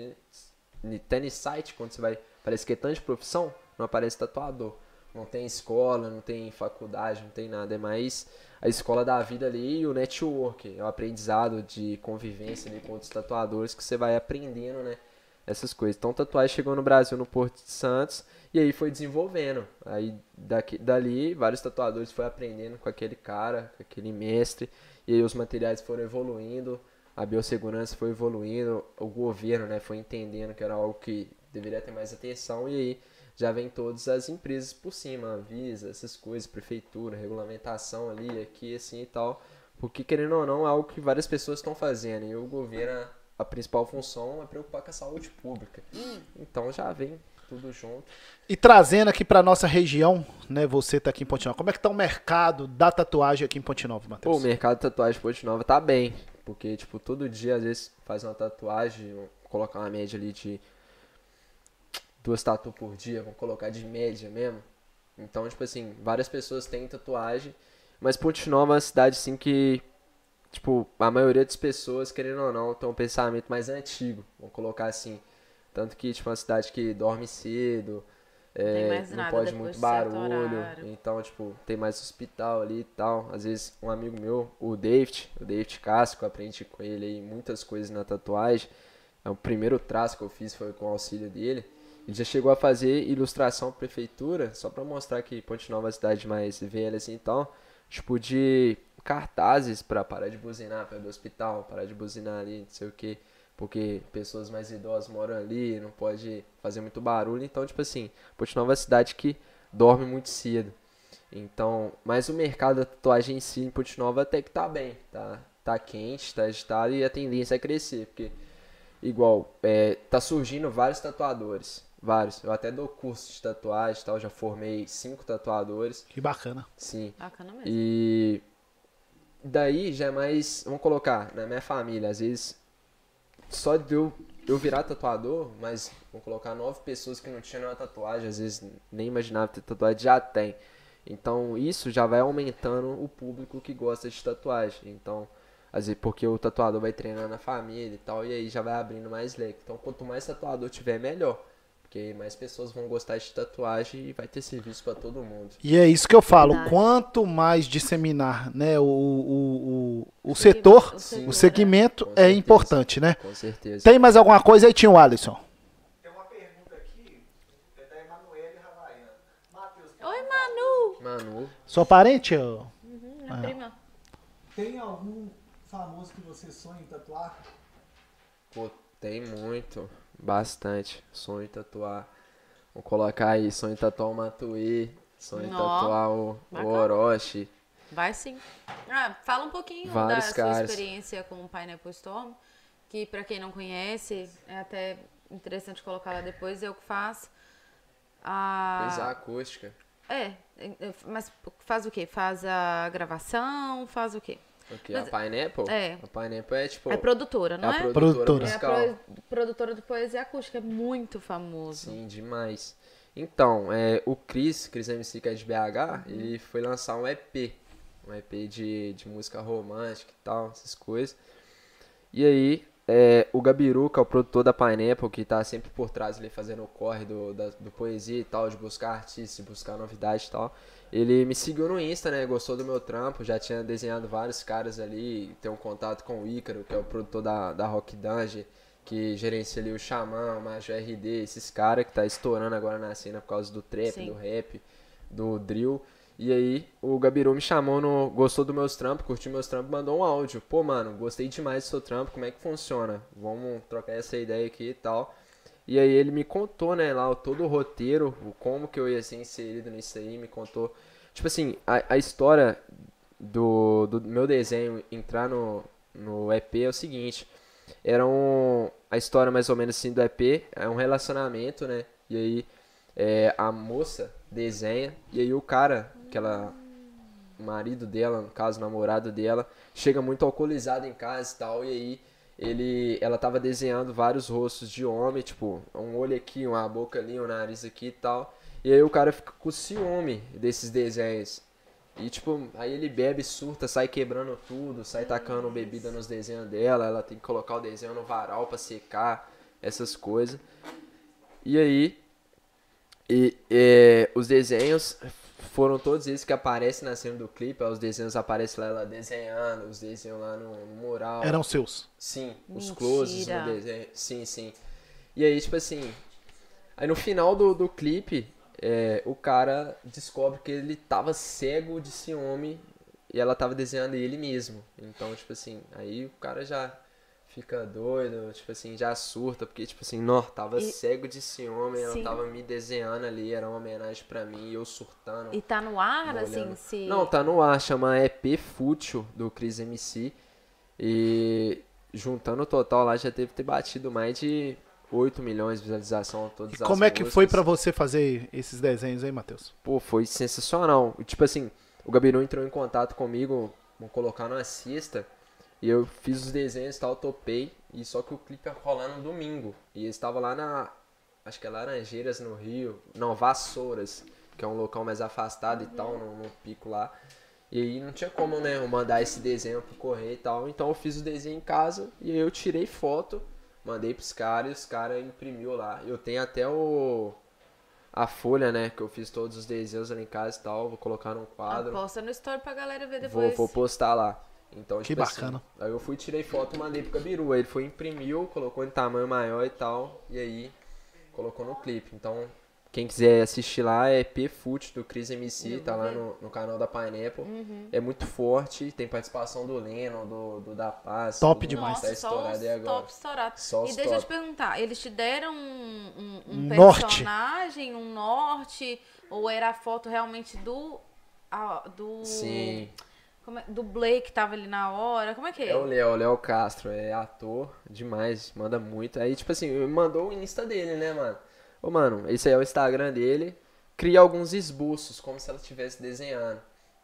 até nesse site, quando você vai, parece que é tanto de profissão, não aparece tatuador. Não tem escola, não tem faculdade, não tem nada. É mais a escola da vida ali e o network, é o aprendizado de convivência ali com outros tatuadores que você vai aprendendo, né? Essas coisas. Então, tatuagem chegou no Brasil, no Porto de Santos, e aí foi desenvolvendo. Aí, daqui, dali, vários tatuadores foram aprendendo com aquele cara, com aquele mestre, e aí os materiais foram evoluindo, a biossegurança foi evoluindo, o governo, né, foi entendendo que era algo que deveria ter mais atenção, e aí já vem todas as empresas por cima, Visa, essas coisas, prefeitura, regulamentação ali, aqui, assim e tal. Porque, querendo ou não, é algo que várias pessoas estão fazendo. E o governo, a principal função é preocupar com a saúde pública. Então já vem tudo junto. E trazendo aqui pra nossa região, né? Você tá aqui em Ponte Nova. Como é que tá o mercado da tatuagem aqui em Ponte Nova, Matheus? o mercado de tatuagem de Ponte Nova tá bem. Porque, tipo, todo dia, às vezes, faz uma tatuagem, colocar uma média ali de duas tatu por dia, vamos colocar de média mesmo. Então, tipo assim, várias pessoas têm tatuagem, mas Ponte Nova é uma cidade, assim, que, tipo, a maioria das pessoas, querendo ou não, tem um pensamento mais antigo, vamos colocar assim. Tanto que, tipo, é uma cidade que dorme cedo, é, não pode muito barulho, então, tipo, tem mais hospital ali e tal. Às vezes, um amigo meu, o David, o David Casco, aprendi com ele aí muitas coisas na tatuagem. É o primeiro traço que eu fiz foi com o auxílio dele. Ele já chegou a fazer ilustração prefeitura, só pra mostrar que Ponte Nova é uma cidade mais velha assim e tal. Tipo, de cartazes pra parar de buzinar perto do hospital, parar de buzinar ali, não sei o que, porque pessoas mais idosas moram ali, não pode fazer muito barulho. Então, tipo assim, Ponte Nova é uma cidade que dorme muito cedo. Então, mas o mercado da tatuagem em si em Ponte Nova até que tá bem, tá, tá quente, tá agitado e a tendência é crescer, porque igual, é, tá surgindo vários tatuadores, vários. Eu até dou curso de tatuagem, e tal, já formei cinco tatuadores, Que bacana. sim. Bacana mesmo. E daí já é mais, vamos colocar, na minha família, às vezes só de eu, eu virar tatuador, mas vamos colocar nove pessoas que não tinham nenhuma tatuagem, às vezes nem imaginava ter tatuagem, já tem. Então isso já vai aumentando o público que gosta de tatuagem. Então, às vezes porque o tatuador vai treinando a família e tal, e aí já vai abrindo mais leque. Então quanto mais tatuador tiver, melhor. Porque mais pessoas vão gostar de tatuagem e vai ter serviço pra todo mundo. E é isso que eu falo. Verdade. Quanto mais disseminar né, o, o, o, o setor, o segmento Com é certeza. importante, né? Com certeza. Tem mais alguma coisa aí, tio Alisson? Tem uma pergunta aqui, é da Emanuele Ravaiana. Matheus, tem, Oi, Manu. Manu, Sua parente? ô? Minha prima. Tem algum famoso que você sonha em tatuar? Pô, tem muito, bastante. Sonho em tatuar. Vou colocar aí, sonho em tatuar o Matuê, sonho em tatuar o, o. Orochi. Vai sim. Ah, fala um pouquinho Vários da caras. sua experiência com o Pineapple Storm, que pra quem não conhece, é até interessante colocar lá depois, eu que faço. A... Coisa acústica. É, é, mas faz o quê? Faz a gravação, faz o quê? O que? Mas- a Pineapple? é. A Pineapple é tipo. É produtora, não a é? produtora, Produtora. É a pro- produtora do Poesia Acústica, é muito famoso. Sim, demais. Então, é, o Chris, Chris MC que é de BH, Uhum. ele foi lançar um EP. Um EP de, de música romântica e tal, essas coisas. E aí, é, o Gabiru, que é o produtor da Pineapple, que tá sempre por trás ali fazendo o corre do, da- do poesia e tal, de buscar artistas, de buscar novidade e tal. Ele me seguiu no Insta, né? Gostou do meu trampo, já tinha desenhado vários caras ali, tem um contato com o Ícaro, que é o produtor da, da Rock Dungeon, que gerencia ali o Xamã, o Major RD, esses caras que tá estourando agora na cena por causa do trap, Sim. do rap, do drill. E aí, o Gabiru me chamou, no, gostou dos meus trampos, curtiu meus trampos, mandou um áudio. Pô, mano, gostei demais do seu trampo, como é que funciona? Vamos trocar essa ideia aqui e tal. E aí ele me contou, né, lá, todo o roteiro, como que eu ia ser inserido nisso aí, me contou. Tipo assim, a, a história do, do meu desenho entrar no, no EP é o seguinte. Era um, a história mais ou menos assim do EP, é um relacionamento, né? E aí é, a moça desenha, e aí o cara, que ela, marido dela, no caso, namorado dela, chega muito alcoolizado em casa e tal, e aí ele, ela tava desenhando vários rostos de homem, tipo, um olho aqui, uma boca ali, um nariz aqui e tal. E aí o cara fica com ciúme desses desenhos. E tipo, aí ele bebe, surta, sai quebrando tudo, sai tacando bebida nos desenhos dela, ela tem que colocar o desenho no varal pra secar, essas coisas. E aí, e, é, os desenhos foram todos esses que aparecem na cena do clipe, os desenhos aparecem lá ela desenhando, os desenhos lá no, no mural. Eram seus. Sim, os Mentira. closes no desenho. Sim, sim. E aí, tipo assim. Aí no final do, do clipe, é, o cara descobre que ele tava cego de ciúme e ela tava desenhando ele mesmo. Então, tipo assim, aí o cara já fica doido, tipo assim, já surta, porque, tipo assim, não, tava E- cego de ciúme, ela Sim. tava me desenhando ali, era uma homenagem pra mim, e eu surtando. E tá no ar, assim, se... Não, tá no ar, chama EP Fútil do Chris MC. E juntando o total lá já teve que ter batido mais de 8 milhões de visualização todas E as como é que foi pra você fazer esses desenhos aí, Matheus? Pô, foi sensacional. Tipo assim, o Gabiru entrou em contato comigo, vou colocar numa sexta, e eu fiz os desenhos e tal, topei, e só que o clipe ia rolar no domingo. E eu estava lá na, acho que é Laranjeiras, no Rio, não, Vassouras, que é um local mais afastado e tal, no, no pico lá. E aí não tinha como, né, eu mandar esse desenho pro correio e tal, então eu fiz o desenho em casa, e aí eu tirei foto, mandei pros caras, e os caras imprimiu lá. Eu tenho até o a folha, né, que eu fiz todos os desenhos ali em casa e tal, vou colocar num quadro. Posta no story pra galera ver Vou, depois. vou postar lá. Então, Que tipo assim, bacana. aí eu fui, tirei foto e mandei pro Gabiru. Aí ele foi, imprimiu, colocou em tamanho maior e tal. E aí colocou no clipe. Então, Quem quiser assistir lá é P-Foot do Chris MC, Eu tá lá no, no canal da Pineapple. Uhum. É muito forte, tem participação do Lennon, do, do Da Paz. Top demais. Tá Nossa, só estourado aí agora. top estourados. Só E deixa eu te top. perguntar, eles te deram um, um, um norte. personagem, um norte, ou era a foto realmente do. a- do. Sim. Como é- do Blake que tava ali na hora? Como é que é? É o Léo, Léo Castro, é ator demais, manda muito. Aí, tipo assim, mandou o Insta dele, né, mano? Ô, mano, esse aí é o Instagram dele. Cria alguns esboços, como se ela estivesse desenhando.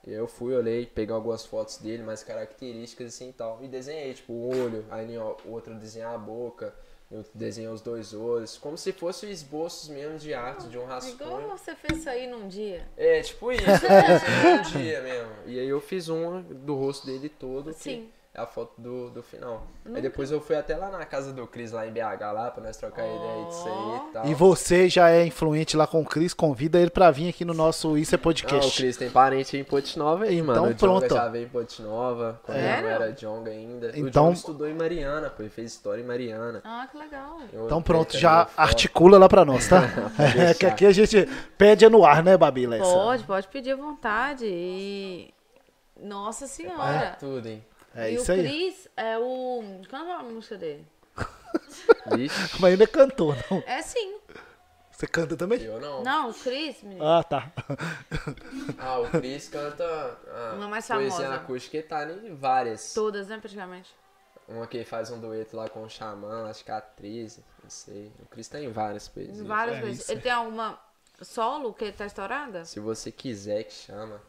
Eu fui, olhei, peguei algumas fotos dele, mais características assim e tal. E desenhei, tipo, o olho, aí o outro desenhar a boca, e outro desenhei os dois olhos. Como se fossem esboços mesmo de arte, de um Igual rascunho. você fez isso aí num dia. É, tipo isso, é, um (laughs) dia mesmo. E aí eu fiz uma do rosto dele todo, que Sim. É a foto do, do final. Nunca. Aí depois eu fui até lá na casa do Cris, lá em BH, lá, pra nós trocar ideia disso aí e tal. E você já é influente lá com o Cris, convida ele pra vir aqui no nosso Isso é Ah, o Podcast. Cris tem parente em Ponte Nova aí, Então mano. O Jonga pronto. já veio em Ponte Nova, quando ele não era Jonga ainda. O Então- Jonga estudou em Mariana, pô, ele fez história em Mariana. Ah, que legal. Eu- Então pronto, já é articula lá pra nós, tá? (laughs) É, que aqui a gente pede é no ar, né, Babi? Lessa? Pode, pode pedir à vontade. E. Nossa É senhora. tudo, hein? É e isso o aí. Cris é o. Qual é a música dele? (laughs) Vixe, Mas ainda é cantor, não. É sim. Você canta também? eu não. Não, o Cris, menino. Ah, tá. Ah, o Cris canta ah, Uma mais poesia famosa. acústica e tá em várias. Todas, né, praticamente. Uma que faz um dueto lá com o Xamã, acho que é a 13, não sei. O Cris tá em várias poesias. Várias É isso. Ele tem alguma solo que ele tá estourada? Se você quiser que chama.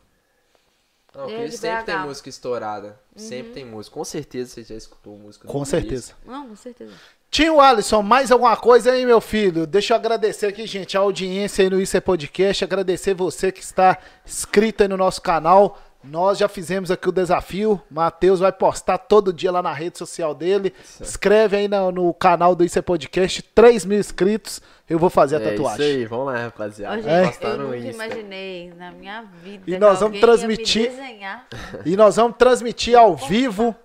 Não, o é Cris sempre tem BH. música estourada. Sempre tem música. Com certeza você já escutou música do Com Cris. certeza. Não, com certeza. Tio Alisson, mais alguma coisa aí, meu filho? Deixa eu agradecer aqui, gente, a audiência aí no Isso é Podcast. Agradecer você que está inscrito aí no nosso canal. Nós já fizemos aqui o desafio. Matheus vai postar todo dia lá na rede social dele. Inscreve aí no, no canal do Isso é Podcast. 3 mil inscritos. Eu vou fazer a É tatuagem. isso aí, vamos lá, rapaziada. Gente, postar eu nunca Insta. imaginei na minha vida E nós vamos transmitir- me desenhar. E nós vamos transmitir ao vivo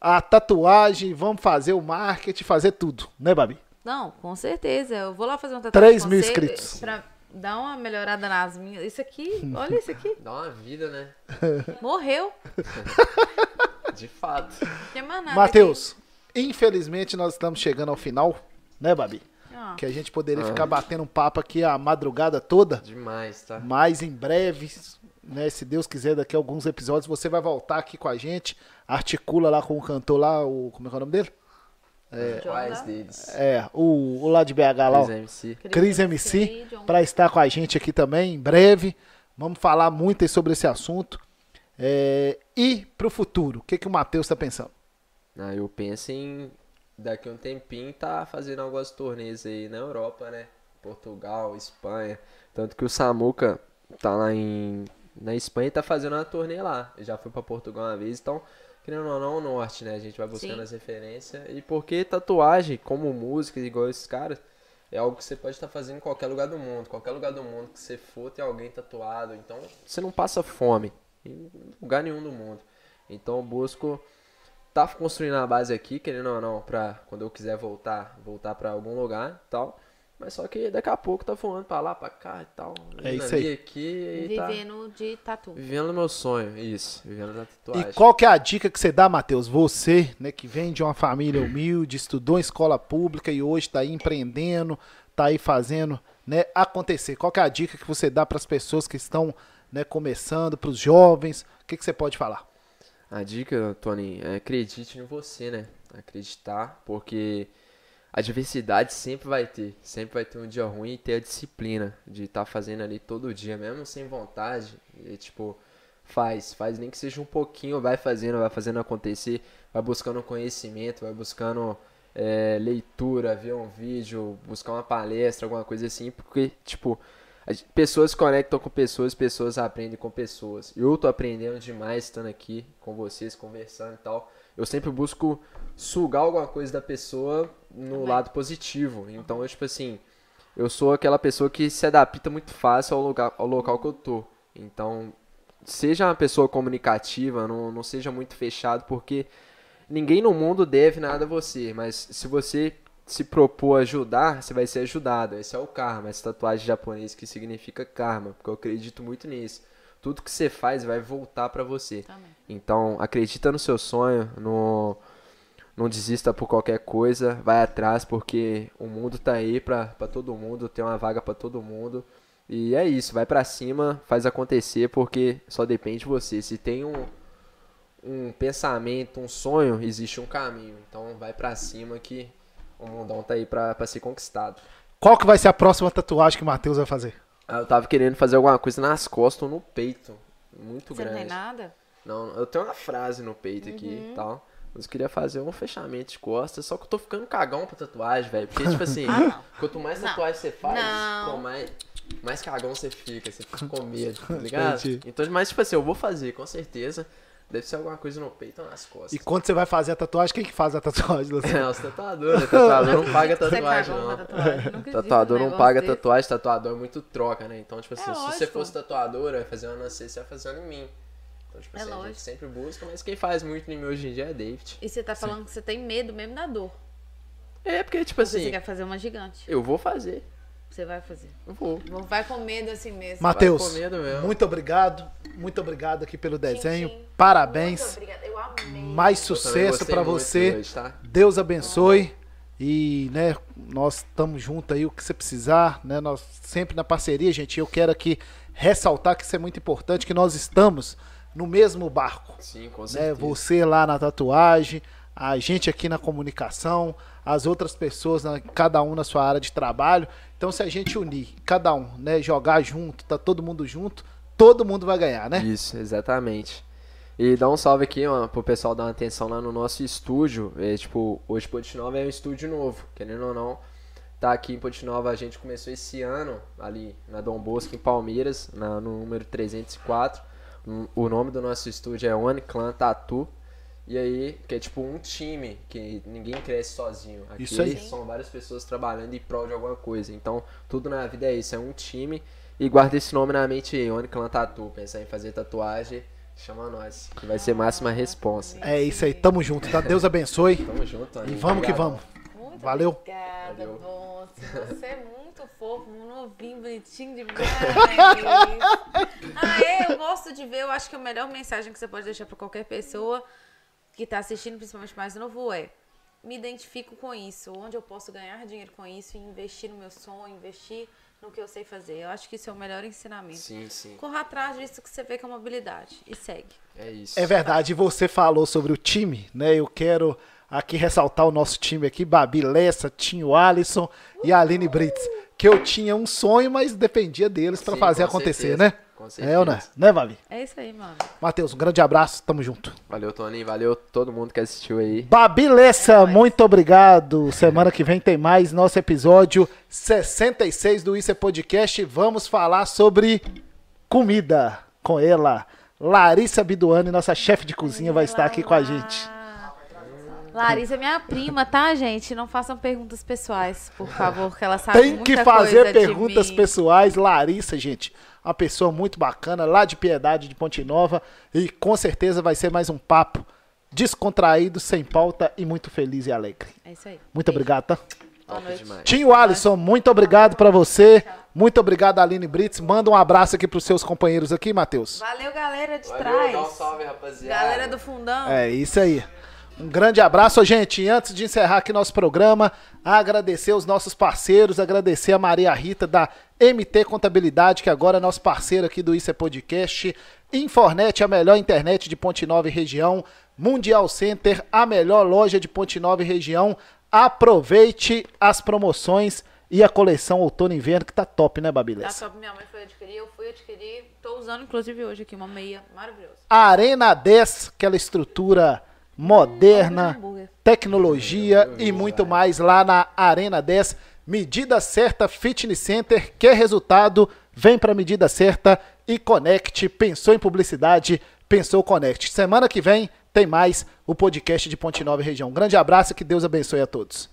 a tatuagem. Vamos fazer o marketing, fazer tudo. Né, Babi? Não, com certeza. Eu vou lá fazer uma tatuagem 3 com mil inscritos. Pra dar uma melhorada nas minhas. Isso aqui, olha isso aqui. Dá uma vida, né? Morreu. (laughs) De fato. Matheus, infelizmente nós estamos chegando ao final, né, Babi? Ó, Que a gente poderia ficar batendo um papo aqui a madrugada toda, Demais, tá? mas em breve, né, se Deus quiser, daqui a alguns episódios você vai voltar aqui com a gente, articula lá com o cantor lá, o como é que é o nome dele? Quais Jonga, deles? É, o, o lá de BH lá, ó, Cris MC. Cris MC, para estar com a gente aqui também em breve. Vamos falar muito aí sobre esse assunto. É, e pro futuro, o que, que o Matheus tá pensando? Ah, eu penso em daqui a um tempinho tá fazendo alguns torneios aí na Europa, né? Portugal, Espanha. Tanto que o Samuca tá lá em na Espanha e tá fazendo uma turnê lá. Eu já fui pra Portugal uma vez, então, querendo ou não, o norte, né? A gente vai buscando Sim. as referências. E porque tatuagem, como música, igual esses caras, é algo que você pode estar fazendo em qualquer lugar do mundo. Qualquer lugar do mundo que você for, tem alguém tatuado. Então, você não passa fome em lugar nenhum do mundo. Então, eu busco tá construindo a base aqui, querendo ou não, pra quando eu quiser voltar, voltar pra algum lugar e tal. Mas só que daqui a pouco tá voando pra lá, pra cá e tal. É isso aí. aqui tá Vivendo de tatu. vivendo meu sonho, isso, vivendo da tatuagem. E qual que é a dica que você dá, Matheus? Você, né, que vem de uma família humilde, estudou em escola pública e hoje está aí empreendendo, está aí fazendo, né, acontecer. Qual que é a dica que você dá para as pessoas que estão, né, começando, para os jovens? O que, que você pode falar? A dica, Tony, é acredite em você, né? Acreditar, porque a diversidade sempre vai ter. Sempre vai ter um dia ruim e ter a disciplina de estar fazendo ali todo dia, mesmo sem vontade. E, tipo, faz, faz nem que seja um pouquinho, vai fazendo, vai fazendo acontecer, vai buscando conhecimento, vai buscando é, leitura, ver um vídeo, buscar uma palestra, alguma coisa assim, porque, tipo, a gente- pessoas conectam com pessoas, pessoas aprendem com pessoas. Eu tô aprendendo demais estando aqui com vocês, conversando e tal. Eu sempre busco sugar alguma coisa da pessoa no Também. lado positivo. Então, eu, tipo assim, eu sou aquela pessoa que se adapta muito fácil ao lugar, ao local que eu tô. Então, seja uma pessoa comunicativa, não, não seja muito fechado, porque ninguém no mundo deve nada a você, mas se você se propor ajudar, você vai ser ajudado. Esse é o karma, essa tatuagem japonesa que significa karma, porque eu acredito muito nisso. Tudo que você faz vai voltar pra você. Também. Então, acredita no seu sonho, no não desista por qualquer coisa, vai atrás porque o mundo tá aí pra, pra todo mundo, tem uma vaga pra todo mundo. E é isso, vai pra cima, faz acontecer porque só depende de você. Se tem um, um pensamento, um sonho, existe um caminho. Então vai pra cima que o mundão tá aí pra, pra ser conquistado. Qual que vai ser a próxima tatuagem que o Matheus vai fazer? Ah, Eu tava querendo fazer alguma coisa nas costas ou no peito. Muito Você não grande. tem nada? Não, eu tenho uma frase no peito aqui Uhum. e tal. Mas eu queria fazer um fechamento de costas, só que eu tô ficando cagão pra tatuagem, velho. Porque, tipo assim, (laughs) Ah, não. quanto mais Não. tatuagem você faz, Não. pô, mais, mais cagão você fica, você fica com medo, tá (laughs) ligado? Então, mas, tipo assim, eu vou fazer, com certeza. Deve ser alguma coisa no peito ou nas costas. E quando você vai fazer a tatuagem, quem que faz a tatuagem, Luciano? É, os tatuadores, tatuador não paga (laughs) Você tatuagem, não. tatuagem? Tatuador não paga desse. tatuagem, tatuador é muito troca, né? Então, tipo assim, É se você lógico. fosse tatuador, vai fazer uma você, você vai fazer uma em mim. Então, tipo É assim, a gente lógico. sempre busca, mas quem faz muito em mim hoje em dia é David. E você tá falando que você tem medo mesmo da dor. É, porque, tipo Porque assim, você quer fazer uma gigante. eu vou fazer. Você vai fazer. Eu vou. Vai com medo assim mesmo. Matheus, muito obrigado. Muito obrigado aqui pelo desenho. Tchim. Muito Parabéns. obrigada. Eu amei. Mais sucesso muito você. hoje, tá? Deus abençoe. E, né, nós estamos juntos aí, o que você precisar, né? Nós sempre na parceria, gente. Eu quero aqui ressaltar que isso é muito importante, que nós estamos no mesmo barco. Sim, com né? certeza. Você lá na tatuagem, a gente aqui na comunicação, as outras pessoas, na- cada um na sua área de trabalho. Então, se a gente unir, cada um, né, jogar junto, tá todo mundo junto, todo mundo vai ganhar, né? Isso, exatamente. E dá um salve aqui, ó, pro pessoal dar uma atenção lá no nosso estúdio. É, tipo, hoje Ponte Nova é um estúdio novo, querendo ou não. Tá aqui em Ponte Nova, a gente começou esse ano, ali na Dom Bosco, em Palmeiras, na- no número 304. O- nome do nosso estúdio é One Clan Tattoo. E aí, que é tipo um time, que ninguém cresce sozinho. Aqui Isso aí. são várias pessoas trabalhando em prol de alguma coisa. Então, tudo na vida é isso, é um time. E guarda esse nome na mente aí, One Clan Tattoo. Pensar em fazer tatuagem, chama nós, que vai ser máxima responsa. É isso aí, tamo junto, tá? Deus abençoe. Tamo junto, E Aninha. vamos que vamos. Muito Valeu. Obrigada, Valeu. Você é muito fofo, um novinho, bonitinho demais. (laughs) ah, é, eu gosto de ver. Eu acho que a melhor mensagem que você pode deixar pra qualquer pessoa que tá assistindo, principalmente mais novo, é me identifico com isso, onde eu posso ganhar dinheiro com isso e investir no meu sonho, investir no que eu sei fazer. Eu acho que isso é o melhor ensinamento. Sim, sim. Corra atrás disso que você vê que é uma habilidade e segue. É isso. É verdade, e você falou sobre o time, né? Eu quero aqui ressaltar o nosso time aqui, Babi Lessa, Tinho Alisson e Aline Brits. Que eu tinha um sonho, mas dependia deles pra Sim, fazer com acontecer, certeza, né? com É, ou não é? certeza. Né, Babi? É isso aí, mano. Matheus, um grande abraço, tamo junto. Valeu, Toninho. Valeu todo mundo que assistiu aí. Babi Lessa, muito obrigado. Semana que vem tem mais nosso episódio 66 do Isso é Podcast. Vamos falar sobre comida com ela. Larissa Biduani, nossa chefe de cozinha, vai estar aqui com a gente. Larissa é minha prima, tá, gente? Não façam perguntas pessoais, por favor, que ela sabe Tem que muita fazer coisa de perguntas pessoais. Larissa, gente, uma pessoa muito bacana, lá de Piedade de Ponte Nova. E com certeza vai ser mais um papo descontraído, sem pauta e muito feliz e alegre. É isso aí. Muito Beijo. obrigado, tá? Boa noite. Tinho Alisson, muito obrigado pra você. Muito obrigado, Aline Brits. Manda um abraço aqui pros seus companheiros aqui, Matheus. Valeu, galera de Valeu, trás. dá um salve, rapaziada. Galera do fundão. É isso aí. Um grande abraço, gente. E antes de encerrar aqui nosso programa, agradecer os nossos parceiros, agradecer a Maria Rita da MT Contabilidade, que agora é nosso parceiro aqui do Isso é Podcast. Infornet, a melhor internet de Ponte Nova e região. Mundial Center, a melhor loja de Ponte Nova e região. Aproveite as promoções e a coleção outono e inverno, que tá top, né, Tá Babilés? top, minha mãe foi adquirir, eu fui adquirir. Tô usando, inclusive, hoje aqui, uma meia maravilhosa. Arena 10, aquela estrutura moderna, tecnologia e muito mais lá na Arena 10. Medida certa Fitness Center. Quer resultado? Vem pra medida certa e conecte. Pensou em publicidade? Pensou Connect. Semana que vem tem mais o podcast de Ponte Nova e Região. Um grande abraço e que Deus abençoe a todos.